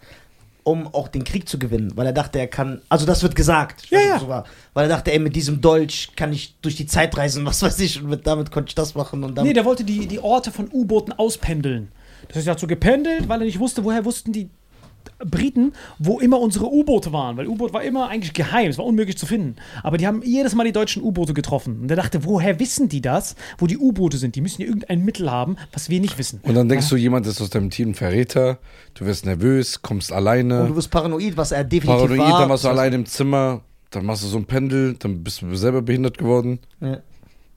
um auch den Krieg zu gewinnen, weil er dachte, er kann, also das wird gesagt, Ja, nicht, ja. ob so war, weil er dachte, ey, mit diesem Dolch kann ich durch die Zeit reisen, was weiß ich, und mit, damit konnte ich das machen und damit. Nee, der wollte die, die Orte von U-Booten auspendeln. Das er hat so gependelt, weil er nicht wusste, woher wussten die Briten, wo immer unsere U-Boote waren. Weil U-Boot war immer eigentlich geheim, es war unmöglich zu finden. Aber die haben jedes Mal die deutschen U-Boote getroffen. Und er dachte, woher wissen die das, wo die U-Boote sind? Die müssen ja irgendein Mittel haben, was wir nicht wissen. Und dann denkst du, jemand ist aus deinem Team ein Verräter, du wirst nervös, kommst und alleine, du wirst paranoid, was er definitiv paranoid, war. dann warst du allein im Zimmer, dann machst du so ein Pendel, dann bist du selber behindert geworden. Ja.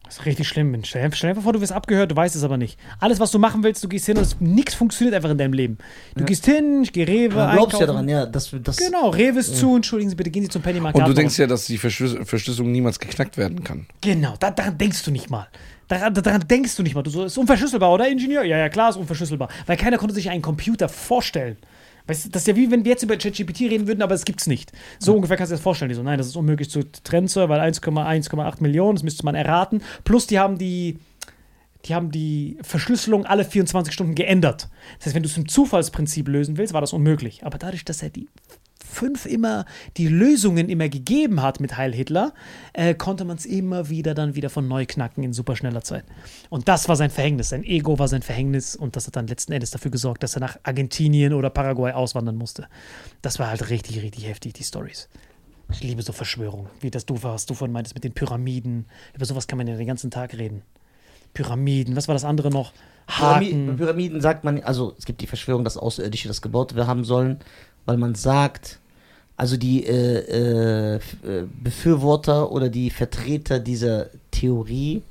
Das ist richtig schlimm. Mensch. Stell dir einfach vor, du wirst abgehört, du weißt es aber nicht. Alles, was du machen willst, du gehst hin und es- nichts funktioniert einfach in deinem Leben. Du gehst hin, ich gehe Rewe, Du glaubst ja daran, ja, dass wir das. Genau, Rewe ist zu, entschuldigen Sie bitte, gehen Sie zum Pennymarkt. Und du denkst ja, dass die Verschlüs Verschlüsselung niemals geknackt werden kann. Genau, da, daran denkst du nicht mal. Daran, daran denkst du nicht mal. Du so, ist unverschlüsselbar, oder Ingenieur? Ja, ja, klar, ist unverschlüsselbar. Weil keiner konnte sich einen Computer vorstellen. Weißt du, das ist ja wie wenn wir jetzt über ChatGPT reden würden, aber es gibt's nicht. So ungefähr kannst du dir das vorstellen. Die so, nein, das ist unmöglich zu trennen, Sir, weil 1,1,8 Millionen, das müsste man erraten. Plus die haben die, die haben die Verschlüsselung alle 24 Stunden geändert. Das heißt, wenn du es im Zufallsprinzip lösen willst, war das unmöglich. Aber dadurch, dass er die fünf immer die Lösungen immer gegeben hat mit Heil Hitler, äh, konnte man es immer wieder dann wieder von neu knacken in superschneller Zeit. Und das war sein Verhängnis. Sein Ego war sein Verhängnis und das hat dann letzten Endes dafür gesorgt, dass er nach Argentinien oder Paraguay auswandern musste. Das war halt richtig, richtig heftig, die Stories. Ich liebe so Verschwörungen, wie das du, was du vorhin meintest mit den Pyramiden. Über sowas kann man ja den ganzen Tag reden. Pyramiden, was war das andere noch? Pyramiden, Haken. Pyramiden sagt man, also es gibt die Verschwörung, dass Außerirdische das gebaut haben sollen, weil man sagt, also die äh, äh, äh, Befürworter oder die Vertreter dieser Theorie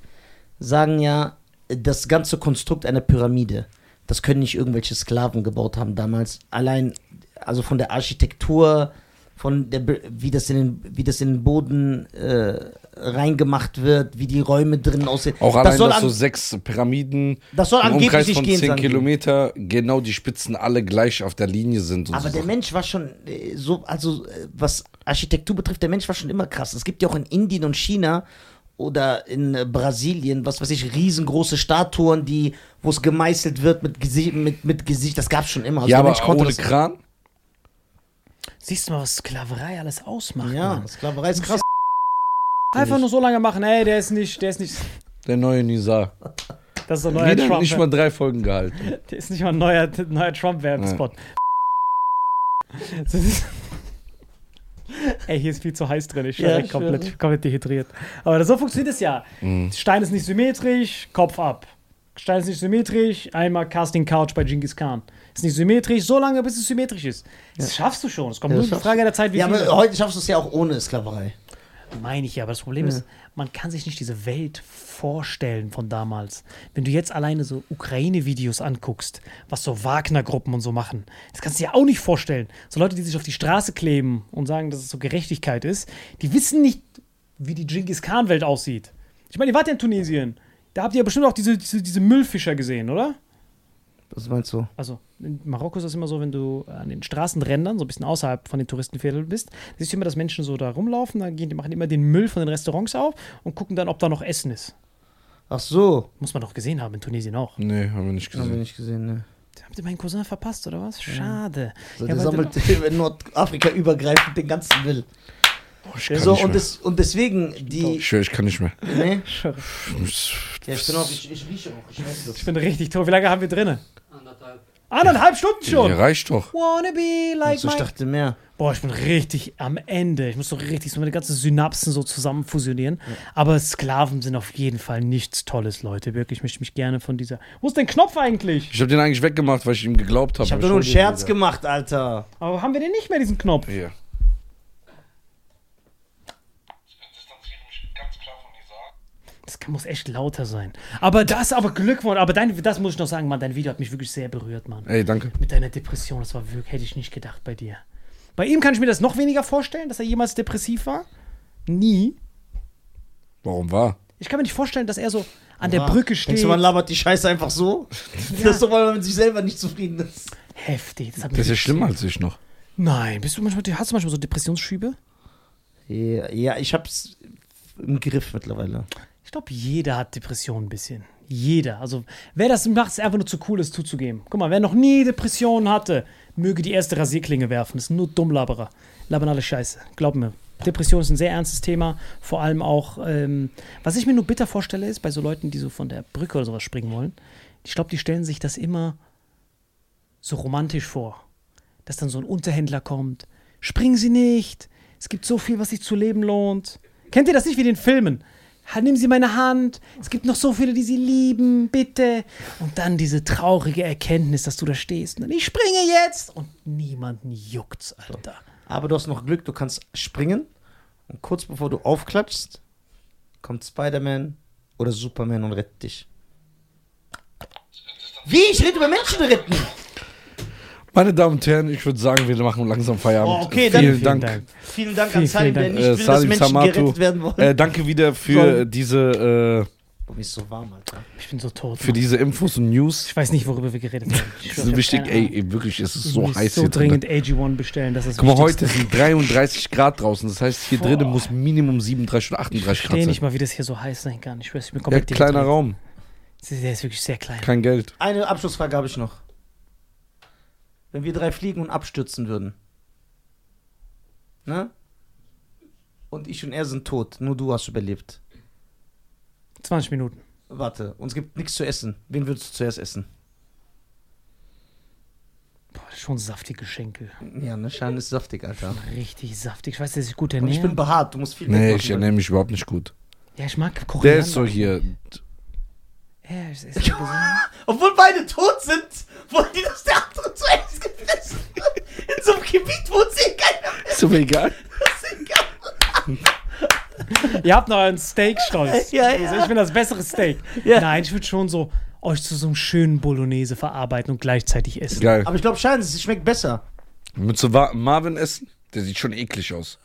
sagen ja, das ganze Konstrukt einer Pyramide, das können nicht irgendwelche Sklaven gebaut haben damals. Allein, also von der Architektur, von der, wie das in den, wie das in den Boden äh, reingemacht wird, wie die Räume drin aussehen. Auch allein, soll dass so sechs Pyramiden das soll im angeblich Umkreis nicht von gehen, 10 sagen die. Kilometer genau die Spitzen alle gleich auf der Linie sind. Und Aber so der Sachen. Mensch war schon äh, so, also äh, was Architektur betrifft, der Mensch war schon immer krass. Es gibt ja auch in Indien und China oder in äh, Brasilien, was weiß ich, riesengroße Statuen, die, wo es gemeißelt wird mit Gesicht, mit, mit Gesicht, das gab es schon immer. Also ja, der aber ohne das, Kran? Siehst du mal, was Sklaverei alles ausmacht? Ja, Mann. Sklaverei ist krass. Einfach nur so lange machen, ey, der ist nicht, der ist nicht, Der neue Nizar. das ist ein neuer Wieder Trump. nicht mal drei Folgen gehalten. der ist nicht mal ein neuer, neuer Trump-Werbespot. Ey, hier ist viel zu heiß drin. Ich Ja, bin ich komplett, komplett dehydriert. Aber so funktioniert es ja. Mhm. Stein ist nicht symmetrisch, Kopf ab. Stein ist nicht symmetrisch, einmal Casting Couch bei Genghis Khan. Ist nicht symmetrisch, so lange, bis es symmetrisch ist. Das schaffst du schon. Es kommt Ja, nur das die Frage der Zeit, wie Ja, viel. aber heute schaffst du es ja auch ohne Sklaverei. Meine ich ja, aber das Problem ist, man kann sich nicht diese Welt vorstellen von damals. Wenn du jetzt alleine so Ukraine-Videos anguckst, was so Wagner-Gruppen und so machen, das kannst du dir auch nicht vorstellen. So Leute, die sich auf die Straße kleben und sagen, dass es so Gerechtigkeit ist, die wissen nicht, wie die Genghis Khan-Welt aussieht. Ich meine, ihr wart ja in Tunesien. Da habt ihr ja bestimmt auch diese, diese, diese Müllfischer gesehen, oder? Was meinst du? Also in Marokko ist das immer so, wenn du an den Straßenrändern, so ein bisschen außerhalb von den Touristenvierteln bist, siehst du immer, dass Menschen so da rumlaufen, dann gehen, die machen immer den Müll von den Restaurants auf und gucken dann, ob da noch Essen ist. Ach so. Muss man doch gesehen haben in Tunesien auch. Nee, haben wir nicht Haben wir gesehen. nicht gesehen, ne? Habt ihr meinen Cousin verpasst, oder was? Schade. So, Ja, der sammelt in Nordafrika übergreifend den ganzen Müll. Oh, ich kann So, nicht und, mehr. des, und deswegen, die. Ich ich kann nicht mehr. Ne? Ich- Ja, ich bin auch, ich, ich rieche auch, ich weiß das. Ich bin richtig tot. Wie lange haben wir drinne? Anderthalb. Anderthalb Stunden schon. Ja, reicht doch. Wanna be like Also, ich dachte mehr. Boah, ich bin richtig am Ende. Ich muss doch richtig so meine ganzen Synapsen so zusammen fusionieren. Aber Sklaven sind auf jeden Fall nichts Tolles, Leute. Wirklich, ich möchte mich gerne von dieser. Wo ist denn Knopf eigentlich? Ich habe den eigentlich weggemacht, weil ich ihm geglaubt habe. Ich habe nur einen Scherz gemacht, Alter. Aber haben wir denn nicht mehr diesen Knopf? Hier. Das kann, muss echt lauter sein. Aber das, aber Glückwunsch. Aber dein, das muss ich noch sagen, Mann. Dein Video hat mich wirklich sehr berührt, Mann. Ey, danke. Mit deiner Depression, das war wirklich, hätte ich nicht gedacht bei dir. Bei ihm kann ich mir das noch weniger vorstellen, dass er jemals depressiv war. Nie. Warum war? Ich kann mir nicht vorstellen, dass er so an der Ah, Brücke steht. Denkst du, man labert die Scheiße einfach so? Das ist doch, weil man mit sich selber nicht zufrieden ist. Heftig. Das, hat Das ist ja schlimmer als ich noch. Nein, bist du manchmal, hast du manchmal so Depressionsschübe? Ja, ja ich hab's im Griff mittlerweile. Ich glaube, jeder hat Depressionen ein bisschen. Jeder. Also, wer das macht, ist einfach nur zu cool, es zuzugeben. Guck mal, wer noch nie Depressionen hatte, möge die erste Rasierklinge werfen. Das sind nur Dummlaberer. Labern alle Scheiße. Glaub mir. Depression ist ein sehr ernstes Thema. Vor allem auch, ähm, was ich mir nur bitter vorstelle, ist bei so Leuten, die so von der Brücke oder sowas springen wollen. Ich glaube, die stellen sich das immer so romantisch vor. Dass dann so ein Unterhändler kommt. Springen Sie nicht. Es gibt so viel, was sich zu leben lohnt. Kennt ihr das nicht wie in den Filmen? Nehmen Sie meine Hand. Es gibt noch so viele, die Sie lieben. Bitte. Und dann diese traurige Erkenntnis, dass du da stehst. Und dann, ich springe jetzt. Und niemanden juckt's, Alter. Aber du hast noch Glück, du kannst springen und kurz bevor du aufklatschst, kommt Spider-Man oder Superman und rettet dich. Wie? Ich rede über Menschen retten. Meine Damen und Herren, ich würde sagen, wir machen langsam Feierabend. Oh, okay, dann- vielen, Dank. Vielen Dank Vielen, an Salim, vielen der Dank. nicht Äh, will, dass Salim Menschen Samatu. gerettet werden wollen. Äh, danke wieder für Soll- diese, Boah, mir ist so warm, Alter. Ich bin so tot. äh, für Mann. diese Infos und News. ich weiß nicht, worüber wir geredet haben. Ich Das ist ich wichtig, ey, wirklich, es ist Ich so heiß so hier drin. dringend AG1 bestellen. Das ist Guck mal, heute sind 33 Grad draußen. Das heißt, hier Boah. drinnen muss Minimum 37 oder Ich 38 Grad verstehe nicht sein. mal, wie das hier so heiß sein kann. Ich schwör, ich bin Ja, komplett kleiner dehydriert. Raum, Der ist wirklich sehr klein. kein Geld. Eine Abschlussfrage habe ich noch. Wenn wir drei fliegen und abstürzen würden, ne? Und ich und er sind tot, nur du hast überlebt. 20 Minuten. Warte, uns gibt nichts zu essen. Wen würdest du zuerst essen? Boah, das ist schon saftige Schenkel. Ja, ne? Schein ist saftig, Alter. Richtig saftig. Ich weiß, dass ich gut Und ernähre. ich bin behaart, du musst viel Nee, ich ernähre mich überhaupt nicht gut. ja, ich mag Kochen. Der ist so hier. Ja, ich esse gesund. Obwohl beide tot sind, wollen die, dass der andere zuerst gefressen wird. In so einem Gebiet, wo es eh keiner mehr Ist mir egal. ist. Egal. Ihr habt noch einen Steak-Stolz. Ja, ja. Also ich bin das bessere Steak. Ja. Nein, ich würde schon so euch zu so einem schönen Bolognese verarbeiten und gleichzeitig essen. Geil. Aber ich glaube, Schein, es schmeckt besser. Mit so Marvin essen? Der sieht schon eklig aus.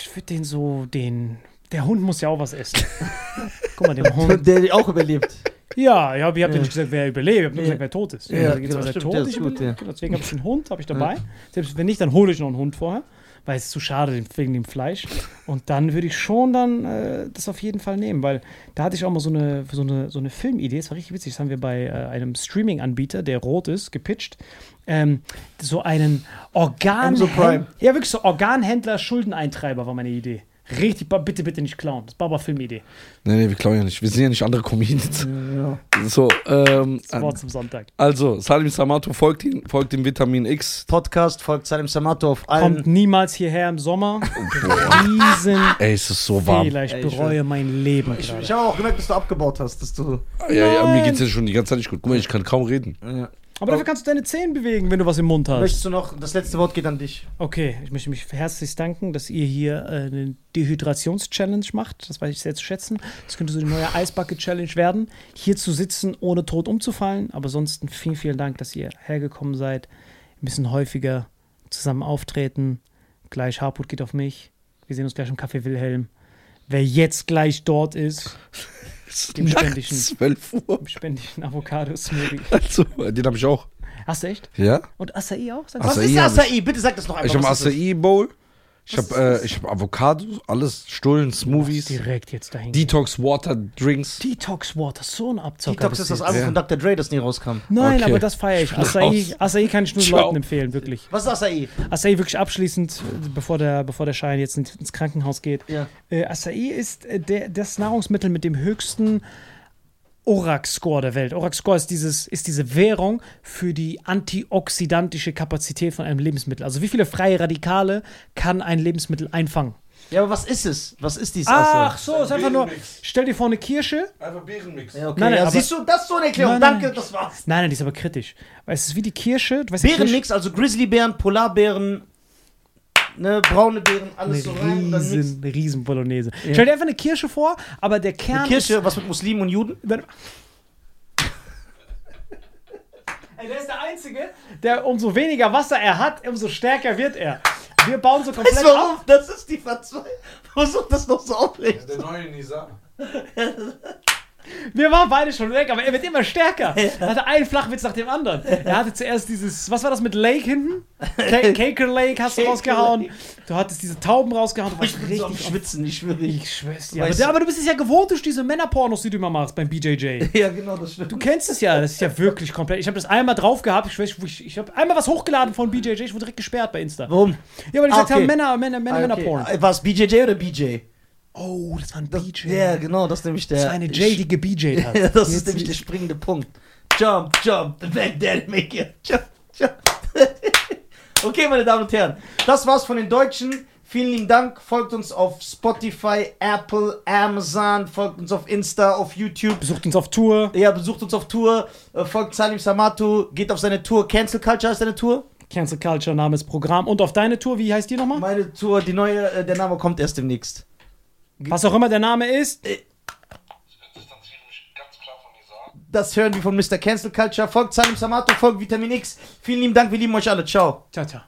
Ich würde den so, den. Der Hund muss ja auch was essen. Guck mal, dem Hund. Der auch überlebt. Ja, ja, ihr habt ja Ja. nicht gesagt, wer überlebt, ihr habt nur Ja. gesagt, wer tot ist. Ja, also genau, was, wer stimmt, tot der ist, ich gut, ja. Genau, Deswegen habe ich einen Hund, habe ich dabei. Selbst wenn nicht, dann hole ich noch einen Hund vorher, weil es ist zu schade den- wegen dem Fleisch. Und dann würde ich schon dann äh, das auf jeden Fall nehmen, weil da hatte ich auch mal so eine, so eine, so eine Filmidee, das war richtig witzig, das haben wir bei äh, einem Streaming-Anbieter, der rot ist, gepitcht. Ähm, so einen. Prime. Ja, wirklich so Organhändler, Schuldeneintreiber war meine Idee. Richtig, bitte, bitte nicht klauen. Das ist Baba Filmidee. Nee, nee, wir klauen ja nicht. Wir sind ja nicht andere Comedians. So, ähm, Das Wort zum Sonntag. also, Salim Samato folgt ihm, folgt dem Vitamin X. Podcast folgt Salim Samato auf allen. Kommt niemals hierher im Sommer. Riesen Ey, es ist so warm. Fehler. Ich Ey, ich bereue mein Leben Ich, ich habe auch gemerkt, dass du abgebaut hast, dass du. Ja, ja, mir geht's ja schon die ganze Zeit nicht gut. Guck mal, ich kann kaum reden. Ja. Aber dafür kannst du deine Zähne bewegen, wenn du was im Mund hast. Möchtest du noch, das letzte Wort geht an dich. Okay, ich möchte mich herzlich danken, dass ihr hier äh, eine Dehydrations-Challenge macht. Das weiß ich sehr zu schätzen. Das könnte so die neue Eisbucket-Challenge werden. Hier zu sitzen, ohne tot umzufallen. Aber ansonsten vielen, vielen Dank, dass ihr hergekommen seid. Ein bisschen häufiger zusammen auftreten. Gleich Harput geht auf mich. Wir sehen uns gleich im Café Wilhelm. Wer jetzt gleich dort ist, Dem spendischen. Nachts 12 Uhr. einen Avocado-Smoothie. Also, den habe ich auch. Hast du echt? Ja? Und Acai auch? Sagst Was Acai ist hab ich. Acai? Bitte sag das noch einmal. Ich habe was ist das? Acai Bowl. Ich habe äh, ich hab Avocado, alles, Stullen? Smoothies, Direkt jetzt dahin. Detox Water Drinks. Detox Water, so ein Abzocker. Detox ist das. Album Ja. von Dr. Dre, das nie rauskam. Nein, Okay. aber das feiere ich. Acai. Acai kann ich nur Ciao. Leuten empfehlen, wirklich. Was ist Acai? Acai wirklich abschließend, äh, bevor der, bevor der Schein jetzt ins ins Krankenhaus geht. Ja. Äh, Acai ist äh, der, das Nahrungsmittel mit dem höchsten ORAC-Score der Welt. ORAC-Score ist, dieses, ist diese Währung für die antioxidantische Kapazität von einem Lebensmittel. Also wie viele freie Radikale kann ein Lebensmittel einfangen? Ja, aber was ist es? Was ist dieses Ach Acai? so, ist einfach nur, stell dir vor eine Kirsche. Einfach Beerenmix. Ja, okay. Nein, nein, ja, aber- siehst du, das ist so eine Erklärung. Nein, nein, Danke, das war's. Nein, nein, die ist aber kritisch. Weil es ist wie die Kirsche. Du weißt, Beerenmix, also Grizzlybären, Polarbeeren, ne, braune Beeren, alles Eine so rein und dann Mix. riesen, riesen Bolognese. Ja. Stell dir einfach eine Kirsche vor, aber der Kern Eine Kirsche, was mit Muslimen und Juden? Ey, der ist der Einzige, der umso weniger Wasser er hat, umso stärker wird er. Wir bauen so komplett Weißt du auf. warum? Das ist die Verzweiflung. Versuch das noch so aufrecht. Der neue Nisa. Wir waren beide schon weg, aber er wird immer stärker. Er hatte einen Flachwitz nach dem anderen. Er hatte zuerst dieses, was war das mit Lake hinten? Ca- Caker Lake hast du rausgehauen. Du hattest diese Tauben rausgehauen. Du warst Ich bin so am richtig Schwitzen, ich schwöre. Ich schwör's dir. Du- aber du bist es ja gewohnt durch diese Männerpornos, die du immer machst beim BJJ. Ja, genau, das stimmt. Du kennst es ja, das ist ja wirklich komplett. Ich habe das einmal drauf gehabt, ich, weiß, ich, ich habe einmal was hochgeladen von BJJ, ich wurde direkt gesperrt bei Insta. Warum? Ja, weil Ah, gesagt haben, okay. Männer, Männer, Männer, Ah, okay. Porn. Ah, War es BJJ oder BJ? Oh, das war ein Das, BJ. Ja, genau, das ist nämlich der. Das war eine J, die gebjt hat. Ja, das ist nämlich der springende Punkt. Jump, jump, the back daddy make it. Jump, jump. okay, meine Damen und Herren, das war's von den Deutschen. Vielen lieben Dank. Folgt uns auf Spotify, Apple, Amazon, folgt uns auf Insta, auf YouTube. Besucht uns auf Tour. Ja, besucht uns auf Tour, äh, folgt Salim Samatu, geht auf seine Tour. Cancel Culture ist seine Tour. Cancel Culture, Name ist Programm. Und auf deine Tour, wie heißt die nochmal? Meine Tour, die neue, äh, der Name kommt erst demnächst. Was auch immer der Name ist. Ich distanziere mich ganz klar von Nisa. Das hören wir von Mr. Cancel Culture. Folgt Salim Samatu, folgt Vitamin X. Vielen lieben Dank, wir lieben euch alle. Ciao. Ciao, ciao.